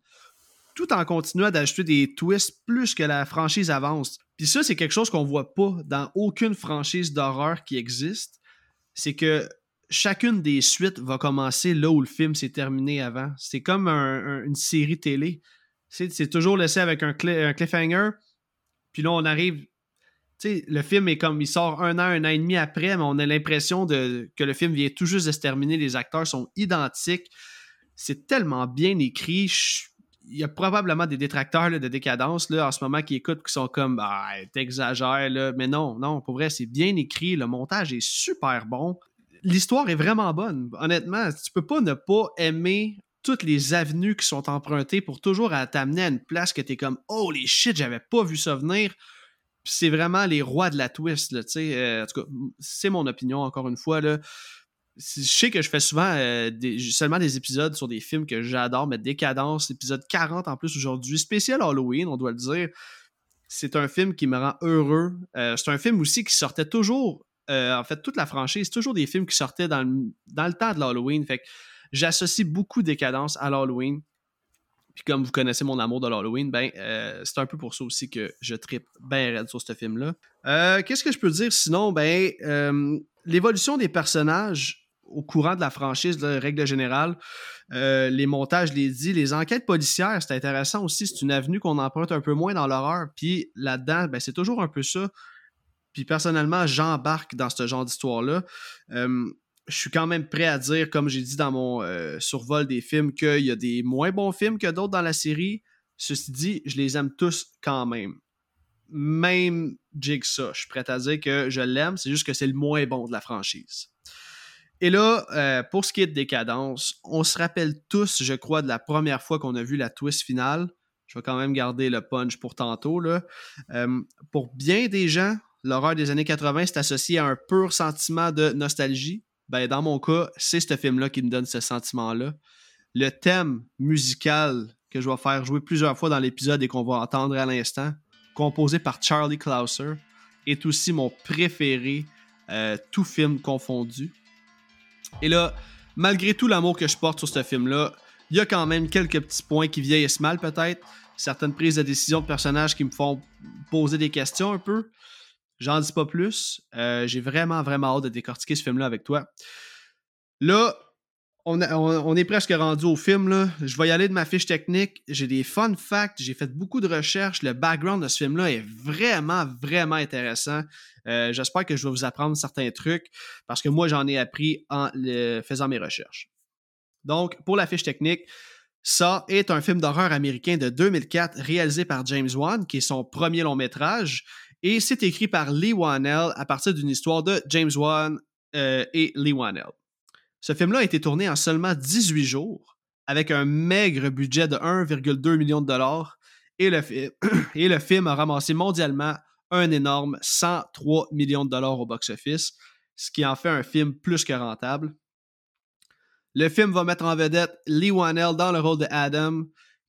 tout en continuant d'ajouter des twists plus que la franchise avance. Puis ça, c'est quelque chose qu'on voit pas dans aucune franchise d'horreur qui existe. C'est que chacune des suites va commencer là où le film s'est terminé avant. C'est comme une série télé. C'est toujours laissé avec un, un cliffhanger. Puis là, on arrive le film est comme il sort un an, un an et demi après, mais on a l'impression que le film vient tout juste de se terminer. Les acteurs sont identiques. C'est tellement bien écrit. il y a probablement des détracteurs de décadence là, en ce moment qui écoutent qui sont comme Ah, t'exagères. Mais non, non, pour vrai, c'est bien écrit. Le montage est super bon. L'histoire est vraiment bonne. Honnêtement, tu peux pas ne pas aimer toutes les avenues qui sont empruntées pour toujours t'amener à une place que t'es comme Holy shit, j'avais pas vu ça venir. C'est vraiment les rois de la twist. Euh, en tout cas, c'est mon opinion, encore une fois, je sais que je fais souvent euh, seulement des épisodes sur des films que j'adore, mais Décadence, épisode 40 en plus aujourd'hui, spécial Halloween, on doit le dire. C'est un film qui me rend heureux. Euh, c'est un film aussi qui sortait toujours, en fait, toute la franchise, toujours des films qui sortaient dans le, dans temps de l'Halloween. Fait j'associe beaucoup Décadence à l'Halloween. Puis comme vous connaissez mon amour de l'Halloween, ben c'est un peu pour ça aussi que je tripe bien raide sur ce film-là. Qu'est-ce que je peux dire sinon? Ben l'évolution des personnages au courant de la franchise, de règle générale. Euh, les montages, les dit, les enquêtes policières, c'est intéressant aussi. C'est une avenue qu'on emprunte un peu moins dans l'horreur. Puis là-dedans, ben, c'est toujours un peu ça. Puis personnellement, j'embarque dans ce genre d'histoire-là. Euh, je suis quand même prêt à dire, comme j'ai dit dans mon euh, survol des films, qu'il y a des moins bons films que d'autres dans la série. Ceci dit, je les aime tous quand même. Même Jigsaw, je suis prêt à dire que je l'aime, c'est juste que c'est le moins bon de la franchise. Et là, euh, pour ce qui est de décadence, on se rappelle tous, je crois, de la première fois qu'on a vu la twist finale. Je vais quand même garder le punch pour tantôt. Là. Euh, pour bien des gens, l'horreur des années 80 c'est associé à un pur sentiment de nostalgie. Ben, dans mon cas, c'est ce film-là qui me donne ce sentiment-là. Le thème musical que je vais faire jouer plusieurs fois dans l'épisode et qu'on va entendre à l'instant, composé par Charlie Clouser, est aussi mon préféré, euh, tout film confondu. Et là, malgré tout l'amour que je porte sur ce film-là, il y a quand même quelques petits points qui vieillissent mal peut-être. Certaines prises de décision de personnages qui me font poser des questions un peu. J'en dis pas plus. Euh, j'ai vraiment, vraiment hâte de décortiquer ce film-là avec toi. Là, on, est presque rendu au film. Là. Je vais y aller de ma fiche technique. J'ai des fun facts. J'ai fait beaucoup de recherches. Le background de ce film-là est vraiment, vraiment intéressant. Euh, j'espère que je vais vous apprendre certains trucs parce que moi, j'en ai appris en faisant mes recherches. Donc, pour la fiche technique, ça est un film d'horreur américain de 2004 réalisé par James Wan, qui est son premier long métrage. Et c'est écrit par Lee Wanell à partir d'une histoire de James Wan euh, et Lee Wanell. Ce film-là a été tourné en seulement 18 jours, avec un maigre budget de 1,2 million de dollars, et le, film a ramassé mondialement un énorme 103 millions de dollars au box-office, ce qui en fait un film plus que rentable. Le film va mettre en vedette Lee Wanell dans le rôle de Adam,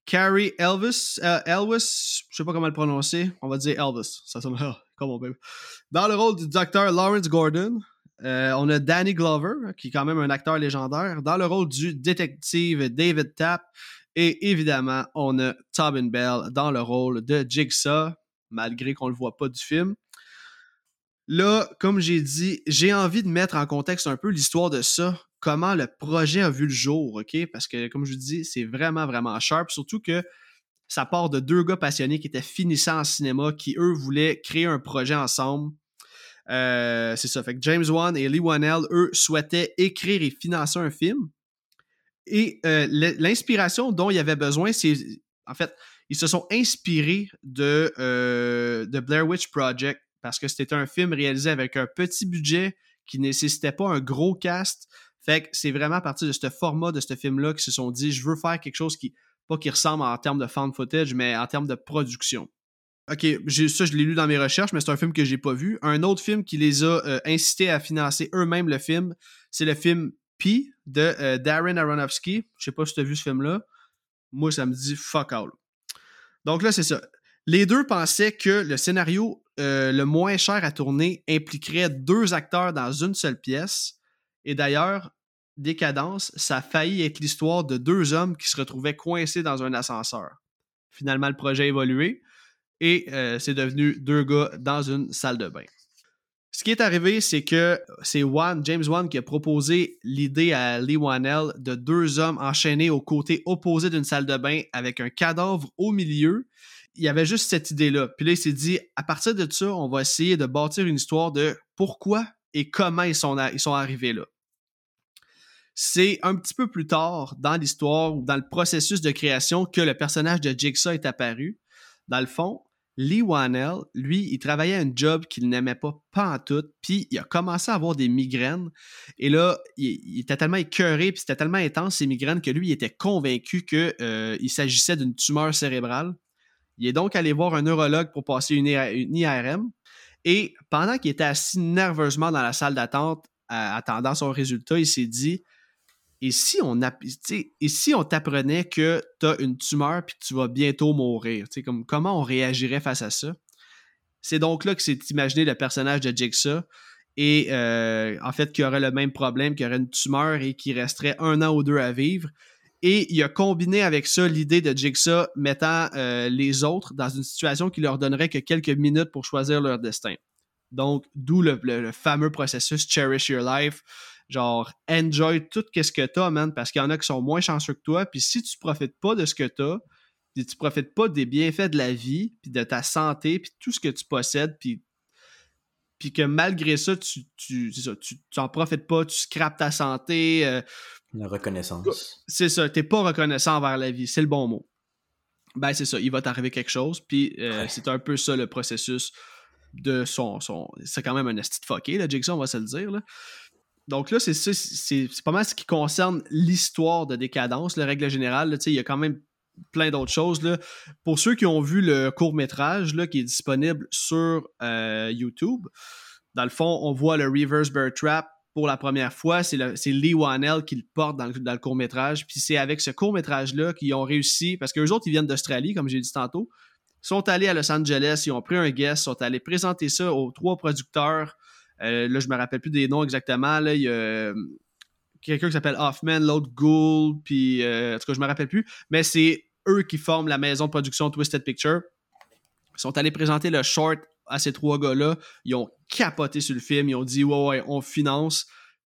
Carrie Elvis, euh, Elvis, je sais pas comment le prononcer, on va dire Elvis, ça sonne comme on peut. Dans le rôle du docteur Lawrence Gordon, euh, on a Danny Glover, qui est quand même un acteur légendaire, dans le rôle du détective David Tapp. Et évidemment, on a Tobin Bell dans le rôle de Jigsaw, malgré qu'on ne le voit pas du film. Là, comme j'ai dit, j'ai envie de mettre en contexte un peu l'histoire de ça, comment le projet a vu le jour, OK? Parce que, comme je vous dis, c'est vraiment, vraiment sharp, surtout que ça part de deux gars passionnés qui étaient finissants en cinéma, qui, eux, voulaient créer un projet ensemble euh, c'est ça. Fait que James Wan et Lee Wanell, eux, souhaitaient écrire et financer un film. Et euh, l'inspiration dont il y avait besoin, c'est. En fait, ils se sont inspirés de, euh, de Blair Witch Project parce que c'était un film réalisé avec un petit budget qui nécessitait pas un gros cast. Fait que c'est vraiment à partir de ce format de ce film-là qu'ils se sont dit je veux faire quelque chose qui, pas qui ressemble en termes de fan footage, mais en termes de production. OK, ça, je l'ai lu dans mes recherches, mais c'est un film que j'ai pas vu. Un autre film qui les a euh, incités à financer eux-mêmes le film, c'est le film Pi de euh, Darren Aronofsky. Je sais pas si tu as vu ce film-là. Moi, ça me dit fuck all. Donc là, c'est ça. Les deux pensaient que le scénario euh, le moins cher à tourner impliquerait deux acteurs dans une seule pièce. Et d'ailleurs, Décadence, ça a failli être l'histoire de deux hommes qui se retrouvaient coincés dans un ascenseur. Finalement, le projet a évolué et euh, c'est devenu deux gars dans une salle de bain. Ce qui est arrivé, c'est que c'est James Wan, qui a proposé l'idée à Lee Wanell de deux hommes enchaînés au côté opposé d'une salle de bain avec un cadavre au milieu. Il y avait juste cette idée-là. Puis là, il s'est dit, à partir de ça, on va essayer de bâtir une histoire de pourquoi et comment ils sont, arrivés là. c'est un petit peu plus tard dans l'histoire ou dans le processus de création que le personnage de Jigsaw est apparu. Dans le fond, Lee Wanell, lui, il travaillait un job qu'il n'aimait pas, pas en tout, puis il a commencé à avoir des migraines. Et là, il, était tellement écœuré, puis c'était tellement intense ces migraines que lui, il était convaincu qu'il euh, s'agissait d'une tumeur cérébrale. Il est donc allé voir un neurologue pour passer une, IRM. Et pendant qu'il était assis nerveusement dans la salle d'attente, attendant son résultat, il s'est dit et si on, t'apprenait que tu as une tumeur puis que tu vas bientôt mourir, comme, comment on réagirait face à ça? C'est donc là que s'est imaginé le personnage de Jigsaw et euh, en fait qu'il aurait le même problème, qu'il aurait une tumeur et qu'il resterait un an ou deux à vivre. Et il a combiné avec ça l'idée de Jigsaw mettant euh, les autres dans une situation qui leur donnerait que quelques minutes pour choisir leur destin. Donc, d'où le, fameux processus Cherish Your Life, genre enjoy tout ce que t'as, man, parce qu'il y en a qui sont moins chanceux que toi. Puis si tu profites pas de ce que t'as, puis tu profites pas des bienfaits de la vie, puis de ta santé, puis tout ce que tu possèdes, puis puis que malgré ça, tu, tu, tu, profites pas, tu scrapes ta santé. Euh, la reconnaissance. C'est ça, t'es pas reconnaissant envers la vie, c'est le bon mot. Ben c'est ça, il va t'arriver quelque chose, puis euh, c'est un peu ça le processus de son... son c'est quand même un esti de fucké, là, Jigsaw, on va se le dire, là. Donc là, c'est c'est pas mal ce qui concerne l'histoire de Décadence, la règle générale. Il y a quand même plein d'autres choses. Là. Pour ceux qui ont vu le court-métrage qui est disponible sur euh, YouTube, dans le fond, on voit le Reverse Bird Trap pour la première fois. C'est Lee Wanell qui le porte dans le, court-métrage. Puis c'est avec ce court-métrage-là qu'ils ont réussi, parce qu'eux autres, ils viennent d'Australie, comme j'ai dit tantôt, sont allés à Los Angeles, ils ont pris un guest, sont allés présenter ça aux trois producteurs euh, là, je me rappelle plus des noms exactement. Il y a euh, quelqu'un qui s'appelle Hoffman, l'autre Gould, puis euh, en tout cas, je me rappelle plus. Mais c'est eux qui forment la maison de production Twisted Picture. Ils sont allés présenter le short à ces trois gars-là. Ils ont capoté sur le film. Ils ont dit Ouais, ouais, on finance.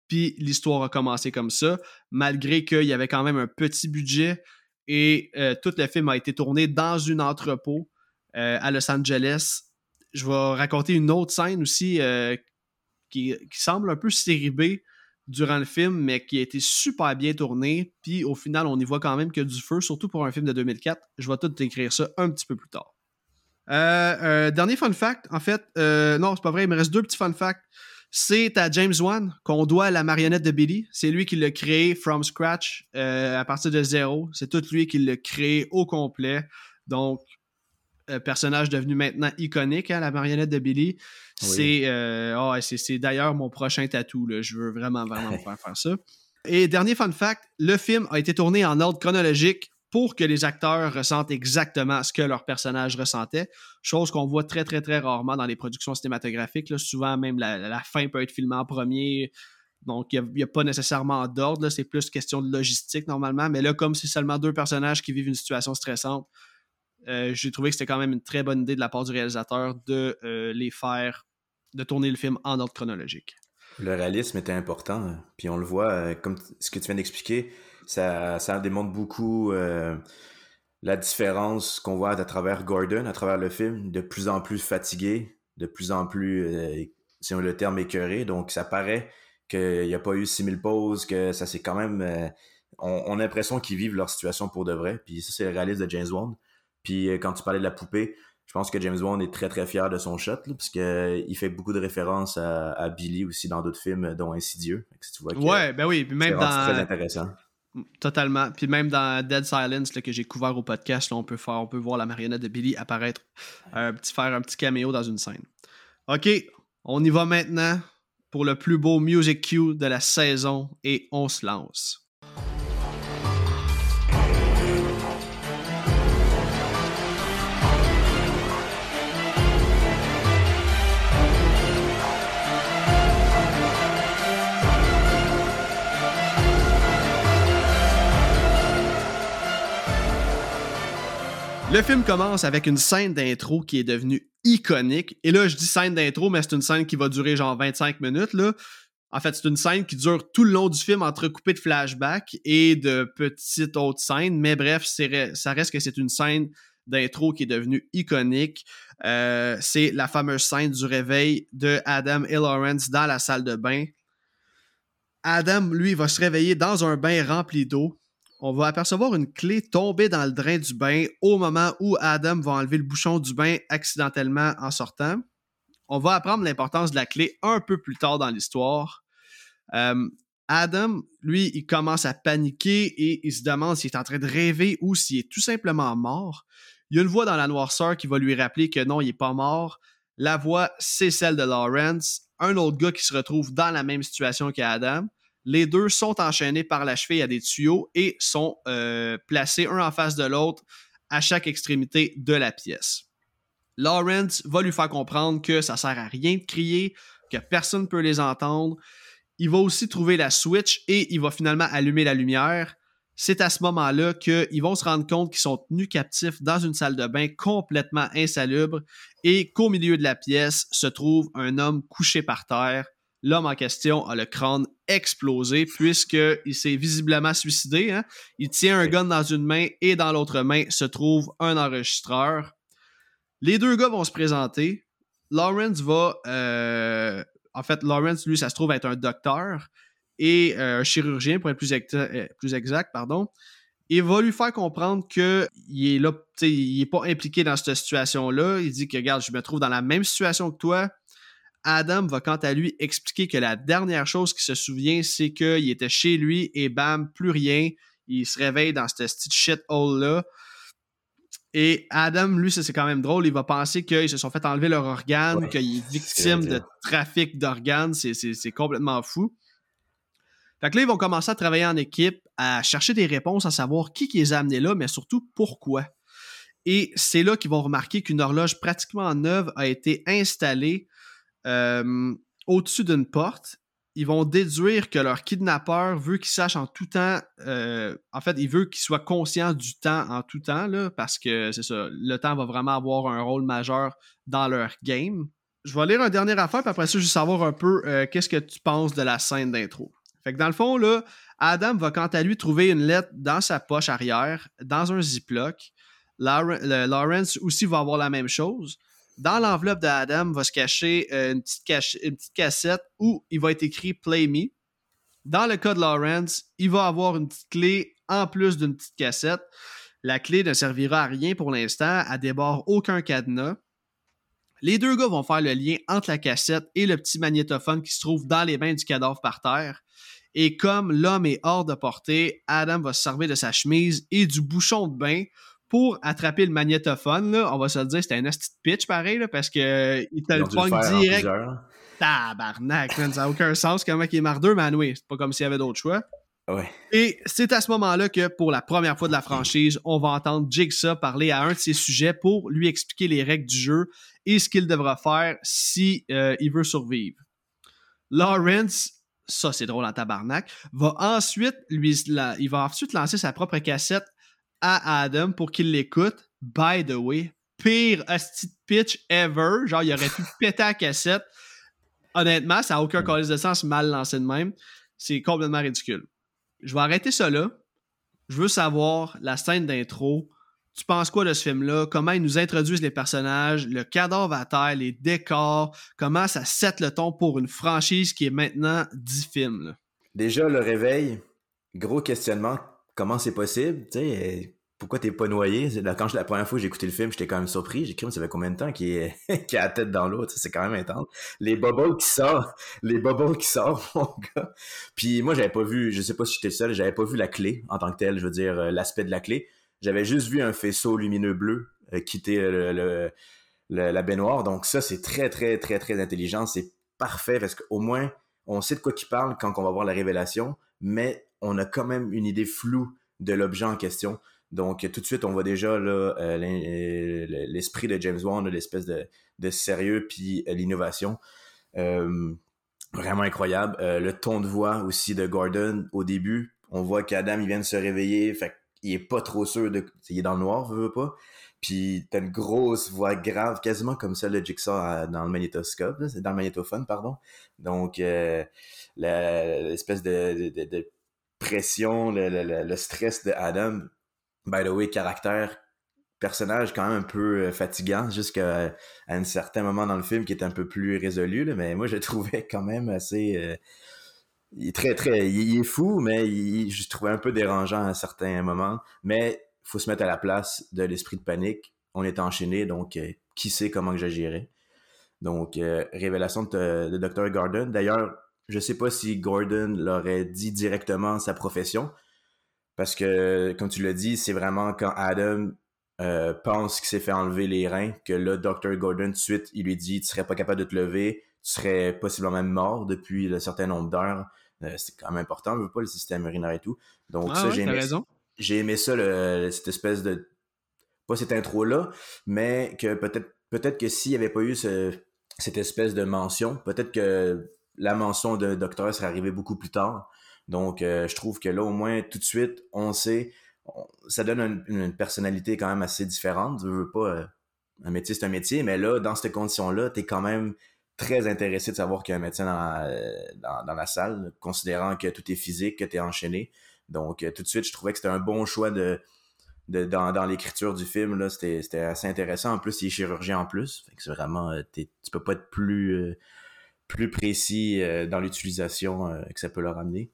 Puis l'histoire a commencé comme ça, malgré qu'il y avait quand même un petit budget. Et tout le film a été tourné dans un entrepôt à Los Angeles. Je vais raconter une autre scène aussi qui, semble un peu stéribé durant le film, mais qui a été super bien tourné. Puis au final, on y voit quand même que du feu, surtout pour un film de 2004. Je vais tout écrire ça un petit peu plus tard. Euh, euh, dernier fun fact, en fait, euh, non, c'est pas vrai, il me reste deux petits fun facts. C'est à James Wan qu'on doit la marionnette de Billy. C'est lui qui l'a créé from scratch, à partir de zéro. C'est tout lui qui l'a créé au complet. Donc, personnage devenu maintenant iconique, hein, la marionnette de Billy. Euh, ah c'est d'ailleurs mon prochain tatou. Je veux vraiment, vraiment faire faire ça. Et dernier fun fact, le film a été tourné en ordre chronologique pour que les acteurs ressentent exactement ce que leur personnage ressentait, chose qu'on voit très, très, très rarement dans les productions cinématographiques. Souvent, même la, fin peut être filmée en premier. Donc, il n'y a, pas nécessairement d'ordre. C'est plus question de logistique normalement. Mais là, comme c'est seulement deux personnages qui vivent une situation stressante, euh, j'ai trouvé que c'était quand même une très bonne idée de la part du réalisateur de euh, les faire, de tourner le film en ordre chronologique. Le réalisme était important, hein. puis on le voit, euh, comme ce que tu viens d'expliquer, ça, ça démontre beaucoup la différence qu'on voit à travers Gordon, à travers le film, de plus en plus fatigué, de plus en plus, si on le terme, écœuré. Donc ça paraît qu'il n'y a pas eu 6000 pauses, que ça c'est quand même. on, on, a l'impression qu'ils vivent leur situation pour de vrai. Puis ça, c'est le réalisme de James Wan. Puis euh, quand tu parlais de la poupée, je pense que James Wan est très très fier de son shot, parce qu'il euh, fait beaucoup de références à, Billy aussi dans d'autres films, dont Insidieux. Tu vois ouais, ben oui, même dans... très intéressant. Totalement. Puis même dans Dead Silence que j'ai couvert au podcast, on peut faire, on peut voir la marionnette de Billy apparaître, un petit, faire un petit caméo dans une scène. Ok, on y va maintenant pour le plus beau music cue de la saison et on se lance. Le film commence avec une scène d'intro qui est devenue iconique. Et là, je dis scène d'intro, mais c'est une scène qui va durer genre 25 minutes. Là. En fait, c'est une scène qui dure tout le long du film, entrecoupée de flashbacks et de petites autres scènes. Mais bref, ça reste que c'est une scène d'intro qui est devenue iconique. Euh, c'est la fameuse scène du réveil de Adam et Lawrence dans la salle de bain. Adam, lui, va se réveiller dans un bain rempli d'eau. On va apercevoir une clé tomber dans le drain du bain au moment où Adam va enlever le bouchon du bain accidentellement en sortant. On va apprendre l'importance de la clé un peu plus tard dans l'histoire. Euh, Adam, lui, il commence à paniquer et il se demande s'il est en train de rêver ou s'il est tout simplement mort. Il y a une voix dans la noirceur qui va lui rappeler que non, il n'est pas mort. La voix, c'est celle de Lawrence, un autre gars qui se retrouve dans la même situation qu'Adam. Les deux sont enchaînés par la cheville à des tuyaux et sont euh, placés un en face de l'autre à chaque extrémité de la pièce. Lawrence va lui faire comprendre que ça sert à rien de crier, que personne ne peut les entendre. Il va aussi trouver la switch et il va finalement allumer la lumière c'est à ce moment-là qu'ils vont se rendre compte qu'ils sont tenus captifs dans une salle de bain complètement insalubre et qu'au milieu de la pièce se trouve un homme couché par terre. L'homme en question a le crâne explosé puisqu'il s'est visiblement suicidé. Hein. Il tient un gun dans une main et dans l'autre main se trouve un enregistreur. Les deux gars vont se présenter. Lawrence va... Euh, en fait, Lawrence, lui, ça se trouve être un docteur et euh, un chirurgien, pour être plus, euh, plus exact, pardon, il va lui faire comprendre qu'il est là, il n'est pas impliqué dans cette situation-là. Il dit que, regarde, je me trouve dans la même situation que toi. Adam va quant à lui expliquer que la dernière chose qu'il se souvient, c'est qu'il était chez lui et bam, plus rien. Il se réveille dans cette petite shit hole-là. Et Adam, lui, c'est quand même drôle, il va penser qu'ils se sont fait enlever leur organe, qu'il est victime de trafic d'organes. C'est complètement fou. Fait que là, ils vont commencer à travailler en équipe, à chercher des réponses, à savoir qui, qui les a amenés là, mais surtout pourquoi. Et c'est là qu'ils vont remarquer qu'une horloge pratiquement neuve a été installée euh, au-dessus d'une porte. Ils vont déduire que leur kidnappeur veut qu'ils sachent en tout temps. Euh, en fait, il veut qu'ils soient conscients du temps en tout temps, parce que c'est ça, le temps va vraiment avoir un rôle majeur dans leur game. Je vais lire un dernier affaire, puis après ça, je veux savoir un peu euh, qu'est-ce que tu penses de la scène d'intro. Fait dans le fond, là, Adam va quant à lui trouver une lettre dans sa poche arrière, dans un ziploc. Lawrence aussi va avoir la même chose. Dans l'enveloppe d'Adam va se cacher euh, une, petite cassette où il va être écrit Play Me. Dans le cas de Lawrence, il va avoir une petite clé en plus d'une petite cassette. La clé ne servira à rien pour l'instant, elle déborde aucun cadenas. Les deux gars vont faire le lien entre la cassette et le petit magnétophone qui se trouve dans les mains du cadavre par terre. Et comme l'homme est hors de portée, Adam va se servir de sa chemise et du bouchon de bain pour attraper le magnétophone. Là. On va se le dire, c'était un petit pitch pareil, parce que euh, il te le pogne direct. Tabarnak, ça n'a aucun sens comment il est mardeux, mais oui, c'est pas comme s'il y avait d'autres choix. Et c'est à ce moment-là que, pour la première fois de la franchise, on va entendre Jigsaw parler à un de ses sujets pour lui expliquer les règles du jeu et ce qu'il devra faire si euh, il veut survivre. Lawrence ça c'est drôle en tabarnak, va ensuite lui, il va ensuite lancer sa propre cassette à Adam pour qu'il l'écoute. By the way, pire hostie pitch ever. Genre, il aurait pu péter la cassette. Honnêtement, ça n'a aucun cause de sens mal lancé de même. C'est complètement ridicule. Je vais arrêter ça là. Je veux savoir la scène d'intro tu penses quoi de ce film-là? Comment ils nous introduisent les personnages, le cadavre à terre, les décors, comment ça set le ton pour une franchise qui est maintenant 10 films? Déjà, le réveil, gros questionnement, comment c'est possible? Tu sais, pourquoi t'es pas noyé? Quand la première fois que j'ai écouté le film, j'étais quand même surpris. J'ai cru, ça fait combien de temps qu'il est, a la tête dans l'eau? C'est quand même intense. Les bubbles qui sortent, les bubbles qui sortent, mon gars. Puis moi, j'avais pas vu, je sais pas si j'étais seul, j'avais pas vu la clé en tant que telle, je veux dire, euh, l'aspect de la clé. J'avais juste vu un faisceau lumineux bleu euh, quitter la baignoire. Donc ça, c'est très, très, très, très intelligent. C'est parfait parce qu'au moins, on sait de quoi il parle quand on va voir la révélation, mais on a quand même une idée floue de l'objet en question. Donc tout de suite, on voit déjà euh, euh, l'esprit de James Wan, l'espèce de, sérieux puis l'innovation. vraiment incroyable. le ton de voix aussi de Gordon au début. On voit qu'Adam il vient de se réveiller. Il est pas trop sûr de. Il est dans le noir, veut, pas. Puis t'as une grosse voix grave, quasiment comme celle de Jigsaw dans le magnétoscope, dans le magnétophone, pardon. Donc euh, l'espèce de, pression, le, stress de Adam, by the way, caractère, personnage quand même un peu euh, fatigant jusqu'à un certain moment dans le film qui est un peu plus résolu, mais moi je le trouvais quand même assez. Euh, il est très, très. Il, est fou, mais il, je trouvais un peu dérangeant à certains moments. Mais il faut se mettre à la place de l'esprit de panique. On est enchaîné, donc euh, qui sait comment j'agirais. Donc, révélation de, de Dr. Gordon. D'ailleurs, je sais pas si Gordon l'aurait dit directement sa profession. Parce que, comme tu l'as dit, c'est vraiment quand Adam euh, pense qu'il s'est fait enlever les reins, que là, Dr. Gordon, tout de suite, il lui dit Tu serais pas capable de te lever, tu serais possiblement même mort depuis un certain nombre d'heures. Euh, c'est quand même important, je veux pas le système urinaire et tout. Donc, ah ça, j'ai aimé, j'ai aimé ça, cette espèce de. Pas cette intro-là, mais que peut-être peut-être que s'il n'y avait pas eu cette espèce de mention, peut-être que la mention de docteur serait arrivée beaucoup plus tard. Donc, euh, je trouve que là, au moins, tout de suite, on sait, ça donne une, personnalité quand même assez différente. Je veux pas, euh, un métier, c'est un métier, mais là, dans ces conditions-là, tu es quand même très intéressé de savoir qu'il y a un médecin dans, dans, la salle, considérant que tout est physique, que tu es enchaîné. Donc, euh, tout de suite, je trouvais que c'était un bon choix de, de dans, dans l'écriture du film. C'était, assez intéressant. En plus, il est chirurgien en plus. Fait que c'est vraiment, euh, tu peux pas être plus, euh, plus précis dans l'utilisation que ça peut leur amener.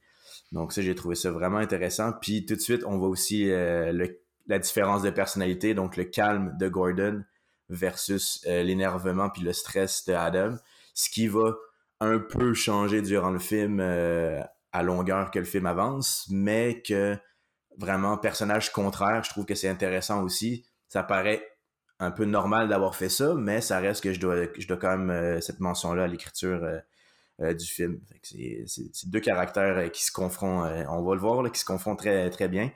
Donc, ça, j'ai trouvé ça vraiment intéressant. Puis, tout de suite, on voit aussi le, la différence de personnalité. Donc, le calme de Gordon versus l'énervement puis le stress de Adam ce qui va un peu changer durant le film euh, à longueur que le film avance, mais que vraiment personnage contraire, je trouve que c'est intéressant aussi. Ça paraît un peu normal d'avoir fait ça, mais ça reste que je dois, je dois quand même euh, cette mention-là à l'écriture euh, du film. C'est deux caractères qui se confrontent, on va le voir, qui se confrontent très, très bien.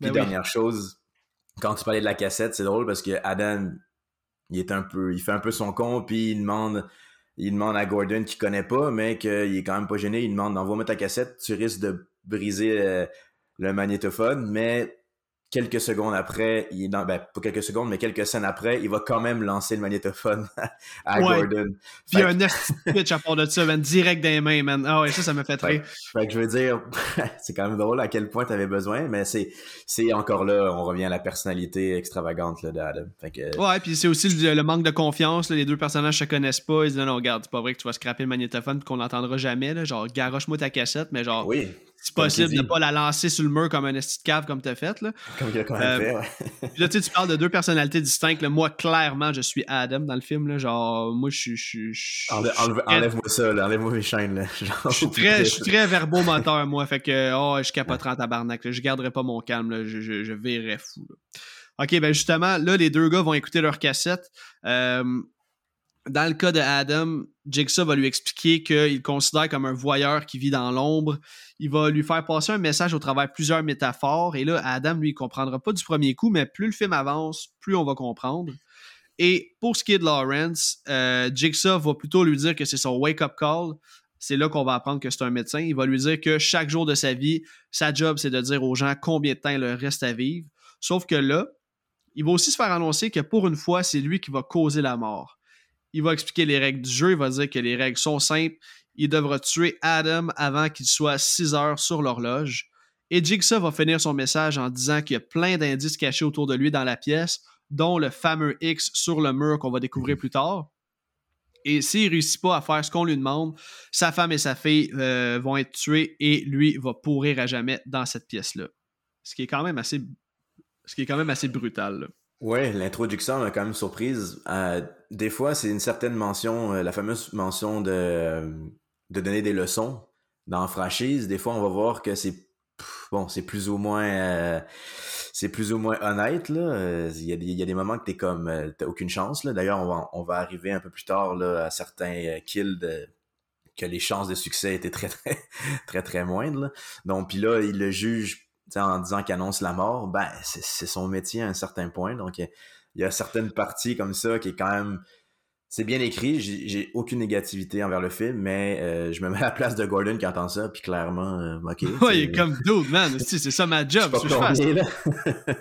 Puis ben dernière chose, quand tu parlais de la cassette, c'est drôle parce que Adam, il est un peu, il fait un peu son con, puis il demande il demande à Gordon qui connaît pas, mais qu'il est quand même pas gêné. Il demande envoie-moi ta cassette, tu risques de briser euh, le magnétophone, mais quelques secondes après, il est dans, ben, pas quelques secondes, mais quelques scènes après, il va quand même lancer le magnétophone à Gordon. Puis un pitch à part de ça, man, direct dans les mains, man. Ah ouais, ça, ça me fait très. Fait, que je veux dire, c'est quand même drôle à quel point tu avais besoin, mais c'est, c'est encore là, on revient à la personnalité extravagante d'Adam. Ouais, puis c'est aussi le, manque de confiance. les deux personnages se connaissent pas. Ils se disent non, regarde, c'est pas vrai que tu vas scraper le magnétophone qu'on n'entendra jamais. Là, genre, garoche-moi ta cassette, mais genre. Oui c'est possible de ne pas la lancer sur le mur comme un esti de cave comme t'as fait. Là. Comme il a quand même euh, fait, ouais. là, tu parles de deux personnalités distinctes. Moi, clairement, je suis Adam dans le film. Là. Genre, moi, je suis. Enlève, moi ça, enlève-moi mes chaînes. Là. je suis très, je très verbomoteur, moi. Fait que, oh, je capoterai en tabarnak. Je garderai pas mon calme. Là. Je, je, je verrai fou. Ok, ben justement, là, les deux gars vont écouter leur cassette. Euh, dans le cas de Adam, Jigsaw va lui expliquer qu'il considère comme un voyeur qui vit dans l'ombre. Il va lui faire passer un message au travers de plusieurs métaphores. Et là, Adam, lui, il comprendra pas du premier coup, mais plus le film avance, plus on va comprendre. Et pour ce qui est de Lawrence, euh, Jigsaw va plutôt lui dire que c'est son wake-up call. C'est là qu'on va apprendre que c'est un médecin. Il va lui dire que chaque jour de sa vie, sa job, c'est de dire aux gens combien de temps il leur reste à vivre. Sauf que là, il va aussi se faire annoncer que pour une fois, c'est lui qui va causer la mort il va expliquer les règles du jeu, il va dire que les règles sont simples. Il devra tuer Adam avant qu'il soit 6 heures sur l'horloge. Et Jigsaw va finir son message en disant qu'il y a plein d'indices cachés autour de lui dans la pièce, dont le fameux X sur le mur qu'on va découvrir plus tard. Et s'il réussit pas à faire ce qu'on lui demande, sa femme et sa fille euh, vont être tuées et lui va pourrir à jamais dans cette pièce-là. Ce qui est quand même assez, ce qui est quand même assez brutal. Ouais, l'introduction m'a quand même surprise. Euh, des fois, c'est une certaine mention, euh, la fameuse mention de, de donner des leçons dans franchise. Des fois, on va voir que c'est bon, c'est plus ou moins euh, c'est plus ou moins honnête là. Il y, a des, moments que t'es comme t'as aucune chance. D'ailleurs, on va, arriver un peu plus tard là à certains kills que les chances de succès étaient très très très très moindres. Donc puis là, il le juge en disant qu'il annonce la mort, ben, c'est son métier à un certain point. Donc, il y, a certaines parties comme ça qui est quand même. C'est bien écrit, j'ai aucune négativité envers le film, mais euh, je me mets à la place de Gordon qui entend ça, puis clairement, euh, ok. Ouais, il est comme dude, man, c'est ça ma job, c'est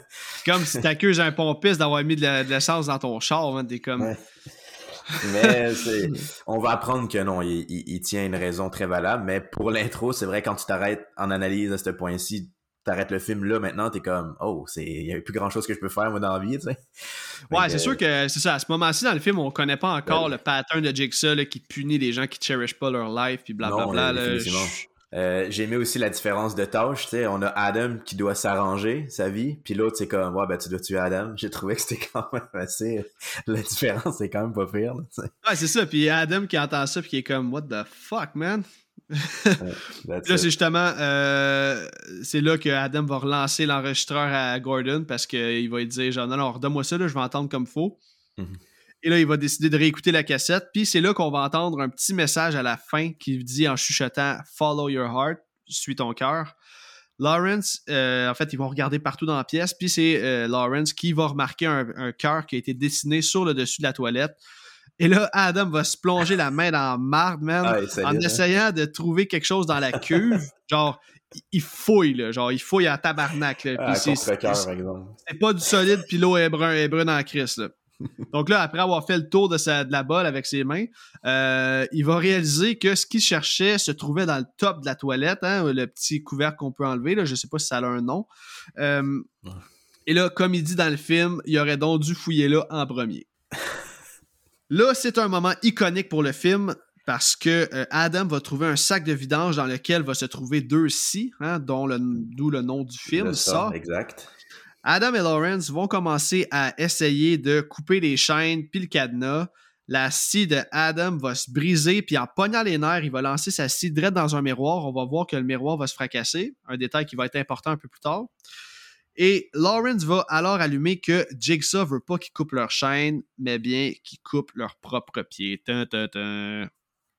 comme si t'accuses un pompiste d'avoir mis de l'essence dans ton char, t'es comme. mais on va apprendre que non, il, il, tient une raison très valable, mais pour l'intro, c'est vrai, quand tu t'arrêtes en analyse à ce point-ci, t'arrêtes le film là maintenant, t'es comme oh, c'est il y a plus grand chose que je peux faire moi dans la vie, tu sais. Ouais, c'est sûr que c'est ça. À ce moment-ci dans le film, on connaît pas encore le pattern de Jigsaw là, qui punit les gens qui cherish pas leur life puis blablabla. Euh, j'ai aimé aussi la différence de tâches, tu sais, on a Adam qui doit s'arranger sa vie, puis l'autre c'est comme ouais ben tu dois tuer Adam. J'ai trouvé que c'était quand même assez la différence c'est quand même pas pire. Là, ouais, c'est ça, puis Adam qui entend ça puis qui est comme what the fuck man? Là, c'est justement euh, c'est là que Adam va relancer l'enregistreur à Gordon parce qu'il va lui dire genre non non, redonne-moi ça là, je vais entendre comme faux. Mm-hmm. Et là, il va décider de réécouter la cassette. Puis c'est là qu'on va entendre un petit message à la fin qui dit en chuchotant Follow your heart, suis ton cœur. Lawrence, euh, en fait, ils vont regarder partout dans la pièce. Puis c'est euh, Lawrence qui va remarquer un, cœur qui a été dessiné sur le dessus de la toilette. Et là, Adam va se plonger la main dans la marde, man, ah, en hein? essayant de trouver quelque chose dans la cuve. genre, il fouille, là, genre, il fouille à tabarnak. Là, ah, c'est pas du solide, puis l'eau est brun, est brune en crise. Là. Donc là, après avoir fait le tour de, sa, de la balle avec ses mains, euh, il va réaliser que ce qu'il cherchait se trouvait dans le top de la toilette, hein, le petit couvercle qu'on peut enlever. Là, je sais pas si ça a un nom. Euh, et là, comme il dit dans le film, il aurait donc dû fouiller là en premier. là, c'est un moment iconique pour le film parce que euh, Adam va trouver un sac de vidange dans lequel va se trouver deux scies, hein, dont le, d'où le nom du film, ça. Exact. Adam et Lawrence vont commencer à essayer de couper les chaînes puis le cadenas. La scie de Adam va se briser, puis en pognant les nerfs, il va lancer sa scie direct dans un miroir. On va voir que le miroir va se fracasser, un détail qui va être important un peu plus tard. Et Lawrence va alors allumer que Jigsaw veut pas qu'ils coupent leur chaîne, mais bien qu'ils coupent leur propre pied.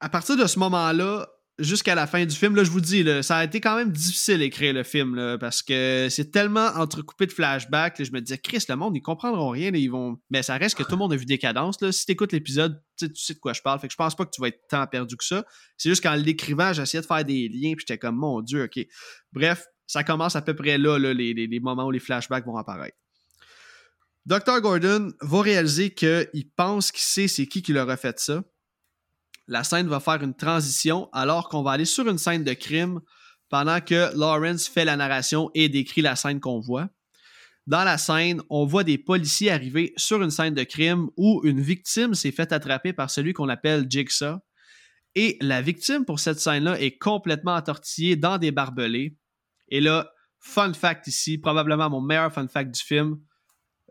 À partir de ce moment-là, jusqu'à la fin du film, là, je vous dis, ça a été quand même difficile d'écrire le film, parce que c'est tellement entrecoupé de flashbacks. je me disais, Chris, le monde, ils comprendront rien. ils vont... Mais ça reste que tout le monde a vu des cadences. Si tu écoutes l'épisode, tu sais de quoi je parle. Fait que je pense pas que tu vas être tant perdu que ça. C'est juste qu'en l'écrivant, j'essayais de faire des liens, puis j'étais comme, mon Dieu, OK. Bref, ça commence à peu près là, les, moments où les flashbacks vont apparaître. Dr. Gordon va réaliser qu'il pense qu'il sait c'est qui qui leur a fait ça la scène va faire une transition alors qu'on va aller sur une scène de crime pendant que Lawrence fait la narration et décrit la scène qu'on voit. Dans la scène, on voit des policiers arriver sur une scène de crime où une victime s'est fait attraper par celui qu'on appelle Jigsaw. Et la victime pour cette scène-là est complètement entortillée dans des barbelés. Et là, fun fact ici, probablement mon meilleur fun fact du film.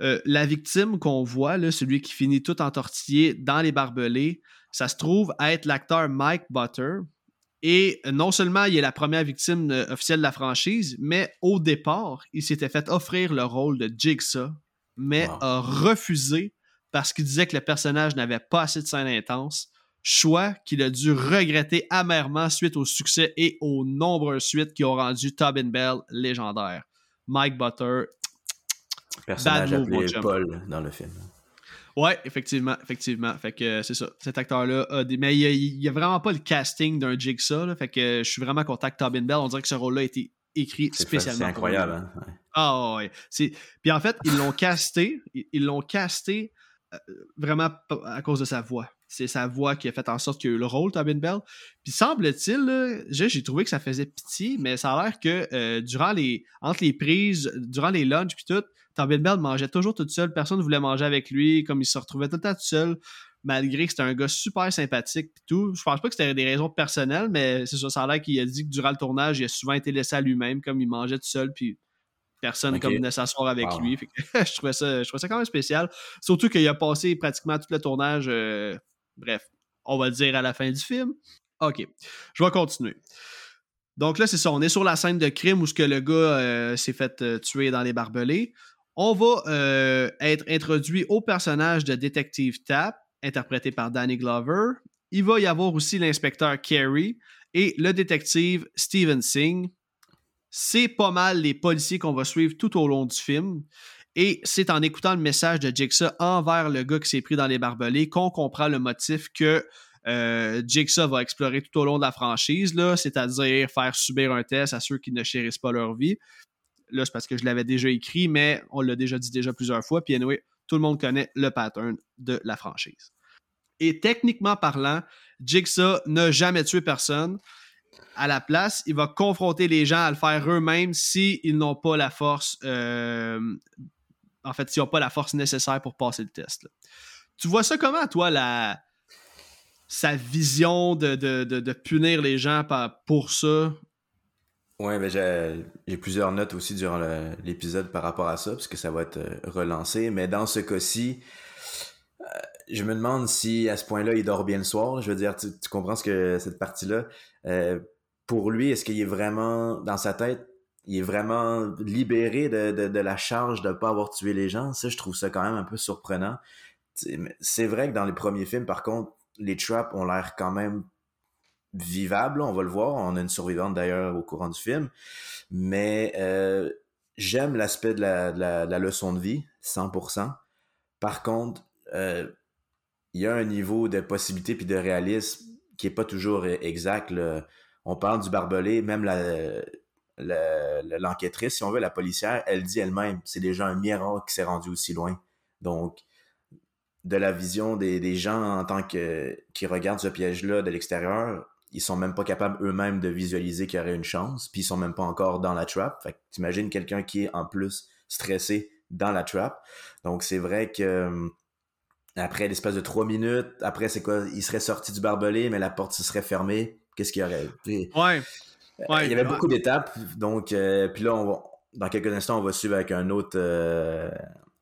Euh, la victime qu'on voit, là, celui qui finit tout entortillé dans les barbelés, ça se trouve être l'acteur Mike Butter. Et non seulement il est la première victime euh, officielle de la franchise, mais au départ, il s'était fait offrir le rôle de Jigsaw, mais a refusé parce qu'il disait que le personnage n'avait pas assez de scènes intenses. Choix qu'il a dû regretter amèrement suite au succès et aux nombreuses suites qui ont rendu Tobin Bell légendaire. Mike Butter. Personnage appelé Paul dans le film. Ouais, effectivement, effectivement. Fait que c'est ça. Cet acteur-là a des. Mais il n'y a, vraiment pas le casting d'un Jigsaw. Là, fait que je suis vraiment content que Tobin Bell. On dirait que ce rôle-là a été écrit spécialement. C'est incroyable, hein? Ah ouais. Puis en fait, ils l'ont casté. Ils l'ont casté euh, vraiment à cause de sa voix. C'est sa voix qui a fait en sorte qu'il y a eu le rôle, Tobin Bell. Puis semble-t-il, j'ai trouvé que ça faisait pitié, mais ça a l'air que euh, durant les. entre les prises, durant les lunchs puis tout, Tobin Bell mangeait toujours tout seul. Personne ne voulait manger avec lui. Comme il se retrouvait tout le temps tout seul, malgré que c'était un gars super sympathique et tout. Je pense pas que c'était des raisons personnelles, mais c'est ça. Ça a l'air qu'il a dit que durant le tournage, il a souvent été laissé à lui-même, comme il mangeait tout seul. Puis personne comme venait s'asseoir avec lui. je, trouvais ça, je trouvais ça quand même spécial. Surtout qu'il a passé pratiquement tout le tournage. Euh, bref, on va le dire à la fin du film. OK. Je vais continuer. Donc là, c'est ça. On est sur la scène de crime où ce que le gars euh, s'est fait euh, tuer dans les barbelés. On va euh, être introduit au personnage de Détective Tap, interprété par Danny Glover. Il va y avoir aussi l'inspecteur Carey et le détective Steven Singh. C'est pas mal les policiers qu'on va suivre tout au long du film. Et c'est en écoutant le message de Jigsaw envers le gars qui s'est pris dans les barbelés qu'on comprend le motif que euh, Jigsaw va explorer tout au long de la franchise, c'est-à-dire faire subir un test à ceux qui ne chérissent pas leur vie. Là, c'est parce que je l'avais déjà écrit, mais on l'a déjà dit déjà plusieurs fois. Puis anyway, tout le monde connaît le pattern de la franchise. Et techniquement parlant, Jigsaw n'a jamais tué personne. À la place, il va confronter les gens à le faire eux-mêmes s'ils n'ont pas la force. Euh, en fait, s'ils n'ont pas la force nécessaire pour passer le test. Tu vois ça comment, toi, la, sa vision de, punir les gens pour ça? Ouais, ben j'ai plusieurs notes aussi durant l'épisode par rapport à ça, parce que ça va être euh, relancé. Mais dans ce cas-ci, euh, je me demande si à ce point-là, il dort bien le soir. Je veux dire, tu, comprends ce que cette partie-là. Euh, pour lui, est-ce qu'il est vraiment dans sa tête, il est vraiment libéré de, de, la charge de ne pas avoir tué les gens? Ça, je trouve ça quand même un peu surprenant. C'est vrai que dans les premiers films, par contre, les traps ont l'air quand même vivable, on va le voir. On a une survivante d'ailleurs au courant du film. Mais euh, j'aime l'aspect de la, leçon de vie, 100%. Par contre, euh, il y a un niveau de possibilité puis de réalisme qui est pas toujours exact. On parle du barbelé, même l'enquêtrice, si on veut, la policière, elle dit elle-même, c'est déjà un miracle qui s'est rendu aussi loin. Donc, de la vision des, gens en tant que qui regardent ce piège-là de l'extérieur, ils sont même pas capables eux-mêmes de visualiser qu'il y aurait une chance, puis ils sont même pas encore dans la trap. Fait que t'imagines quelqu'un qui est en plus stressé dans la trap. Donc c'est vrai que euh, après l'espace de trois minutes, après c'est quoi, il serait sorti du barbelé, mais la porte se serait fermée. Qu'est-ce qu'il y aurait? Ouais. Il y avait beaucoup d'étapes, donc euh, puis là on va, dans quelques instants on va suivre avec un autre euh,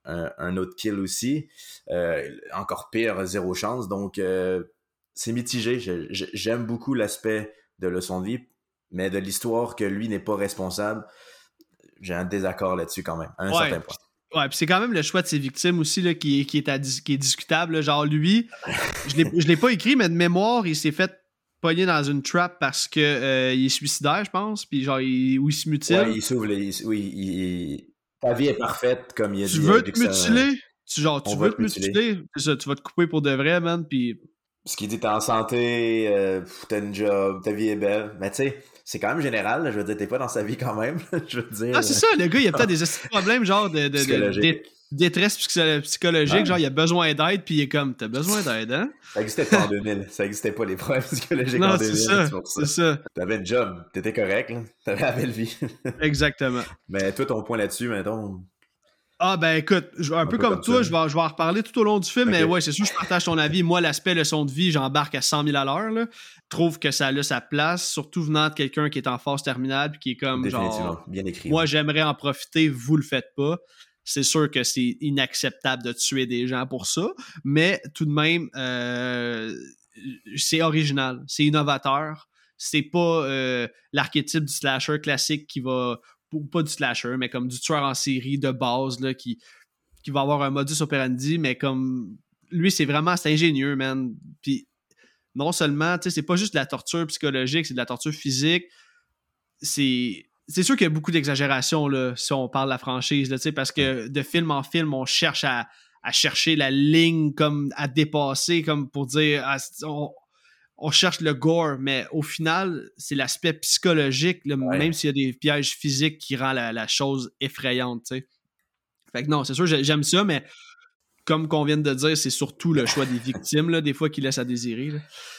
un, autre kill aussi, encore pire, zéro chance. Donc c'est mitigé. J'aime beaucoup l'aspect de leçon de vie, mais de l'histoire que lui n'est pas responsable, j'ai un désaccord là-dessus quand même, à un certain point. Ouais, puis c'est quand même le choix de ses victimes aussi là, qui, qui, est qui est discutable. Genre, lui, je ne l'ai pas écrit, mais de mémoire, il s'est fait pogner dans une trap parce que euh, il est suicidaire, je pense, puis genre, il, ou il se mutile. Ouais, il s'ouvre, oui, il, ta vie est parfaite, comme il a tu Veux te mutiler? Tu, genre, tu veux te mutiler? Ça, tu vas te couper pour de vrai, man, puis ce qui dit t'es en santé, euh, t'as une job, ta vie est belle. Mais tu sais, c'est quand même général. je veux dire, t'es pas dans sa vie quand même. je veux dire. Ah, c'est ça, le gars, il a peut-être des problèmes, genre de, de, détresse psychologique, genre il a besoin d'aide, puis il est comme, t'as besoin d'aide, hein? Ça existait pas en 2000. Ça existait pas les problèmes psychologiques en 2000. c'est ça. Ça. T'avais un job, t'étais correct, t'avais la belle vie. Exactement. Mais toi, ton point là-dessus, mettons? Ah ben écoute, un, peu, comme, toi, je vais, je vais en reparler tout au long du film, mais ouais, c'est sûr, je partage ton avis. Moi, l'aspect leçon de vie, j'embarque à 100 000 à l'heure. trouve que ça a sa place, surtout venant de quelqu'un qui est en phase terminale puis qui est comme genre. bien écrit. Moi, j'aimerais en profiter, vous le faites pas. C'est sûr que c'est inacceptable de tuer des gens pour ça, mais tout de même, euh, c'est original, c'est innovateur. C'est pas euh, l'archétype du slasher classique qui va pas du slasher, mais comme du tueur en série de base là, qui, qui va avoir un modus operandi, mais comme lui, c'est vraiment c'est ingénieux, man. Puis non seulement, tu sais, c'est pas juste de la torture psychologique, c'est de la torture physique. C'est. C'est sûr qu'il y a beaucoup d'exagération là, si on parle de la franchise, là, parce que de film en film, on cherche à, chercher la ligne comme à dépasser, comme pour dire ah, on cherche le gore, mais au final, c'est l'aspect psychologique, même s'il y a des pièges physiques qui rend la, chose effrayante, tu Fait que non, c'est sûr, j'aime ça, mais comme qu'on vient de dire, c'est surtout le choix des victimes, là, des fois, qui laisse à désirer.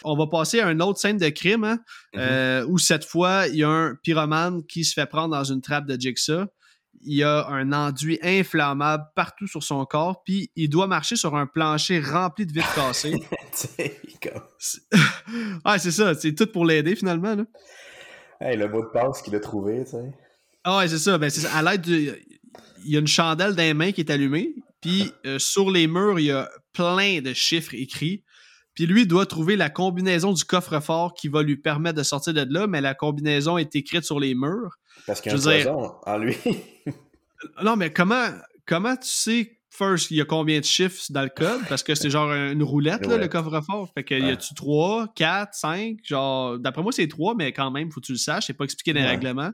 On va passer à une autre scène de crime, hein, mm-hmm. euh, où cette fois, il y a un pyromane qui se fait prendre dans une trappe de Jigsaw il y a un enduit inflammable partout sur son corps, puis il doit marcher sur un plancher rempli de vitres cassées. ah, c'est ça, c'est tout pour l'aider finalement. Là. le mot de passe qu'il a trouvé, tu sais. Ah ouais, c'est ça. Ben, À l'aide Il y a une chandelle dans les mains qui est allumée, puis euh, sur les murs, il y a plein de chiffres écrits. Puis lui doit trouver la combinaison du coffre-fort qui va lui permettre de sortir de là, mais la combinaison est écrite sur les murs. Parce qu'il y a un poison en lui. non, mais comment, comment tu sais, first, il y a combien de chiffres dans le code? Parce que c'est genre une roulette, là, le coffre-fort. Fait que y a-tu 3, 4, 5? Genre, d'après moi, c'est 3, mais quand même, faut que tu le saches. C'est pas expliqué dans les règlements.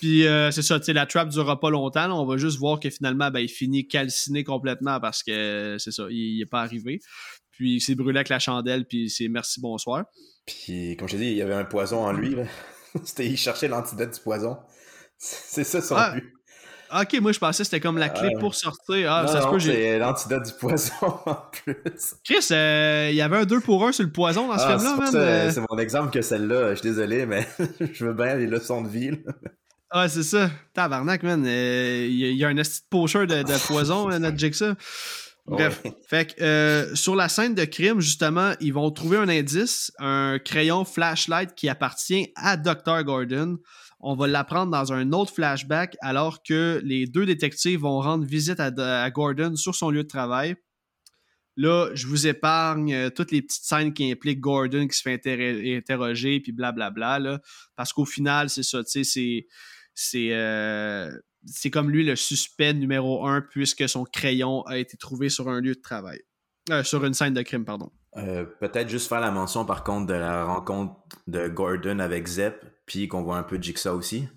Puis euh, c'est ça, tu sais, la trap durera pas longtemps. on va juste voir que finalement, ben, il finit calciné complètement parce que c'est ça, il, est pas arrivé. Puis il s'est brûlé avec la chandelle, puis c'est merci, bonsoir. Puis, comme je t'ai dit, il y avait un poison en lui. C'était, il cherchait l'antidote du poison. C'est ça son ah, but. Ok, moi je pensais que c'était comme la clé pour sortir. Ah, ça se peut, c'est l'antidote du poison en plus. Chris, euh, il y avait un 2 pour 1 sur le poison dans ce ah, film-là, man. Euh. C'est mon exemple que celle-là. Je suis désolé, mais je veux bien les leçons de vie. Ah, c'est ça. Tabarnak, man. Euh, il y, a un petit pocheur de, de poison, notre Jigsaw. Bref. Fait que euh, sur la scène de crime, justement, ils vont trouver un indice, un crayon flashlight qui appartient à Dr. Gordon. On va l'apprendre dans un autre flashback alors que les deux détectives vont rendre visite à, Gordon sur son lieu de travail. Là, je vous épargne euh, toutes les petites scènes qui impliquent Gordon qui se fait interroger, puis blablabla, parce qu'au final, c'est ça, tu sais, euh, c'est comme lui le suspect numéro un puisque son crayon a été trouvé sur un lieu de travail. Euh, sur une scène de crime, pardon. Euh, peut-être juste faire la mention par contre de la rencontre de Gordon avec Zep, puis qu'on voit un peu Jigsaw aussi.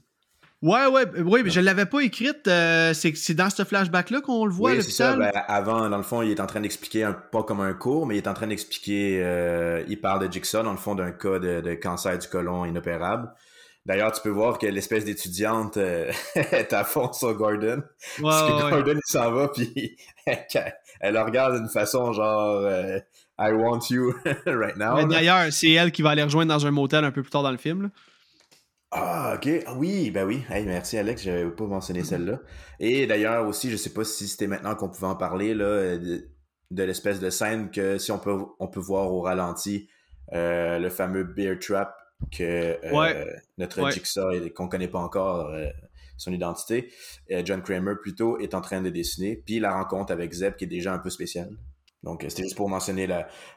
Ouais, ouais, oui, mais je l'avais pas écrite. c'est dans ce flashback-là qu'on le voit oui, ça. Ben, avant, dans le fond, il est en train d'expliquer, pas comme un cours, mais il est en train d'expliquer, il parle de Jigsaw, dans le fond, d'un cas de, de, cancer du côlon inopérable. D'ailleurs, tu peux voir que l'espèce d'étudiante euh, est à fond sur Gordon. parce que Gordon, il s'en va, puis elle, le regarde d'une façon genre euh, I want you right now. D'ailleurs, c'est elle qui va aller rejoindre dans un motel un peu plus tard dans le film. Ah, ok. Ah oui, ben oui. merci Alex, j'avais pas mentionné mm-hmm. celle-là. Et d'ailleurs aussi, je sais pas si c'était maintenant qu'on pouvait en parler, là, de, l'espèce de scène que si on peut, on peut voir au ralenti, euh, le fameux bear trap que euh, notre Jigsaw, qu'on connaît pas encore euh, son identité, euh, John Kramer plutôt, est en train de dessiner. Puis la rencontre avec Zep qui est déjà un peu spéciale. Donc c'était juste pour mentionner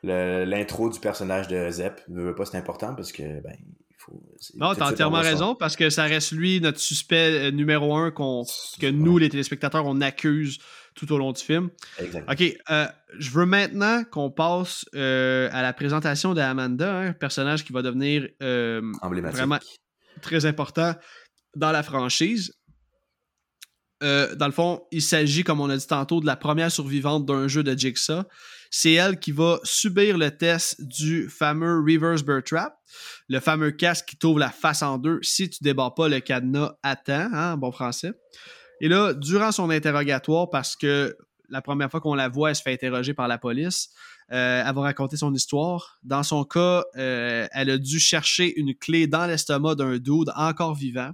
l'intro du personnage de Zep. Je veux pas, c'est important parce que ben, il faut. Non, t'as entièrement raison parce que ça reste lui notre suspect numéro un que nous les téléspectateurs on accuse tout au long du film. Exactement. OK, euh, je veux maintenant qu'on passe euh, à la présentation d'Amanda, un personnage qui va devenir euh, vraiment très important dans la franchise. Dans le fond, il s'agit, comme on a dit tantôt, de la première survivante d'un jeu de Jigsaw. C'est elle qui va subir le test du fameux Reverse Bird Trap, le fameux casque qui t'ouvre la face en deux si tu débarres pas le cadenas à temps, hein, bon français. Et là, durant son interrogatoire, parce que la première fois qu'on la voit, elle se fait interroger par la police, euh, elle va raconter son histoire. Dans son cas, euh, elle a dû chercher une clé dans l'estomac d'un dude encore vivant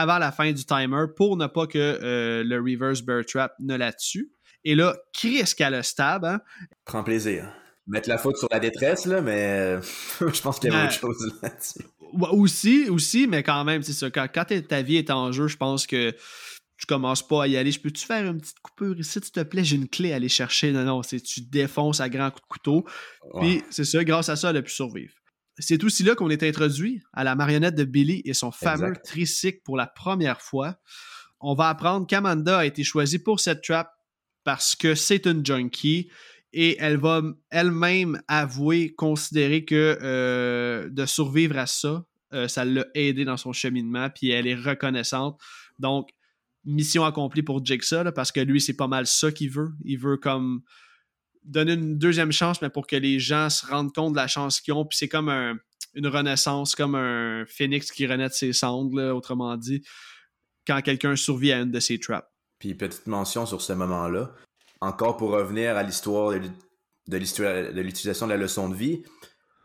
avant la fin du timer pour ne pas que euh, le reverse bear trap ne la tue. Et là, Chris qu'elle a stab. Hein? Prends plaisir. Mettre la faute sur la détresse, là, mais je pense qu'il y a autre chose là-dessus. Aussi, aussi, mais quand même, c'est ça. Quand, quand ta vie est en jeu, je pense que tu commences pas à y aller. Je peux-tu faire une petite coupure ici, s'il te plaît? J'ai une clé à aller chercher. Non, non, c'est tu défonces à grands coups de couteau. Puis c'est ça, grâce à ça, elle a pu survivre. C'est aussi là qu'on est introduit à la marionnette de Billy et son fameux tricycle pour la première fois. On va apprendre qu'Amanda a été choisie pour cette trap parce que c'est une junkie et elle va elle-même avouer, considérer que euh, de survivre à ça, euh, ça l'a aidé dans son cheminement, puis elle est reconnaissante. Donc, mission accomplie pour Jigsaw, parce que lui, c'est pas mal ça qu'il veut. Il veut comme donner une deuxième chance, mais pour que les gens se rendent compte de la chance qu'ils ont. Puis c'est comme une renaissance, comme un phénix qui renaît de ses cendres, autrement dit, quand quelqu'un survit à une de ses traps. Puis petite mention sur ce moment-là, encore pour revenir à l'histoire de l'utilisation de la leçon de vie,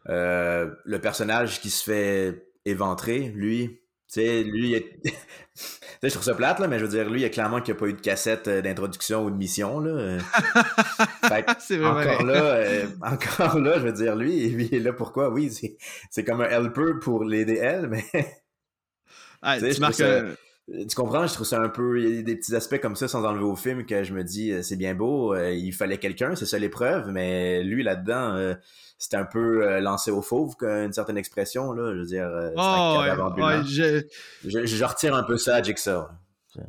euh, le personnage qui se fait éventrer, lui, sais, lui, il est... je trouve ça plate, là, mais je veux dire, lui, il y a clairement qu'il n'y a pas eu de cassette euh, d'introduction ou de mission. Là. c'est vrai. Encore là, euh, encore là, je veux dire, lui, il est là pourquoi? Oui, c'est comme un helper pour l'aider elle, mais. Ah, tu, marques tu comprends, je trouve ça un peu. Il y a des petits aspects comme ça sans enlever au film que je me dis, euh, c'est bien beau, il fallait quelqu'un, c'est ça l'épreuve, mais lui là-dedans c'était un peu euh, lancé au fauve, une certaine expression, là. Je veux dire, oh, je... Je, retire un peu ça à Jigsaw.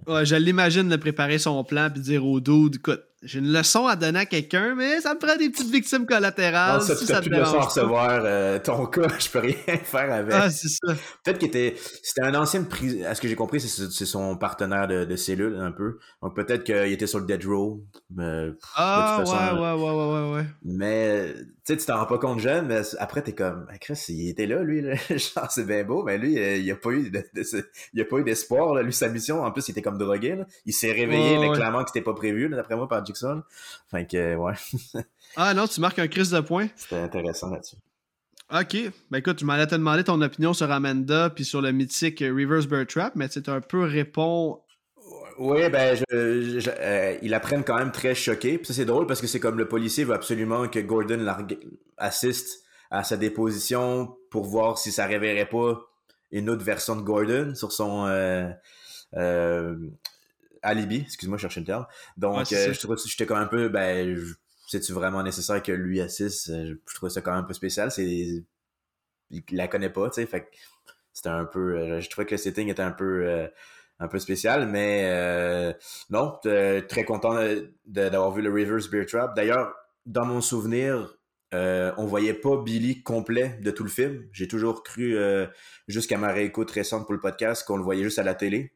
Ouais, je l'imagine de préparer son plan puis dire au dude, écoute, j'ai une leçon à donner à quelqu'un, mais ça me prend des petites victimes collatérales. Non, ça, si plus de leçon à recevoir. Euh, ton cas, je peux rien faire avec. Ah, c'est ça. Peut-être qu'il était. C'était un ancien pris... À ce que j'ai compris, c'est son partenaire de, de, cellule, un peu. Donc peut-être qu'il était sur le dead row. Mais, ah, ouais, ouais, ouais, ouais, ouais, Mais, tu sais, tu t'en rends pas compte jeune, mais après, t'es comme, ah, Chris, il était là, lui, là. Genre, c'est bien beau, mais lui, euh, il a pas eu de, il a pas eu d'espoir, Lui, sa mission, en plus, il était comme drogué, là. Il s'est réveillé, mais clairement que c'était pas prévu, d'après moi, par Jackson. Fait que, ouais. ah non, tu marques un crise de points. C'était intéressant là-dessus. Ok. Ben écoute, tu m'allais te demander ton opinion sur Amanda puis sur le mythique Reverse Bird Trap, mais tu un peu répond. Oui, ben, je, euh, ils apprennent quand même très choqués. Puis ça, c'est drôle parce que c'est comme le policier veut absolument que Gordon assiste à sa déposition pour voir si ça réveillerait pas une autre version de Gordon sur son euh, euh, alibi. Excuse-moi, je cherchais le terme. Donc, je trouvais j'étais quand même un peu, ben, c'est-tu vraiment nécessaire que lui assiste? Je trouvais ça quand même un peu spécial. C'est, il la connaît pas, tu sais, fait c'était un peu, je trouvais que le setting était un peu, un peu spécial, mais non, très content d'avoir vu le Reverse Beer Trap. D'ailleurs, dans mon souvenir, euh, on voyait pas Billy complet de tout le film. J'ai toujours cru, euh, jusqu'à ma réécoute récente pour le podcast, qu'on le voyait juste à la télé.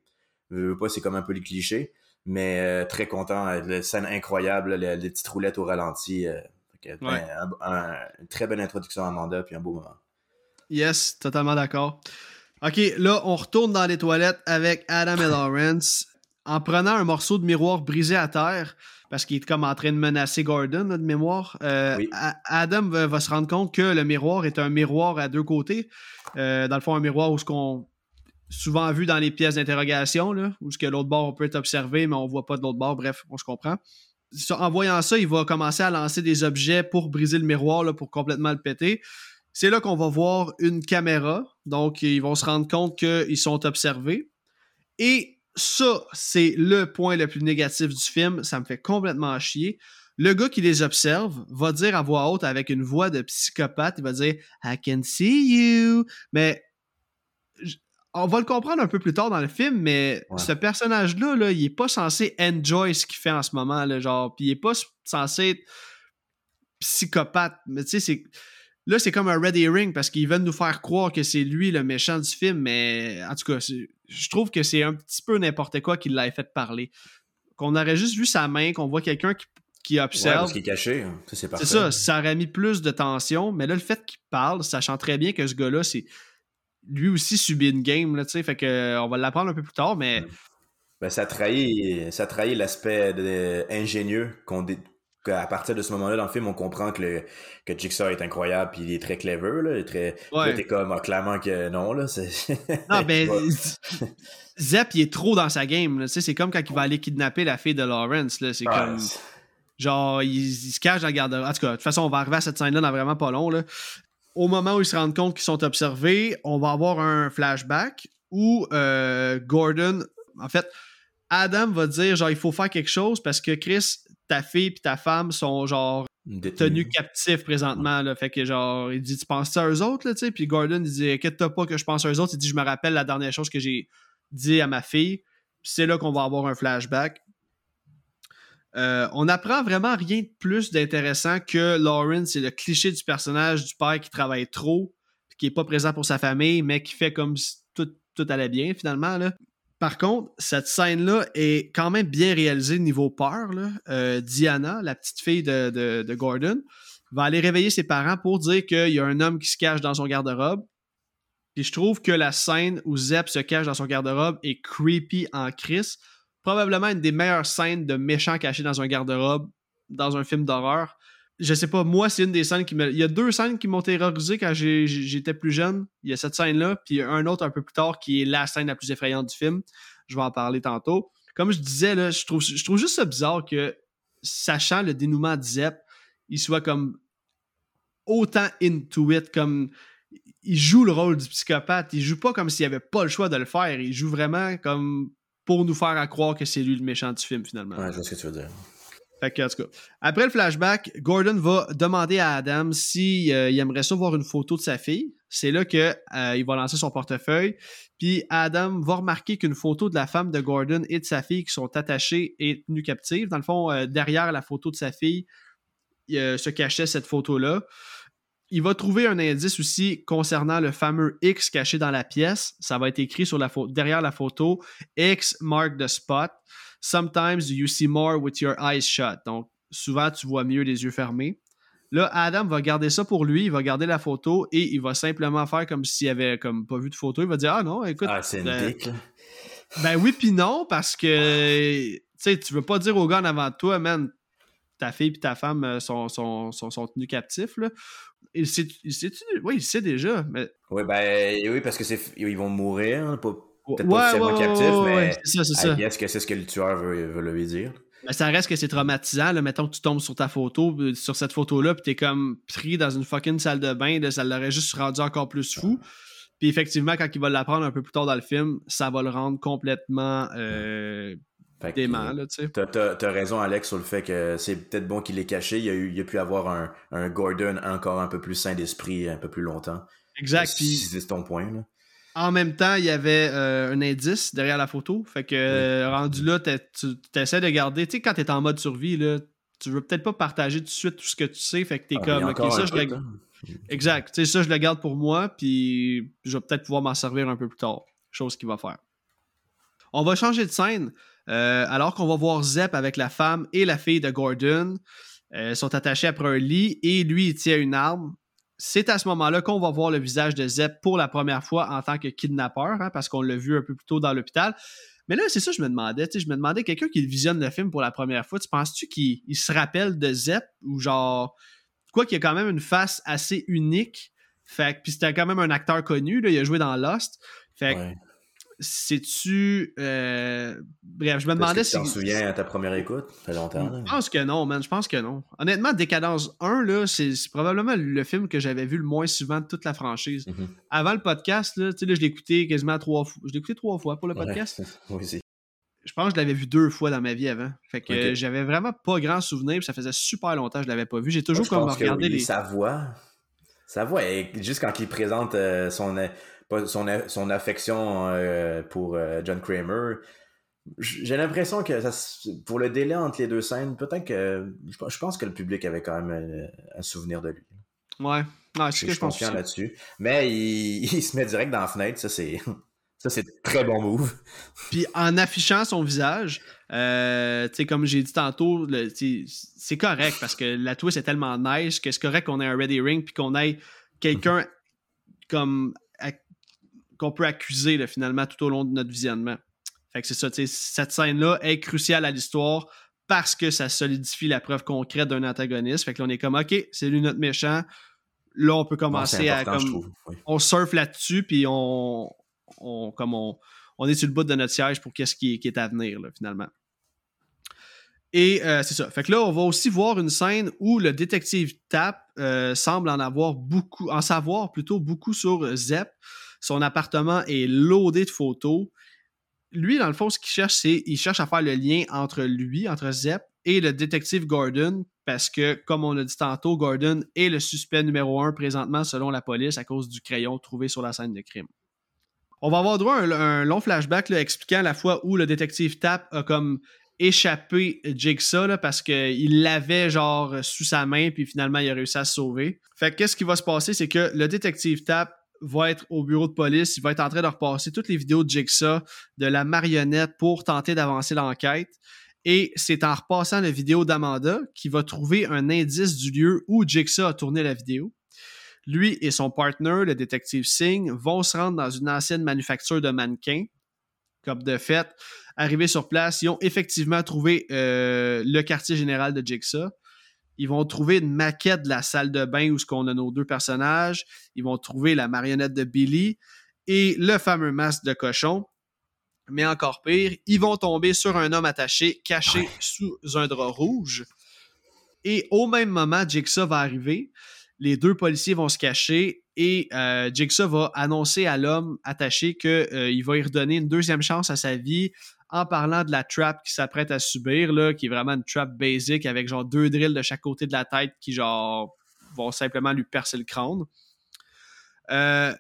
Je veux pas, c'est comme un peu les clichés. Mais euh, très content. La scène incroyable, les, petites roulettes au ralenti. une très belle introduction à Amanda, puis un beau moment. Yes, totalement d'accord. OK, là, on retourne dans les toilettes avec Adam et Lawrence en prenant un morceau de miroir brisé à terre parce qu'il est comme en train de menacer Gordon de mémoire. Euh, Adam va, se rendre compte que le miroir est un miroir à deux côtés. Euh, dans le fond, un miroir où ce qu'on souvent vu dans les pièces d'interrogation, où ce que l'autre bord on peut être observé, mais on voit pas de l'autre bord. Bref, on se comprend. En voyant ça, il va commencer à lancer des objets pour briser le miroir, pour complètement le péter. C'est là qu'on va voir une caméra. Donc, ils vont se rendre compte qu'ils sont observés. Et ça, c'est le point le plus négatif du film. Ça me fait complètement chier. Le gars qui les observe va dire à voix haute avec une voix de psychopathe, il va dire I can see you. Mais on va le comprendre un peu plus tard dans le film, mais ce personnage-là, là, il est pas censé enjoy ce qu'il fait en ce moment, là, genre, puis il est pas censé être psychopathe. Mais tu sais, c'est Là, c'est comme un red herring parce qu'ils veulent nous faire croire que c'est lui le méchant du film, mais en tout cas, je trouve que c'est un petit peu n'importe quoi qu'il l'ait fait parler. Qu'on aurait juste vu sa main, qu'on voit quelqu'un qui, observe. Ouais, parce qu'il est caché, hein. C'est ça, ça aurait mis plus de tension, mais là, le fait qu'il parle, sachant très bien que ce gars-là, c'est lui aussi subit une game, là, tu sais, fait que on va l'apprendre un peu plus tard, mais. Ben, ça trahit, ça trahit l'aspect ingénieux qu'on à partir de ce moment-là dans le film, on comprend que, le, que Jigsaw est incroyable puis il est très clever. Là, il est très, t'es comme ah, clairement que non. Là, non, ben, Zep, il est trop dans sa game. C'est comme quand il va aller kidnapper la fille de Lawrence. C'est comme. Genre, il, se cache dans la garde. En tout cas, de toute façon, on va arriver à cette scène-là dans vraiment pas long. Là. Au moment où ils se rendent compte qu'ils sont observés, on va avoir un flashback où euh, Gordon. En fait, Adam va dire genre il faut faire quelque chose parce que Chris ta fille et ta femme sont genre tenus captifs présentement. Là. Fait que genre, il dit Tu penses à eux autres, là, tu sais? Puis Gordon, il dit Inquiète-toi pas que je pense à eux autres. Il dit Je me rappelle la dernière chose que j'ai dit à ma fille. Puis c'est là qu'on va avoir un flashback. Euh, on apprend vraiment rien de plus d'intéressant que Lawrence, c'est le cliché du personnage du père qui travaille trop, qui est pas présent pour sa famille, mais qui fait comme si tout, allait bien finalement. Par contre, cette scène-là est quand même bien réalisée niveau peur. Euh, Diana, la petite fille de, Gordon, va aller réveiller ses parents pour dire qu'il y a un homme qui se cache dans son garde-robe. Puis je trouve que la scène où Zep se cache dans son garde-robe est creepy en crise. Probablement une des meilleures scènes de méchants cachés dans un garde-robe dans un film d'horreur je sais pas, moi, c'est une des scènes qui me. Il y a deux scènes qui m'ont terrorisé quand j'étais plus jeune. Il y a cette scène-là, puis un autre un peu plus tard qui est la scène la plus effrayante du film. Je vais en parler tantôt. Comme je disais, là, je, trouve, je trouve juste ça bizarre que, sachant le dénouement de Zep, il soit comme autant into it, comme il joue le rôle du psychopathe. Il joue pas comme s'il avait pas le choix de le faire. Il joue vraiment comme pour nous faire croire que c'est lui le méchant du film, finalement. Ouais, je vois ce que tu veux dire. Fait que, en tout cas, après le flashback, Gordon va demander à Adam s'il si, euh, aimerait ça voir une photo de sa fille. C'est là qu'il euh, va lancer son portefeuille. Puis Adam va remarquer qu'une photo de la femme de Gordon et de sa fille qui sont attachées et tenues captives. Dans le fond, euh, derrière la photo de sa fille, se cachait cette photo-là. Il va trouver un indice aussi concernant le fameux X caché dans la pièce. Ça va être écrit sur la derrière la photo. X mark the spot. Sometimes you see more with your eyes shut. Donc, souvent, tu vois mieux les yeux fermés. Là, Adam va garder ça pour lui, il va garder la photo et il va simplement faire comme s'il avait comme pas vu de photo. Il va dire Ah non, écoute. Ah, c'est une euh, Ben oui, puis non, parce que tu sais, tu veux pas dire au gars en avant de toi, man, ta fille et ta femme euh, sont, sont, sont, tenus captifs. Là. Il sait, il sait, oui, il sait déjà. Mais... Oui, ben oui, parce que c'est ils vont mourir, hein, pas, Peut-être pas ouais, captif, mais c'est ça, est-ce que c'est ce que le tueur veut, lui dire? Mais ça reste que c'est traumatisant. Là. Mettons que tu tombes sur ta photo, euh, sur cette photo-là, puis t'es comme pris dans une fucking salle de bain, ça l'aurait juste rendu encore plus fou. Puis effectivement, quand il va l'apprendre un peu plus tard dans le film, ça va le rendre complètement euh, dément. T'as as, raison, Alex, sur le fait que c'est peut-être bon qu'il l'ait caché. Il a, eu, il a pu avoir un, un Gordon encore un peu plus sain d'esprit un peu plus longtemps. Exact. Si c'est ton point. Là. En même temps, il y avait euh, un indice derrière la photo. Fait que euh, rendu là, tu essaies de garder. Tu sais, quand tu es en mode survie, là, tu veux peut-être pas partager tout de suite tout ce que tu sais. Fait que tu es ah, comme, ok, ça, je le... Exact. Tu sais, ça, je le garde pour moi, puis je vais peut-être pouvoir m'en servir un peu plus tard. Chose qu'il va faire. On va changer de scène. Euh, alors qu'on va voir Zep avec la femme et la fille de Gordon. Euh, sont attachés après un lit et lui, il tient une arme. C'est à ce moment-là qu'on va voir le visage de Zep pour la première fois en tant que kidnappeur, hein, parce qu'on l'a vu un peu plus tôt dans l'hôpital. Mais là, c'est ça que je me demandais. Je me demandais, quelqu'un qui visionne le film pour la première fois, tu penses-tu qu'il se rappelle de Zep ou genre quoi qu'il a quand même une face assez unique? Fait puis c'était quand même un acteur connu, il a joué dans Lost. Fait que, c'est-tu. Euh, bref, je me demandais si. Tu t'en souviens à ta première écoute Ça fait longtemps. Je pense que non, man. Je pense que non. Honnêtement, Décadence 1, là, c'est, probablement le film que j'avais vu le moins souvent de toute la franchise. Mm-hmm. Avant le podcast, là, là, je l'ai écouté quasiment trois fois. Je l'ai écouté trois fois pour le podcast. oui, aussi. Je pense que je l'avais vu deux fois dans ma vie avant. Fait que j'avais vraiment pas grand souvenir, ça faisait super longtemps que je l'avais pas vu. J'ai toujours comme regardé les. Sa voix. Sa voix, juste quand il présente euh, son, son, son affection euh, pour euh, John Kramer, j'ai l'impression que pour le délai entre les deux scènes, peut-être que je pense que le public avait quand même un, souvenir de lui. Ouais, je suis confiant là-dessus. Mais il, il, se met direct dans la fenêtre, ça c'est ça, c'est très bon move. Puis en affichant son visage, euh, comme j'ai dit tantôt, c'est correct parce que la twist est tellement nice que c'est correct qu'on ait un ready ring puis qu'on ait quelqu'un comme qu'on peut accuser finalement tout au long de notre visionnement. Fait que c'est ça, cette scène-là est cruciale à l'histoire parce que ça solidifie la preuve concrète d'un antagoniste. Fait que là, on est comme OK, c'est lui notre méchant. Là, on peut commencer à comme, on surfe là-dessus puis on, on, comme on, est sur le bout de notre siège pour qu'est-ce qui, est à venir, finalement. Et euh, c'est ça. Fait que là, on va aussi voir une scène où le détective Tap euh, semble en avoir beaucoup, en savoir plutôt beaucoup sur Zep. Son appartement est loadé de photos. Lui, dans le fond, ce qu'il cherche, c'est il cherche à faire le lien entre lui, entre Zep et le détective Gordon, parce que, comme on a dit tantôt, Gordon est le suspect numéro un présentement selon la police à cause du crayon trouvé sur la scène de crime. On va avoir droit à un, long flashback expliquant la fois où le détective Tap a comme échappé Jigsaw parce qu'il l'avait genre sous sa main puis finalement il a réussi à se sauver. Fait que qu'est-ce qui va se passer, c'est que le détective Tap va être au bureau de police, il va être en train de repasser toutes les vidéos de Jigsaw, de la marionnette pour tenter d'avancer l'enquête. Et c'est en repassant la vidéo d'Amanda qu'il va trouver un indice du lieu où Jigsaw a tourné la vidéo. Lui et son partner, le détective Singh, vont se rendre dans une ancienne manufacture de mannequins. Comme de fait, arrivés sur place, ils ont effectivement trouvé euh, le quartier général de Jigsaw. Ils vont trouver une maquette de la salle de bain où ce qu'on a nos deux personnages. Ils vont trouver la marionnette de Billy et le fameux masque de cochon. Mais encore pire, ils vont tomber sur un homme attaché, caché sous un drap rouge. Et au même moment, Jigsaw va arriver les deux policiers vont se cacher et euh, Jigsaw va annoncer à l'homme attaché qu'il euh, va y redonner une deuxième chance à sa vie en parlant de la trap qu'il s'apprête à subir, là, qui est vraiment une trap basic avec genre deux drills de chaque côté de la tête qui genre vont simplement lui percer le crâne. Euh,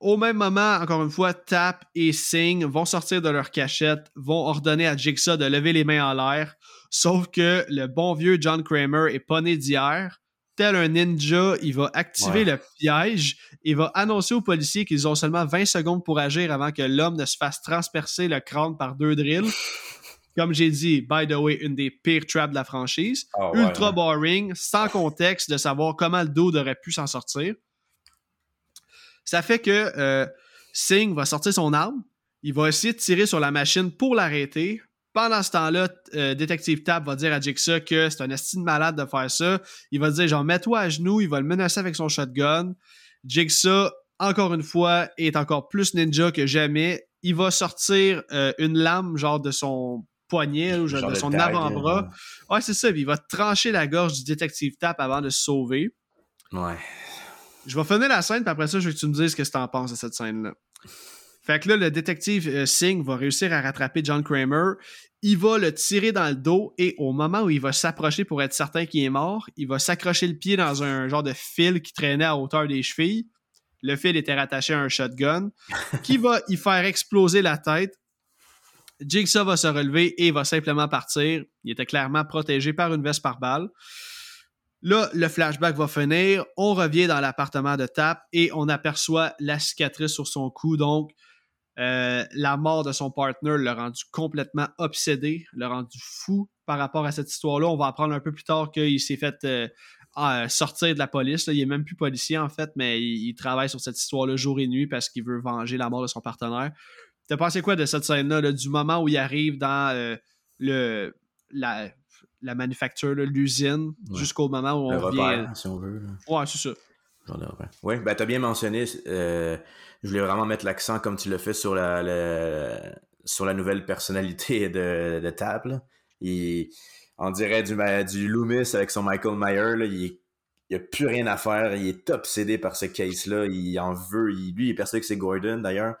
au même moment, encore une fois, Tap et Sing vont sortir de leur cachette, vont ordonner à Jigsaw de lever les mains en l'air, sauf que le bon vieux John Kramer est pas né d'hier tel un ninja, il va activer le piège et va annoncer aux policiers qu'ils ont seulement 20 secondes pour agir avant que l'homme ne se fasse transpercer le crâne par deux drills. Comme j'ai dit, by the way, une des pires traps de la franchise. Ah Ultra boring, sans contexte de savoir comment le dos aurait pu s'en sortir. Ça fait que euh, Singh va sortir son arme, il va essayer de tirer sur la machine pour l'arrêter, pendant ce temps-là, euh, Détective Tab va dire à Jigsaw que c'est un estime malade de faire ça. Il va dire genre mets-toi à genoux, il va le menacer avec son shotgun. Jigsaw, encore une fois, est encore plus ninja que jamais. Il va sortir euh, une lame genre de son poignet ou genre de son avant-bras. Ouais, c'est ça. il va trancher la gorge du Détective Tap avant de se sauver. Ouais. Je vais finir la scène, puis après ça, je veux que tu me dises ce que tu en penses de cette scène-là. Fait que là, le détective euh, Singh va réussir à rattraper John Kramer. Il va le tirer dans le dos et au moment où il va s'approcher pour être certain qu'il est mort, il va s'accrocher le pied dans un genre de fil qui traînait à hauteur des chevilles. Le fil était rattaché à un shotgun qui va y faire exploser la tête. Jigsaw va se relever et va simplement partir. Il était clairement protégé par une veste par balle. Là, le flashback va finir. On revient dans l'appartement de Tap et on aperçoit la cicatrice sur son cou. Donc, euh, la mort de son partner l'a rendu complètement obsédé, l'a rendu fou par rapport à cette histoire-là. On va apprendre un peu plus tard qu'il s'est fait euh, ah, sortir de la police. Il est même plus policier en fait, mais il, travaille sur cette histoire-là jour et nuit parce qu'il veut venger la mort de son partenaire. T'as pensé quoi de cette scène-là, du moment où il arrive dans euh, le, la, la manufacture, l'usine, jusqu'au moment où on revient? si on veut. Ouais, c'est ça. Oui, ben t'as bien mentionné, euh, je voulais vraiment mettre l'accent comme tu l'as fait sur la, sur la nouvelle personnalité de, de Table. Il, on dirait du, du Loomis avec son Michael Meyer, là, il, il a plus rien à faire, il est obsédé par ce case-là, il en veut, lui il est persuadé que c'est Gordon d'ailleurs.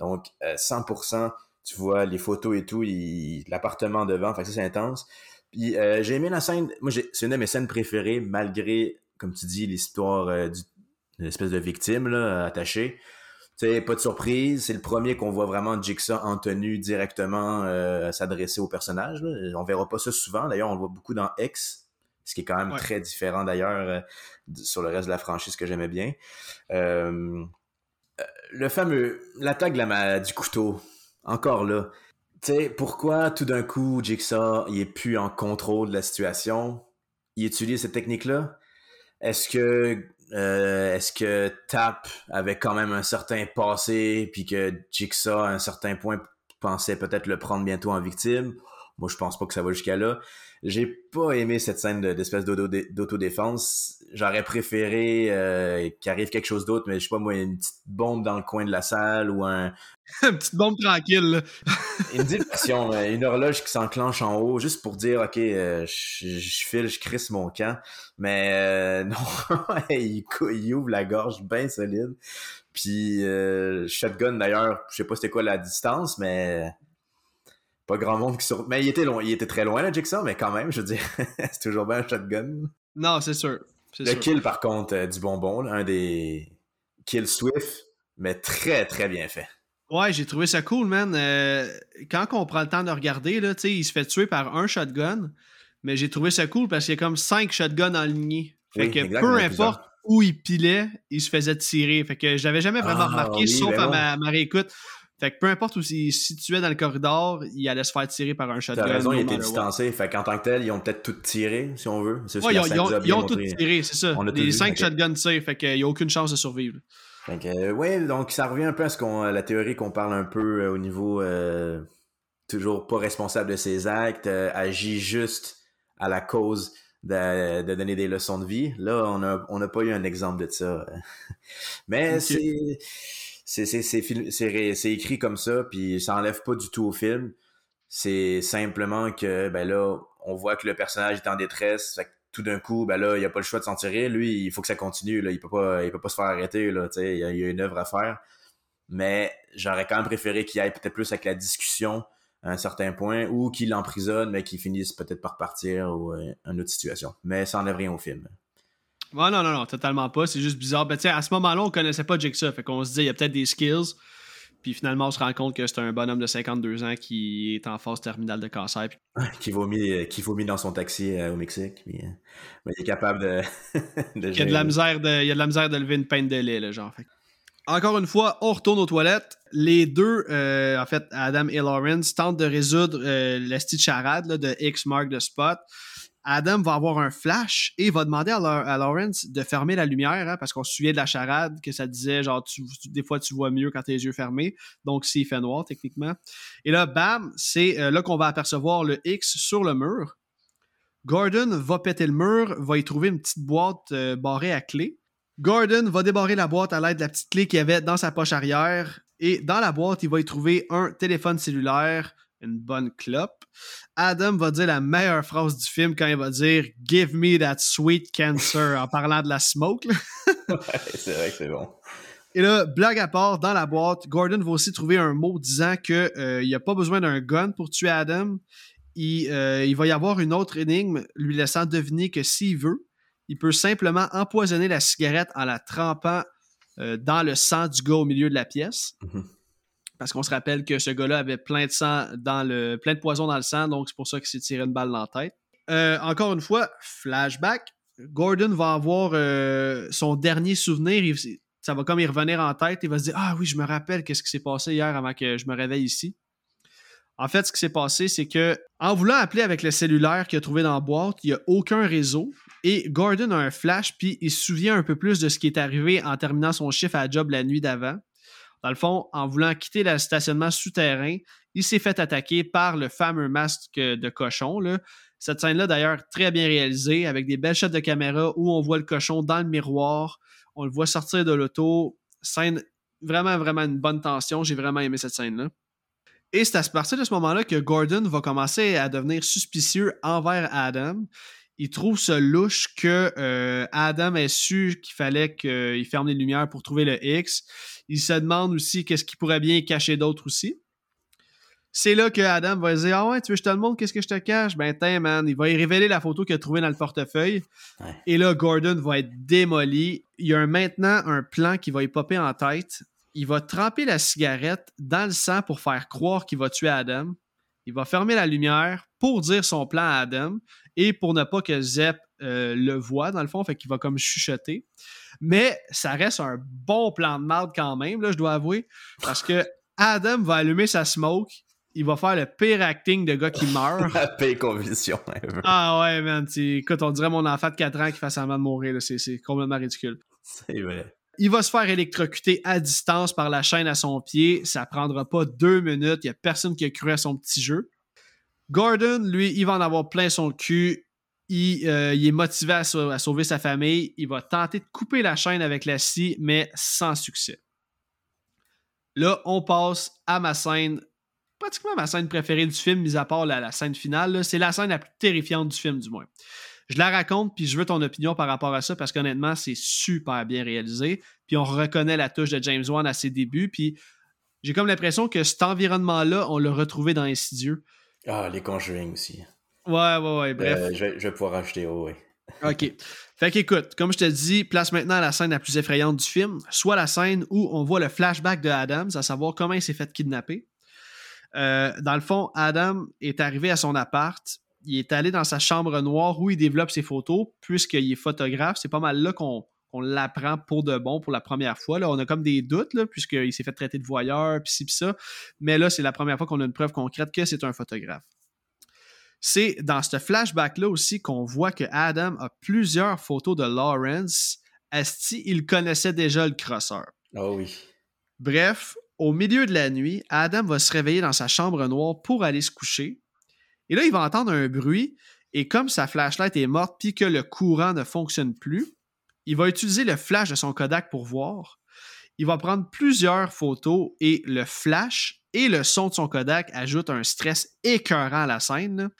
Donc 100%, euh, tu vois les photos et tout, l'appartement devant, ça c'est intense. Puis euh, j'ai aimé la scène, moi c'est une de mes scènes préférées malgré, comme tu dis, l'histoire euh, d'une espèce de victime là, attachée. Tu sais, pas de surprise, c'est le premier qu'on voit vraiment Jigsaw en tenue directement s'adresser au personnage. Là. On verra pas ça souvent, d'ailleurs on le voit beaucoup dans X, ce qui est quand même très différent d'ailleurs sur le reste de la franchise que j'aimais bien. Euh, le fameux, l'attaque du couteau, encore là. Tu sais, pourquoi tout d'un coup Jigsaw il est plus en contrôle de la situation? Il utilise cette technique-là? Est-ce que euh, est-ce que Tap avait quand même un certain passé puis que Jigsaw à un certain point pensait peut-être le prendre bientôt en victime? Moi, je pense pas que ça va jusqu'à là. J'ai pas aimé cette scène d'espèce d'autodéfense. J'aurais préféré euh, qu'il arrive quelque chose d'autre, mais je sais pas moi, une petite bombe dans le coin de la salle ou un. une petite bombe tranquille. une diversion, euh, une horloge qui s'enclenche en haut, juste pour dire ok, euh, je file, je crisse mon camp. Mais non, il, il, ouvre la gorge bien solide. Puis shotgun d'ailleurs, je sais pas c'était quoi la distance, mais pas grand monde qui sur. Mais il était il était très loin, là, Jigsaw, mais quand même, je veux dire, c'est toujours bien un shotgun. Non, c'est sûr. Le kill, par contre, euh, du bonbon, un des kills Swift, mais très, très bien fait. Ouais, j'ai trouvé ça cool, man. Euh, quand on prend le temps de regarder, là, il se fait tuer par un shotgun, mais j'ai trouvé ça cool parce qu'il y a comme cinq shotguns alignés. Fait que peu importe où il pilait, il se faisait tirer. Fait que je l'avais jamais vraiment ah, remarqué, sauf ben à ma réécoute. Fait que peu importe où il se situait dans le corridor, il allait se faire tirer par un shotgun. T'as raison, il était distancé. Fait qu'en tant que tel, ils ont peut-être tout tiré, si on veut. Ouais, ils ont, ils ont, tout tiré, c'est ça. Les cinq shotguns tirent, fait qu'il n'y a aucune chance de survivre. Fait que, euh, ouais, donc ça revient un peu à ce qu'on, la théorie qu'on parle un peu euh, au niveau euh, toujours pas responsable de ses actes, agit juste à la cause de, de, donner des leçons de vie. Là, on n'a on a pas eu un exemple de ça. Mais c'est c'est écrit comme ça, puis ça enlève pas du tout au film. C'est simplement que, ben là, on voit que le personnage est en détresse. Tout d'un coup, ben là, il a pas le choix de s'en tirer. Lui, il faut que ça continue. Là. Il peut peut pas se faire arrêter. Là, il, y a, il y a une œuvre à faire. Mais j'aurais quand même préféré qu'il aille peut-être plus avec la discussion à un certain point ou qu'il l'emprisonne, mais qu'il finisse peut-être par partir ou euh, une autre situation. Mais ça enlève rien au film non, non, non, totalement pas. C'est juste bizarre. Ben, à ce moment-là, on connaissait pas Jigsaw. Fait qu'on se dit, il y a peut-être des skills. Puis finalement, on se rend compte que c'est un bonhomme de 52 ans qui est en phase terminale de cancer. qui, vomit, euh, qui vomit dans son taxi euh, au Mexique. Puis, euh, ben, il est capable de. il, y a de la misère de, il y a de la misère de lever une peine de lait, là, genre. Encore une fois, on retourne aux toilettes. Les deux, en fait, Adam et Lawrence, tentent de résoudre la petite charade de X mark the spot. Adam va avoir un flash et va demander à, Lawrence de fermer la lumière, hein, parce qu'on se souvient de la charade que ça disait genre des fois tu vois mieux quand tes yeux fermés, donc c'est fait noir techniquement. Et là, bam, c'est euh, là qu'on va apercevoir le X sur le mur. Gordon va péter le mur, va y trouver une petite boîte euh, barrée à clé. Gordon va débarrer la boîte à l'aide de la petite clé qu'il avait dans sa poche arrière. Et dans la boîte, il va y trouver un téléphone cellulaire, une bonne clope. Adam va dire la meilleure phrase du film quand il va dire Give me that sweet cancer en parlant de la smoke. c'est vrai que c'est bon. Et là, blague à part, dans la boîte, Gordon va aussi trouver un mot disant qu'il euh, n'y a pas besoin d'un gun pour tuer Adam. Il, euh, il, va y avoir une autre énigme lui laissant deviner que s'il veut, il peut simplement empoisonner la cigarette en la trempant euh, dans le sang du gars au milieu de la pièce. Mhm. Parce qu'on se rappelle que ce gars-là avait plein de sang dans le. plein de poison dans le sang, donc c'est pour ça qu'il s'est tiré une balle dans la tête. Euh, encore une fois, flashback. Gordon va avoir euh, son dernier souvenir. ça va comme y revenir en tête. Il va se dire Ah oui, je me rappelle qu'est-ce qui s'est passé hier avant que je me réveille ici. En fait, ce qui s'est passé, c'est que en voulant appeler avec le cellulaire qu'il a trouvé dans la boîte, il n'y a aucun réseau. Et Gordon a un flash, puis il se souvient un peu plus de ce qui est arrivé en terminant son chiffre à job la nuit d'avant. Dans le fond, en voulant quitter le stationnement souterrain, il s'est fait attaquer par le fameux masque de cochon. Cette scène-là, d'ailleurs, très bien réalisée, avec des belles shots de caméra où on voit le cochon dans le miroir, on le voit sortir de l'auto. Scène vraiment, vraiment une bonne tension. J'ai vraiment aimé cette scène-là. Et c'est à partir de ce moment-là que Gordon va commencer à devenir suspicieux envers Adam. Il trouve ce louche que euh, Adam ait su qu'il fallait qu'il ferme les lumières pour trouver le X. Il se demande aussi qu'est-ce qu'il pourrait bien cacher d'autre aussi. C'est là que Adam va dire Ah ouais, tu veux que je te le montre, qu'est-ce que je te cache Ben, tiens, man. Il va y révéler la photo qu'il a trouvée dans le portefeuille. Et là, Gordon va être démoli. Il y a maintenant un plan qui va y popper en tête il va tremper la cigarette dans le sang pour faire croire qu'il va tuer Adam. Il va fermer la lumière pour dire son plan à Adam et pour ne pas que Zep euh, le voit, dans le fond, fait qu'il va comme chuchoter. Mais ça reste un bon plan de merde quand même, là, je dois avouer, parce que Adam va allumer sa smoke, il va faire le pire acting de gars qui meurt. La pire conviction. ah ouais, man. Écoute, on dirait mon enfant de 4 ans qui fait semblant de mourir. C'est complètement ridicule. C'est vrai. Il va se faire électrocuter à distance par la chaîne à son pied. Ça prendra pas deux minutes. Il n'y a personne qui a cru à son petit jeu. Gordon, lui, il va en avoir plein son cul. Il, euh, est motivé à, sauver sa famille. Il va tenter de couper la chaîne avec la scie, mais sans succès. Là, on passe à ma scène, pratiquement ma scène préférée du film, mis à part la, scène finale. C'est la scène la plus terrifiante du film, du moins. Je la raconte, puis je veux ton opinion par rapport à ça, parce qu'honnêtement, c'est super bien réalisé. Puis on reconnaît la touche de James Wan à ses débuts, puis j'ai comme l'impression que cet environnement-là, on l'a retrouvé dans Insidieux. Ah, les Conjuring aussi. Ouais, ouais, ouais, bref. Euh, je, vais, pouvoir rajouter, oh, oui. OK. Fait qu'écoute, comme je te dis, place maintenant la scène la plus effrayante du film, soit la scène où on voit le flashback de Adams, à savoir comment il s'est fait kidnapper. Euh, dans le fond, Adam est arrivé à son appart, il est allé dans sa chambre noire où il développe ses photos, puisqu'il est photographe. C'est pas mal là qu'on l'apprend pour de bon pour la première fois. Là, on a comme des doutes, puisqu'il s'est fait traiter de voyeur, pis ci, pis ça. Mais là, c'est la première fois qu'on a une preuve concrète que c'est un photographe. C'est dans ce flashback-là aussi qu'on voit que Adam a plusieurs photos de Lawrence. Asti, il connaissait déjà le crosseur. Oh oui. Bref, au milieu de la nuit, Adam va se réveiller dans sa chambre noire pour aller se coucher. Et là, il va entendre un bruit, et comme sa flashlight est morte puis que le courant ne fonctionne plus, il va utiliser le flash de son Kodak pour voir. Il va prendre plusieurs photos et le flash et le son de son Kodak ajoutent un stress écœurant à la scène.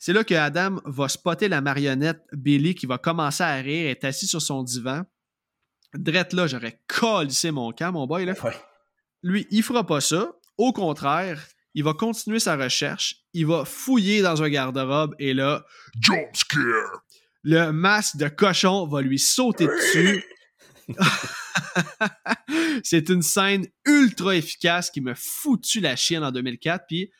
C'est là que Adam va spotter la marionnette Billy qui va commencer à rire, est assis sur son divan. Drette là, j'aurais colissé mon camp, mon boy. Là. Lui, il fera pas ça. Au contraire, il va continuer sa recherche, il va fouiller dans un garde-robe et là, jump scare. Le masque de cochon va lui sauter dessus. c'est une scène ultra efficace qui me foutu la chienne en 2004. Puis,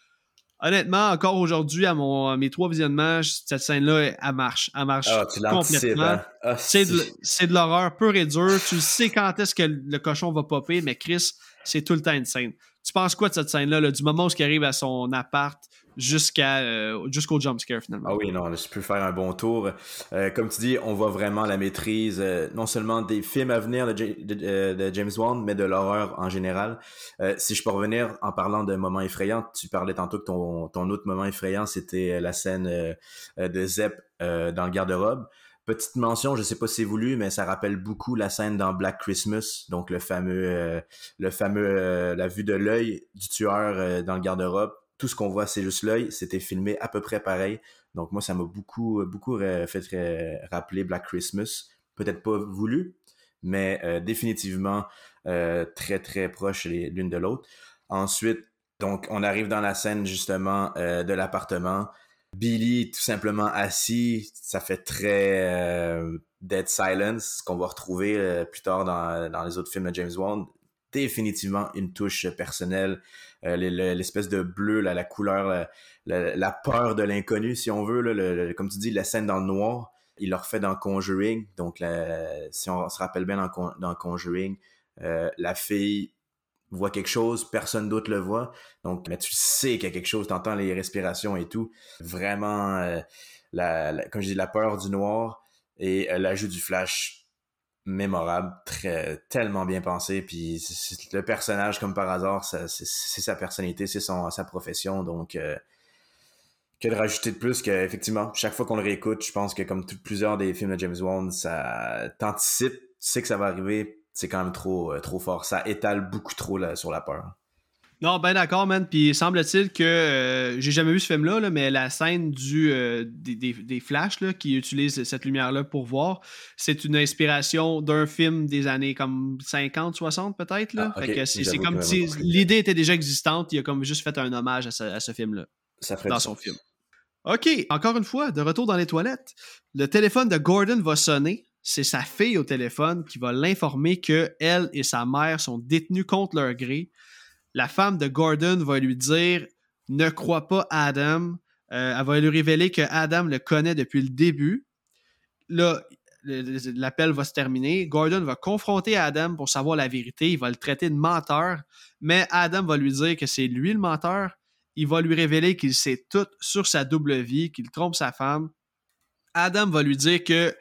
honnêtement, encore aujourd'hui, à, mon, mes trois visionnements, cette scène-là, elle marche. Elle marche ah, complètement. Hein? Ah, c'est de, l'horreur pure et dure. Tu sais quand est-ce que le cochon va popper, mais Chris, c'est tout le temps une scène. Tu penses quoi de cette scène-là, du moment où il arrive à son appart jusqu'à euh, jusqu'au jumpscare finalement? Ah oui, non, je peux faire un bon tour. Euh, comme tu dis, on voit vraiment la maîtrise, euh, non seulement des films à venir de, James Wan, mais de l'horreur en général. si je peux revenir en parlant de moments effrayants, tu parlais tantôt que ton, ton autre moment effrayant, c'était la scène de Zep dans le garde-robe. Petite mention, je sais pas si c'est voulu, mais ça rappelle beaucoup la scène dans Black Christmas, donc le fameux, le fameux, la vue de l'œil du tueur dans le garde-robe. Tout ce qu'on voit, c'est juste l'œil. C'était filmé à peu près pareil. Donc moi, ça m'a beaucoup, beaucoup fait rappeler Black Christmas. Peut-être pas voulu, mais définitivement très très proches l'une de l'autre. Ensuite, donc on arrive dans la scène justement de l'appartement. Billy tout simplement assis, ça fait très Dead Silence qu'on va retrouver plus tard dans, dans les autres films de James Wan définitivement une touche personnelle. Euh, l'espèce de bleu, la couleur, la, peur de l'inconnu, si on veut. comme tu dis, la scène dans le noir, il leur fait dans Conjuring. Donc, si on se rappelle bien dans, Conjuring, euh, la fille voit quelque chose, personne d'autre le voit. Donc, mais tu sais qu'il y a quelque chose, tu entends les respirations et tout. Vraiment, euh, la, comme je dis, la peur du noir et l'ajout du flash mémorable, très tellement bien pensé. Puis le personnage, comme par hasard, c'est sa personnalité, c'est sa profession. Donc, euh, que de rajouter de plus que effectivement, chaque fois qu'on le réécoute, je pense que comme plusieurs des films de James Wan, ça t'anticipe, tu sais que ça va arriver. C'est quand même trop, euh, trop fort. Ça étale beaucoup trop sur la peur. Non, ben d'accord, man. Puis semble-t-il que euh, j'ai jamais vu ce film-là, mais la scène du, euh, des, des, flashs là, qui utilisent cette lumière-là pour voir, c'est une inspiration d'un film des années comme 50, 60 peut-être. Là. Ah, c'est comme si l'idée était déjà existante, il a comme juste fait un hommage à ce, film-là. dans son film. OK, encore une fois, de retour dans les toilettes. Le téléphone de Gordon va sonner. C'est sa fille au téléphone qui va l'informer que elle et sa mère sont détenues contre leur gré la femme de Gordon va lui dire ne crois pas Adam. Euh, elle va lui révéler que Adam le connaît depuis le début. Là, l'appel va se terminer. Gordon va confronter Adam pour savoir la vérité. Il va le traiter de menteur, mais Adam va lui dire que c'est lui le menteur. Il va lui révéler qu'il sait tout sur sa double vie, qu'il trompe sa femme. Adam va lui dire que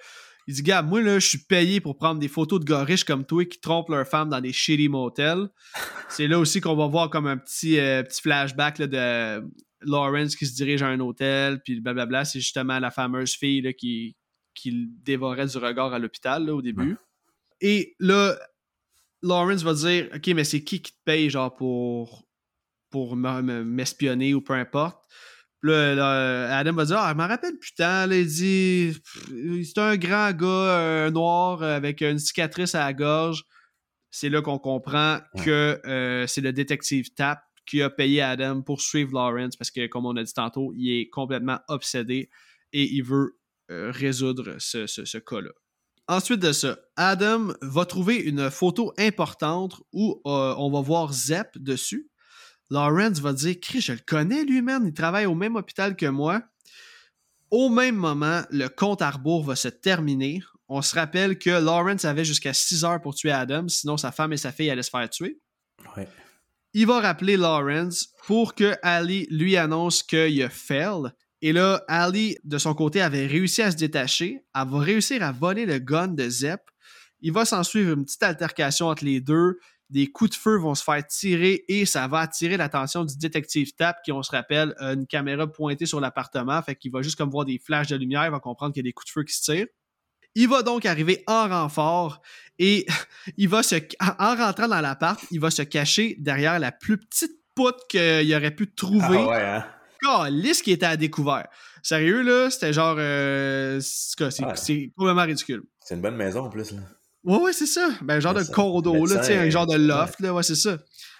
il dit, gars, moi, là, je suis payé pour prendre des photos de gars riches comme toi qui trompent leurs femmes dans des shitty motels. C'est là aussi qu'on va voir comme un petit, euh, petit flashback de Lawrence qui se dirige à un hôtel, puis blablabla. C'est justement la fameuse fille qui, qui dévorait du regard à l'hôpital au début. Et là, Lawrence va dire, OK, mais c'est qui qui te paye, genre, pour, pour m'espionner ou peu importe? Là, Adam va dire Ah, je m'en rappelle putain, il dit C'est un grand gars noir avec une cicatrice à la gorge. C'est là qu'on comprend que euh, c'est le détective Tap qui a payé Adam pour suivre Lawrence parce que, comme on a dit tantôt, il est complètement obsédé et il veut euh, résoudre ce, ce cas-là. Ensuite de ça, Adam va trouver une photo importante où euh, on va voir Zep dessus. Lawrence va dire Chris, je le connais lui-même, il travaille au même hôpital que moi. Au même moment, le compte à rebours va se terminer. On se rappelle que Lawrence avait jusqu'à 6 heures pour tuer Adam, sinon sa femme et sa fille allaient se faire tuer. Il va rappeler Lawrence pour que Ali lui annonce qu'il a fail. Et là, Ali, de son côté, avait réussi à se détacher. Elle va réussir à voler le gun de Zep. Il va s'en suivre une petite altercation entre les deux des coups de feu vont se faire tirer et ça va attirer l'attention du détective Tap qui, on se rappelle, a une caméra pointée sur l'appartement, fait qu'il va juste comme voir des flashs de lumière, il va comprendre qu'il y a des coups de feu qui se tirent. Il va donc arriver en renfort et il va se, en rentrant dans l'appart, il va se cacher derrière la plus petite poutre qu'il aurait pu trouver. Ah ouais, hein? qui était à découvert. Sérieux, là, c'était genre. Euh, c'est complètement ridicule. C'est une bonne maison en plus, là. Ouais, ouais, c'est ça. Ben, genre de condo, là, tu sais, un genre de loft, là, ouais, c'est ça.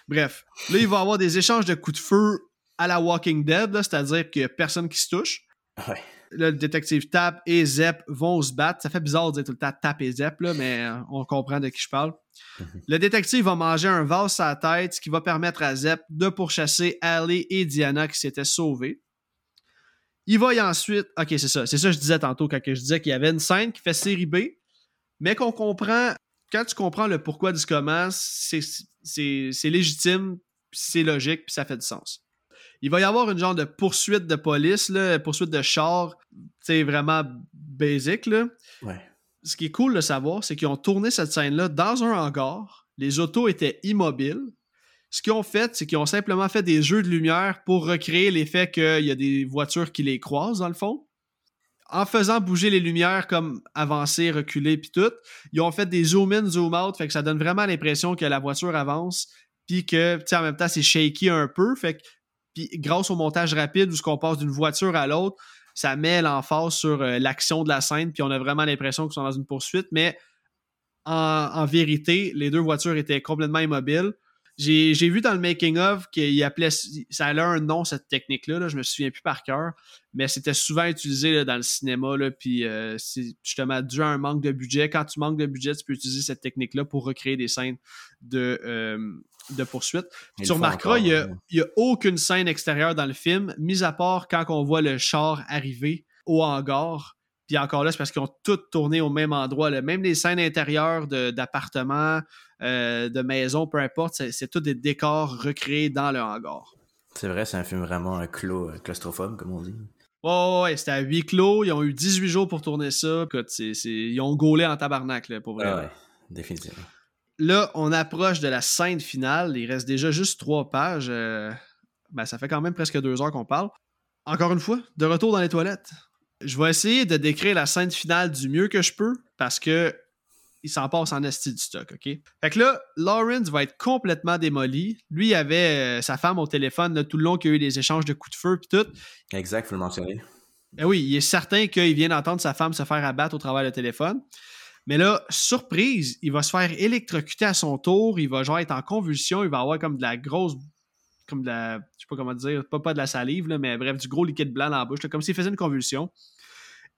Bref, là, il va y avoir des échanges de coups de feu à la Walking Dead, c'est-à-dire qu'il n'y a personne qui se touche. Ouais. le détective Tap et Zep vont se battre. Ça fait bizarre de dire tout le temps Tap et Zep, là, mais euh, on comprend de qui je parle. Mhm. Le détective va manger un vase à la tête, ce qui va permettre à Zep de pourchasser Ali et Diana qui s'étaient sauvés. Il va y ensuite. Ok, c'est ça. C'est ça que je disais tantôt quand je disais qu'il y avait une scène qui fait série B mais qu'on comprend, quand tu comprends le pourquoi du comment, c'est légitime, c'est logique, puis ça fait du sens. Il va y avoir une genre de poursuite de police, là, poursuite de char, c'est vraiment basic. Là. Ce qui est cool de savoir, c'est qu'ils ont tourné cette scène-là dans un hangar. Les autos étaient immobiles. Ce qu'ils ont fait, c'est qu'ils ont simplement fait des jeux de lumière pour recréer l'effet qu'il y a des voitures qui les croisent, dans le fond en faisant bouger les lumières comme avancer, reculer, puis tout, ils ont fait des zoom in, zoom out, fait que ça donne vraiment l'impression que la voiture avance, puis que, tu en même temps, c'est shaky un peu, fait que, grâce au montage rapide où ce qu'on passe d'une voiture à l'autre, ça met l'emphase sur euh, l'action de la scène, puis on a vraiment l'impression qu'ils sont dans une poursuite, mais en, vérité, les deux voitures étaient complètement immobiles. J'ai vu dans le making-of qu'il appelait. Ça a un nom, cette technique-là. Là, je me souviens plus par cœur. Mais c'était souvent utilisé dans le cinéma. Là, puis euh, c'est justement dû à un manque de budget. Quand tu manques de budget, tu peux utiliser cette technique-là pour recréer des scènes de, euh, de poursuite. tu remarqueras, il n'y a, aucune scène extérieure dans le film, mis à part quand on voit le char arriver au hangar. Puis encore là, c'est parce qu'ils ont toutes tourné au même endroit. Même les scènes intérieures d'appartements, euh, de maison, peu importe, c'est tout des décors recréés dans le hangar. C'est vrai, c'est un film vraiment un clos, euh, claustrophobe, comme on dit. Ouais, ouais, c'était à huis clos. Ils ont eu 18 jours pour tourner ça. ils ont gaulé en tabarnak, pour vrai. Ah ouais, définitivement. Là, on approche de la scène finale. Il reste déjà juste trois pages. Euh, ben, ça fait quand même presque deux heures qu'on parle. Encore une fois, de retour dans les toilettes. Je vais essayer de décrire la scène finale du mieux que je peux parce que il s'en passe en esti du stock, OK? Fait que là, Lawrence va être complètement démoli. Lui, il avait euh, sa femme au téléphone tout le long qu'il y a eu des échanges de coups de feu puis tout. Exact, faut le mentionner. Ben oui, il est certain qu'il vient d'entendre sa femme se faire abattre au travers du téléphone. Mais là, surprise, il va se faire électrocuter à son tour. Il va genre être en convulsion. Il va avoir comme de la grosse. Comme de la. Je sais pas comment dire. Pas, pas de la salive, là, mais bref, du gros liquide blanc dans la bouche. comme s'il faisait une convulsion.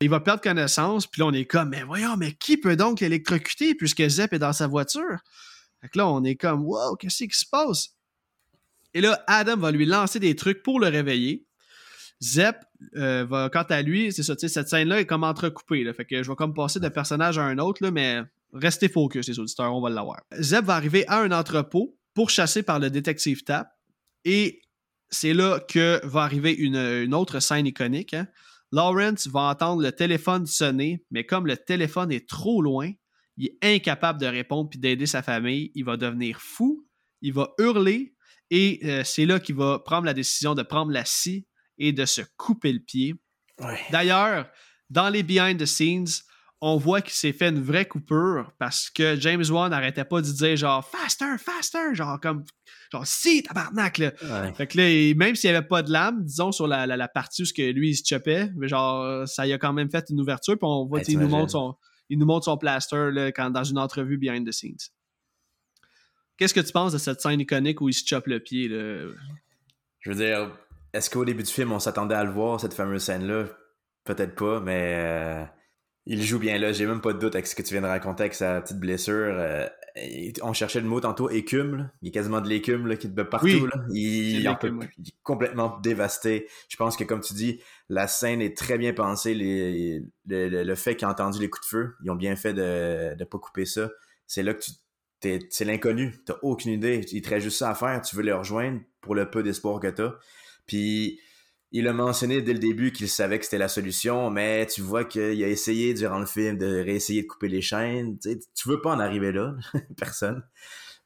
Il va perdre connaissance, puis là, on est comme, mais voyons, mais qui peut donc l'électrocuter puisque Zep est dans sa voiture? Fait que là, on est comme, wow, qu'est-ce qui se passe? Et là, Adam va lui lancer des trucs pour le réveiller. Zep euh, va, quant à lui, c'est ça, cette scène-là est comme entrecoupée. Fait que je vais comme passer d'un personnage à un autre, mais restez focus, les auditeurs, on va l'avoir. Zep va arriver à un entrepôt pourchassé par le détective Tap. Et c'est là que va arriver une, autre scène iconique. Hein. Lawrence va entendre le téléphone sonner, mais comme le téléphone est trop loin, il est incapable de répondre puis d'aider sa famille. Il va devenir fou, il va hurler et euh, c'est là qu'il va prendre la décision de prendre la scie et de se couper le pied. D'ailleurs, dans les behind the scenes, on voit qu'il s'est fait une vraie coupure parce que James Wan n'arrêtait pas de dire genre faster, faster, genre comme genre si tabarnak là. Fait que là, même s'il n'y avait pas de lame, disons sur la, la, partie où ce que lui il se chopait, mais genre ça y a quand même fait une ouverture puis on voit qu'il nous montre son il nous montre son plaster là, quand, dans une entrevue behind the scenes. Qu'est-ce que tu penses de cette scène iconique où il se chope le pied là? Je veux dire, est-ce qu'au début du film on s'attendait à le voir cette fameuse scène là Peut-être pas, mais euh, il joue bien là, j'ai même pas de doute avec ce que tu viens de raconter avec sa petite blessure. Euh, on cherchait le mot tantôt écume, il y a quasiment de l'écume qui te bat partout. Il, est complètement dévasté. Je pense que comme tu dis, la scène est très bien pensée. le, fait qu'il a entendu les coups de feu, ils ont bien fait de ne pas couper ça. C'est là que tu c'est l'inconnu, t'as aucune idée. Il te reste juste ça à faire, tu veux les rejoindre pour le peu d'espoir que t'as. Puis il a mentionné dès le début qu'il savait que c'était la solution, mais tu vois qu'il a essayé durant le film de réessayer de couper les chaînes. Tu, veux pas en arriver là, personne.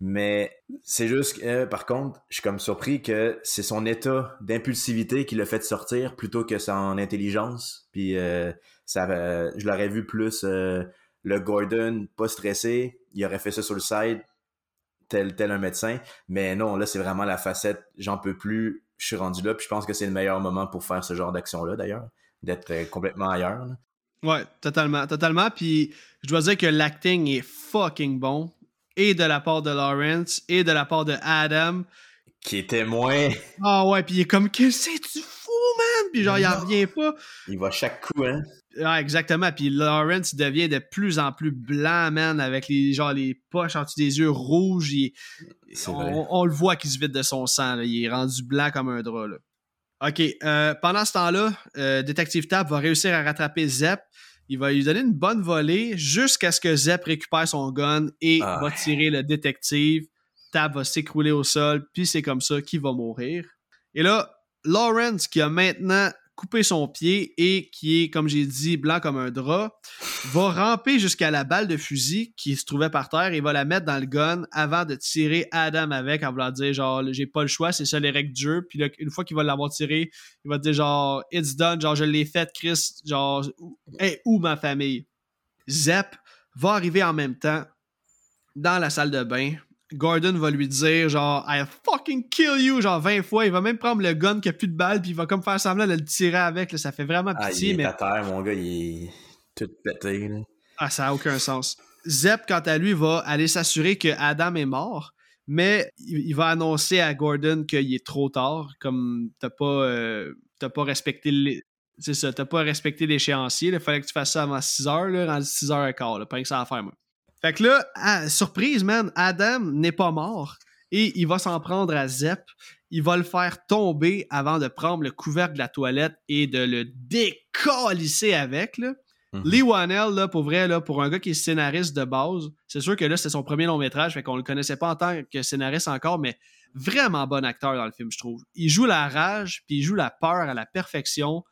Mais c'est juste que, par contre, je suis comme surpris que c'est son état d'impulsivité qui l'a fait sortir plutôt que son intelligence. Puis euh, ça, je l'aurais vu plus euh, le Gordon pas stressé, il aurait fait ça sur le side, tel tel un médecin. Mais non, là c'est vraiment la facette, j'en peux plus, je suis rendu là, puis je pense que c'est le meilleur moment pour faire ce genre d'action-là, d'ailleurs, d'être euh, complètement ailleurs. Ouais, totalement, totalement. Puis je dois dire que l'acting est fucking bon, et de la part de Lawrence, et de la part de Adam. Qui est témoin. Ah ouais, puis il est comme, que tu fous, man? Puis genre, il en revient pas. Il va chaque coup, hein? Ouais, exactement. Puis Lawrence devient de plus en plus blanc, man, avec les, genre, les poches en dessous des yeux rouges. on, le voit qu'il se vide de son sang. Il est rendu blanc comme un drap. Là. OK. Euh, pendant ce temps-là, euh, Détective Tab va réussir à rattraper Zep. Il va lui donner une bonne volée jusqu'à ce que Zep récupère son gun et ah. va tirer le détective. Tab va s'écrouler au sol, puis c'est comme ça qu'il va mourir. Et là, Lawrence, qui a maintenant couper son pied et qui est, comme j'ai dit, blanc comme un drap, va ramper jusqu'à la balle de fusil qui se trouvait par terre et va la mettre dans le gun avant de tirer Adam avec en voulant dire genre j'ai pas le choix, c'est ça les règles du. Puis une fois qu'il va l'avoir tiré, il va dire genre it's done, genre je l'ai fait, Chris, genre hey, où ma famille? Zep va arriver en même temps dans la salle de bain Gordon va lui dire genre I fucking kill you genre 20 fois. Il va même prendre le gun qui a plus de balles puis il va comme faire semblant de le tirer avec. Ça fait vraiment ah, pitié. il est mais... à terre, mon gars, il est tout pété. Ah, ça a aucun sens. Zep, quant à lui, va aller s'assurer que Adam est mort, mais il, va annoncer à Gordon qu'il est trop tard, comme t'as pas, euh, pas respecté les. C'est ça, t'as pas respecté l'échéancier. Il fallait que tu fasses ça avant 6 h là, rendu 6 h 15 là, pas que ça à faire, moi. Fait que là, surprise, man, Adam n'est pas mort et il va s'en prendre à Zep. Il va le faire tomber avant de prendre le couvercle de la toilette et de le décalisser avec. Là. Mhm. Lee Wanell, là, pour vrai, là, pour un gars qui est scénariste de base, c'est sûr que là, c'était son premier long métrage, fait qu'on le connaissait pas en tant que scénariste encore, mais vraiment bon acteur dans le film, je trouve. Il joue la rage, puis il joue la peur à la perfection.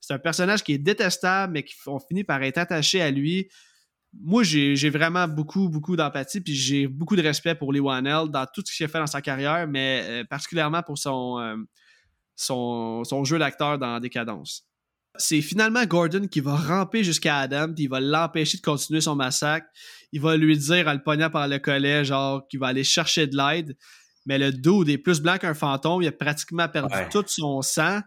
C'est un personnage qui est détestable, mais qu'on finit par être attaché à lui. Moi, j'ai vraiment beaucoup, beaucoup d'empathie, puis j'ai beaucoup de respect pour Lee Wanell dans tout ce qu'il a fait dans sa carrière, mais euh, particulièrement pour son, euh, son, son jeu d'acteur dans Décadence c'est finalement Gordon qui va ramper jusqu'à Adam, puis il va l'empêcher de continuer son massacre. Il va lui dire, en le poignant par le collet, genre, qu'il va aller chercher de l'aide. Mais le dos est plus blanc qu'un fantôme. Il a pratiquement perdu tout son sang.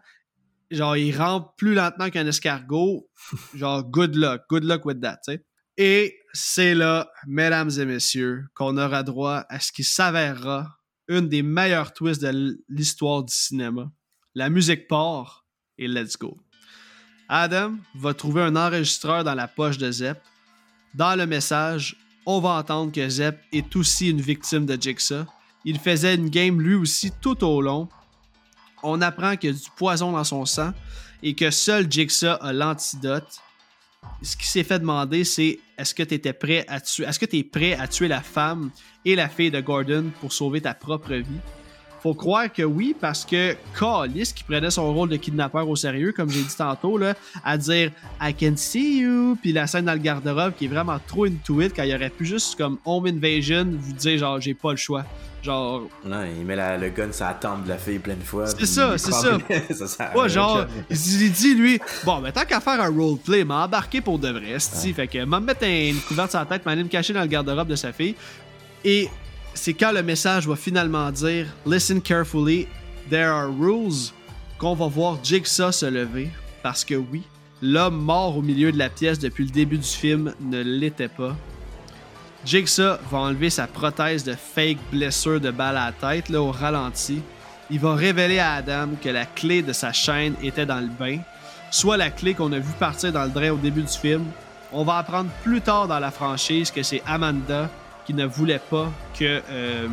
Genre, il rampe plus lentement qu'un escargot. Genre, good luck. Good luck with that, tu sais. Et c'est là, mesdames et messieurs, qu'on aura droit à ce qui s'avérera une des meilleures twists de l'histoire du cinéma. La musique part et let's go. Adam va trouver un enregistreur dans la poche de Zep. Dans le message, on va entendre que Zep est aussi une victime de Jigsaw. Il faisait une game lui aussi tout au long. On apprend qu'il y a du poison dans son sang et que seul Jigsaw a l'antidote. Ce qui s'est fait demander, c'est est-ce que tu prêt à tuer, es prêt à tuer la femme et la fille de Gordon pour sauver ta propre vie? Faut croire que oui, parce que Callis, qui prenait son rôle de kidnappeur au sérieux, comme j'ai dit tantôt, là, à dire I can see you, puis la scène dans le garde-robe qui est vraiment trop into it, quand il aurait pu juste comme Home Invasion vous dire genre j'ai pas le choix. Genre. Non, il met le gun sur la tempe de la fille plein de fois. C'est ça, c'est ça. ça ouais, genre, il, dit lui, bon, mais tant qu'à faire un roleplay, m'a embarqué pour de vrai, ouais. Fait que m'a mettre une couverte sur la tête, m'a me cacher dans le garde-robe de sa fille. Et c'est quand le message va finalement dire Listen carefully, there are rules qu'on va voir Jigsaw se lever. Parce que oui, l'homme mort au milieu de la pièce depuis le début du film ne l'était pas. Jigsaw va enlever sa prothèse de fake blessure de balle à la tête là, au ralenti. Il va révéler à Adam que la clé de sa chaîne était dans le bain, soit la clé qu'on a vu partir dans le drain au début du film. On va apprendre plus tard dans la franchise que c'est Amanda qui ne voulait pas que, euh,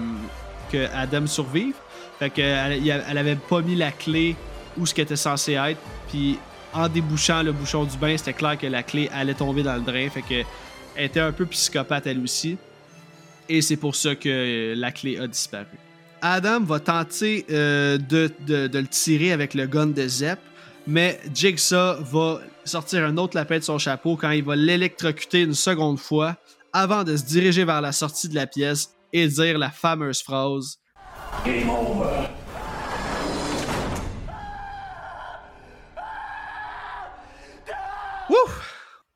que Adam survive. Fait qu'elle elle avait pas mis la clé où ce qui était censé être. Puis en débouchant le bouchon du bain, c'était clair que la clé allait tomber dans le drain. Fait que elle était un peu psychopathe elle aussi. Et c'est pour ça que la clé a disparu. Adam va tenter euh, de, de, le tirer avec le gun de Zep, mais Jigsaw va sortir un autre lapin de son chapeau quand il va l'électrocuter une seconde fois avant de se diriger vers la sortie de la pièce et dire la fameuse phrase Game over.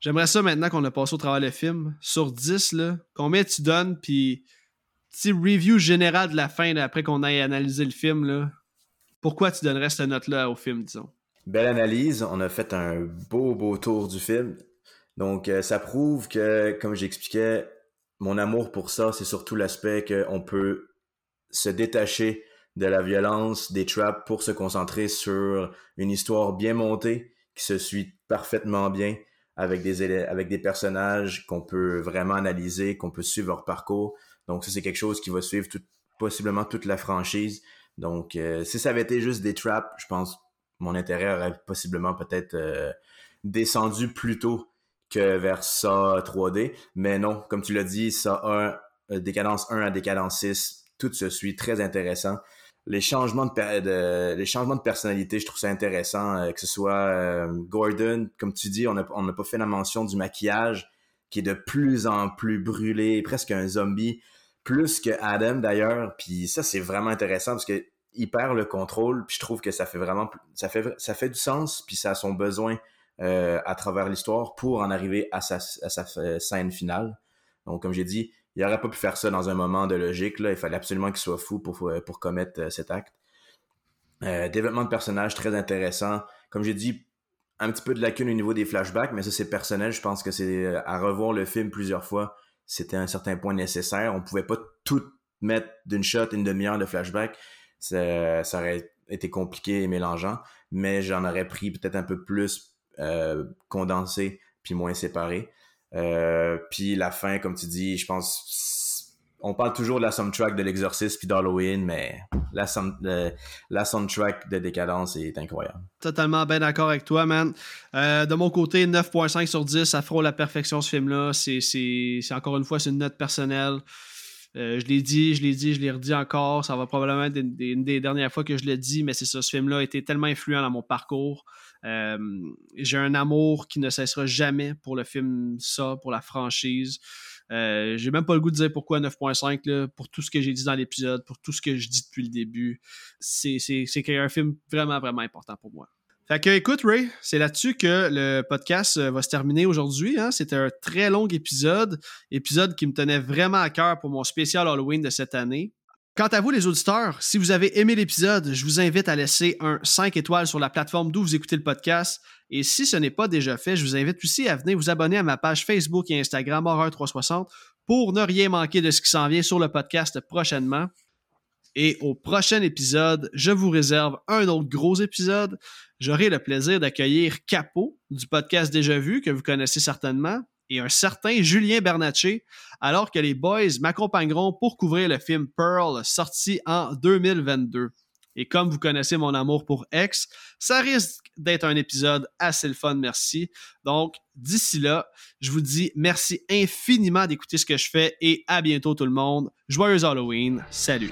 J'aimerais ça maintenant qu'on a passé au travail le film. Sur 10, là, combien tu donnes, puis petit review général de la fin après qu'on ait analysé le film, là. Pourquoi tu donnerais cette note-là au film, disons? Belle analyse. On a fait un beau, beau tour du film. Donc, euh, ça prouve que, comme j'expliquais, mon amour pour ça, c'est surtout l'aspect qu'on peut se détacher de la violence, des traps pour se concentrer sur une histoire bien montée qui se suit parfaitement bien avec des, avec des personnages qu'on peut vraiment analyser, qu'on peut suivre leur parcours. Donc ça, c'est quelque chose qui va suivre possiblement toute la franchise. Donc euh, si ça avait été juste des traps, je pense mon intérêt aurait possiblement peut-être euh, descendu plus tôt que vers ça 3D. Mais non, comme tu l'as dit, ça 1, euh, décadence 1 à décadence 6, tout se suit très intéressant. Les changements de, les changements de personnalité, je trouve ça intéressant, euh, que ce soit euh, Gordon, comme tu dis, on n'a on pas fait la mention du maquillage qui est de plus en plus brûlé, presque un zombie, plus que Adam d'ailleurs. Puis ça, c'est vraiment intéressant parce que il perd le contrôle, puis je trouve que ça fait vraiment ça fait ça fait du sens, puis ça a son besoin euh, à travers l'histoire pour en arriver à sa, euh, scène finale. Donc, comme j'ai dit, il n'aurait pas pu faire ça dans un moment de logique. Là. Il fallait absolument qu'il soit fou pour, euh, commettre cet acte. développement de personnage très intéressant. Comme j'ai dit, un petit peu de lacune au niveau des flashbacks, mais ça c'est personnel. Je pense que c'est à revoir le film plusieurs fois. c'était un certain point nécessaire. On pouvait pas tout mettre d'une shot une demi-heure de flashback. Ça, aurait été compliqué et mélangeant, mais j'en aurais pris peut-être un peu plus euh, condensé puis moins séparé. Euh, puis la fin, comme tu dis, je pense on parle toujours de la soundtrack de l'exorcisme puis d'Halloween, mais la, soundtrack de Décadence est incroyable. Totalement bien d'accord avec toi, man. Euh, de mon côté, 9.5 sur 10, ça frôle la perfection ce film-là. C'est encore une fois, c'est une note personnelle. Je l'ai dit, je l'ai dit, je l'ai redit encore. Ça va probablement être une des, dernières fois que je l'ai dit, mais c'est ça. Ce film-là a été tellement influent dans mon parcours. Euh, j'ai un amour qui ne cessera jamais pour le film Ça, pour la franchise. Euh, j'ai même pas le goût de dire pourquoi 9.5 pour tout ce que j'ai dit dans l'épisode, pour tout ce que je dis depuis le début. C'est un film vraiment, vraiment important pour moi. Fait que, écoute, Ray, c'est là-dessus que le podcast euh, va se terminer aujourd'hui. Hein. C'était un très long épisode, épisode qui me tenait vraiment à cœur pour mon spécial Halloween de cette année. Quant à vous, les auditeurs, si vous avez aimé l'épisode, je vous invite à laisser un 5 étoiles sur la plateforme d'où vous écoutez le podcast. Et si ce n'est pas déjà fait, je vous invite aussi à venir vous abonner à ma page Facebook et Instagram Horreur360 pour ne rien manquer de ce qui s'en vient sur le podcast prochainement. Et au prochain épisode, je vous réserve un autre gros épisode. J'aurai le plaisir d'accueillir Capo du podcast Déjà Vu, que vous connaissez certainement, et un certain Julien Bernatchez, alors que les boys m'accompagneront pour couvrir le film Pearl, sorti en 2022. Et comme vous connaissez mon amour pour X, ça risque d'être un épisode assez le fun, merci. Donc, d'ici là, je vous dis merci infiniment d'écouter ce que je fais et à bientôt tout le monde. Joyeux Halloween. Salut.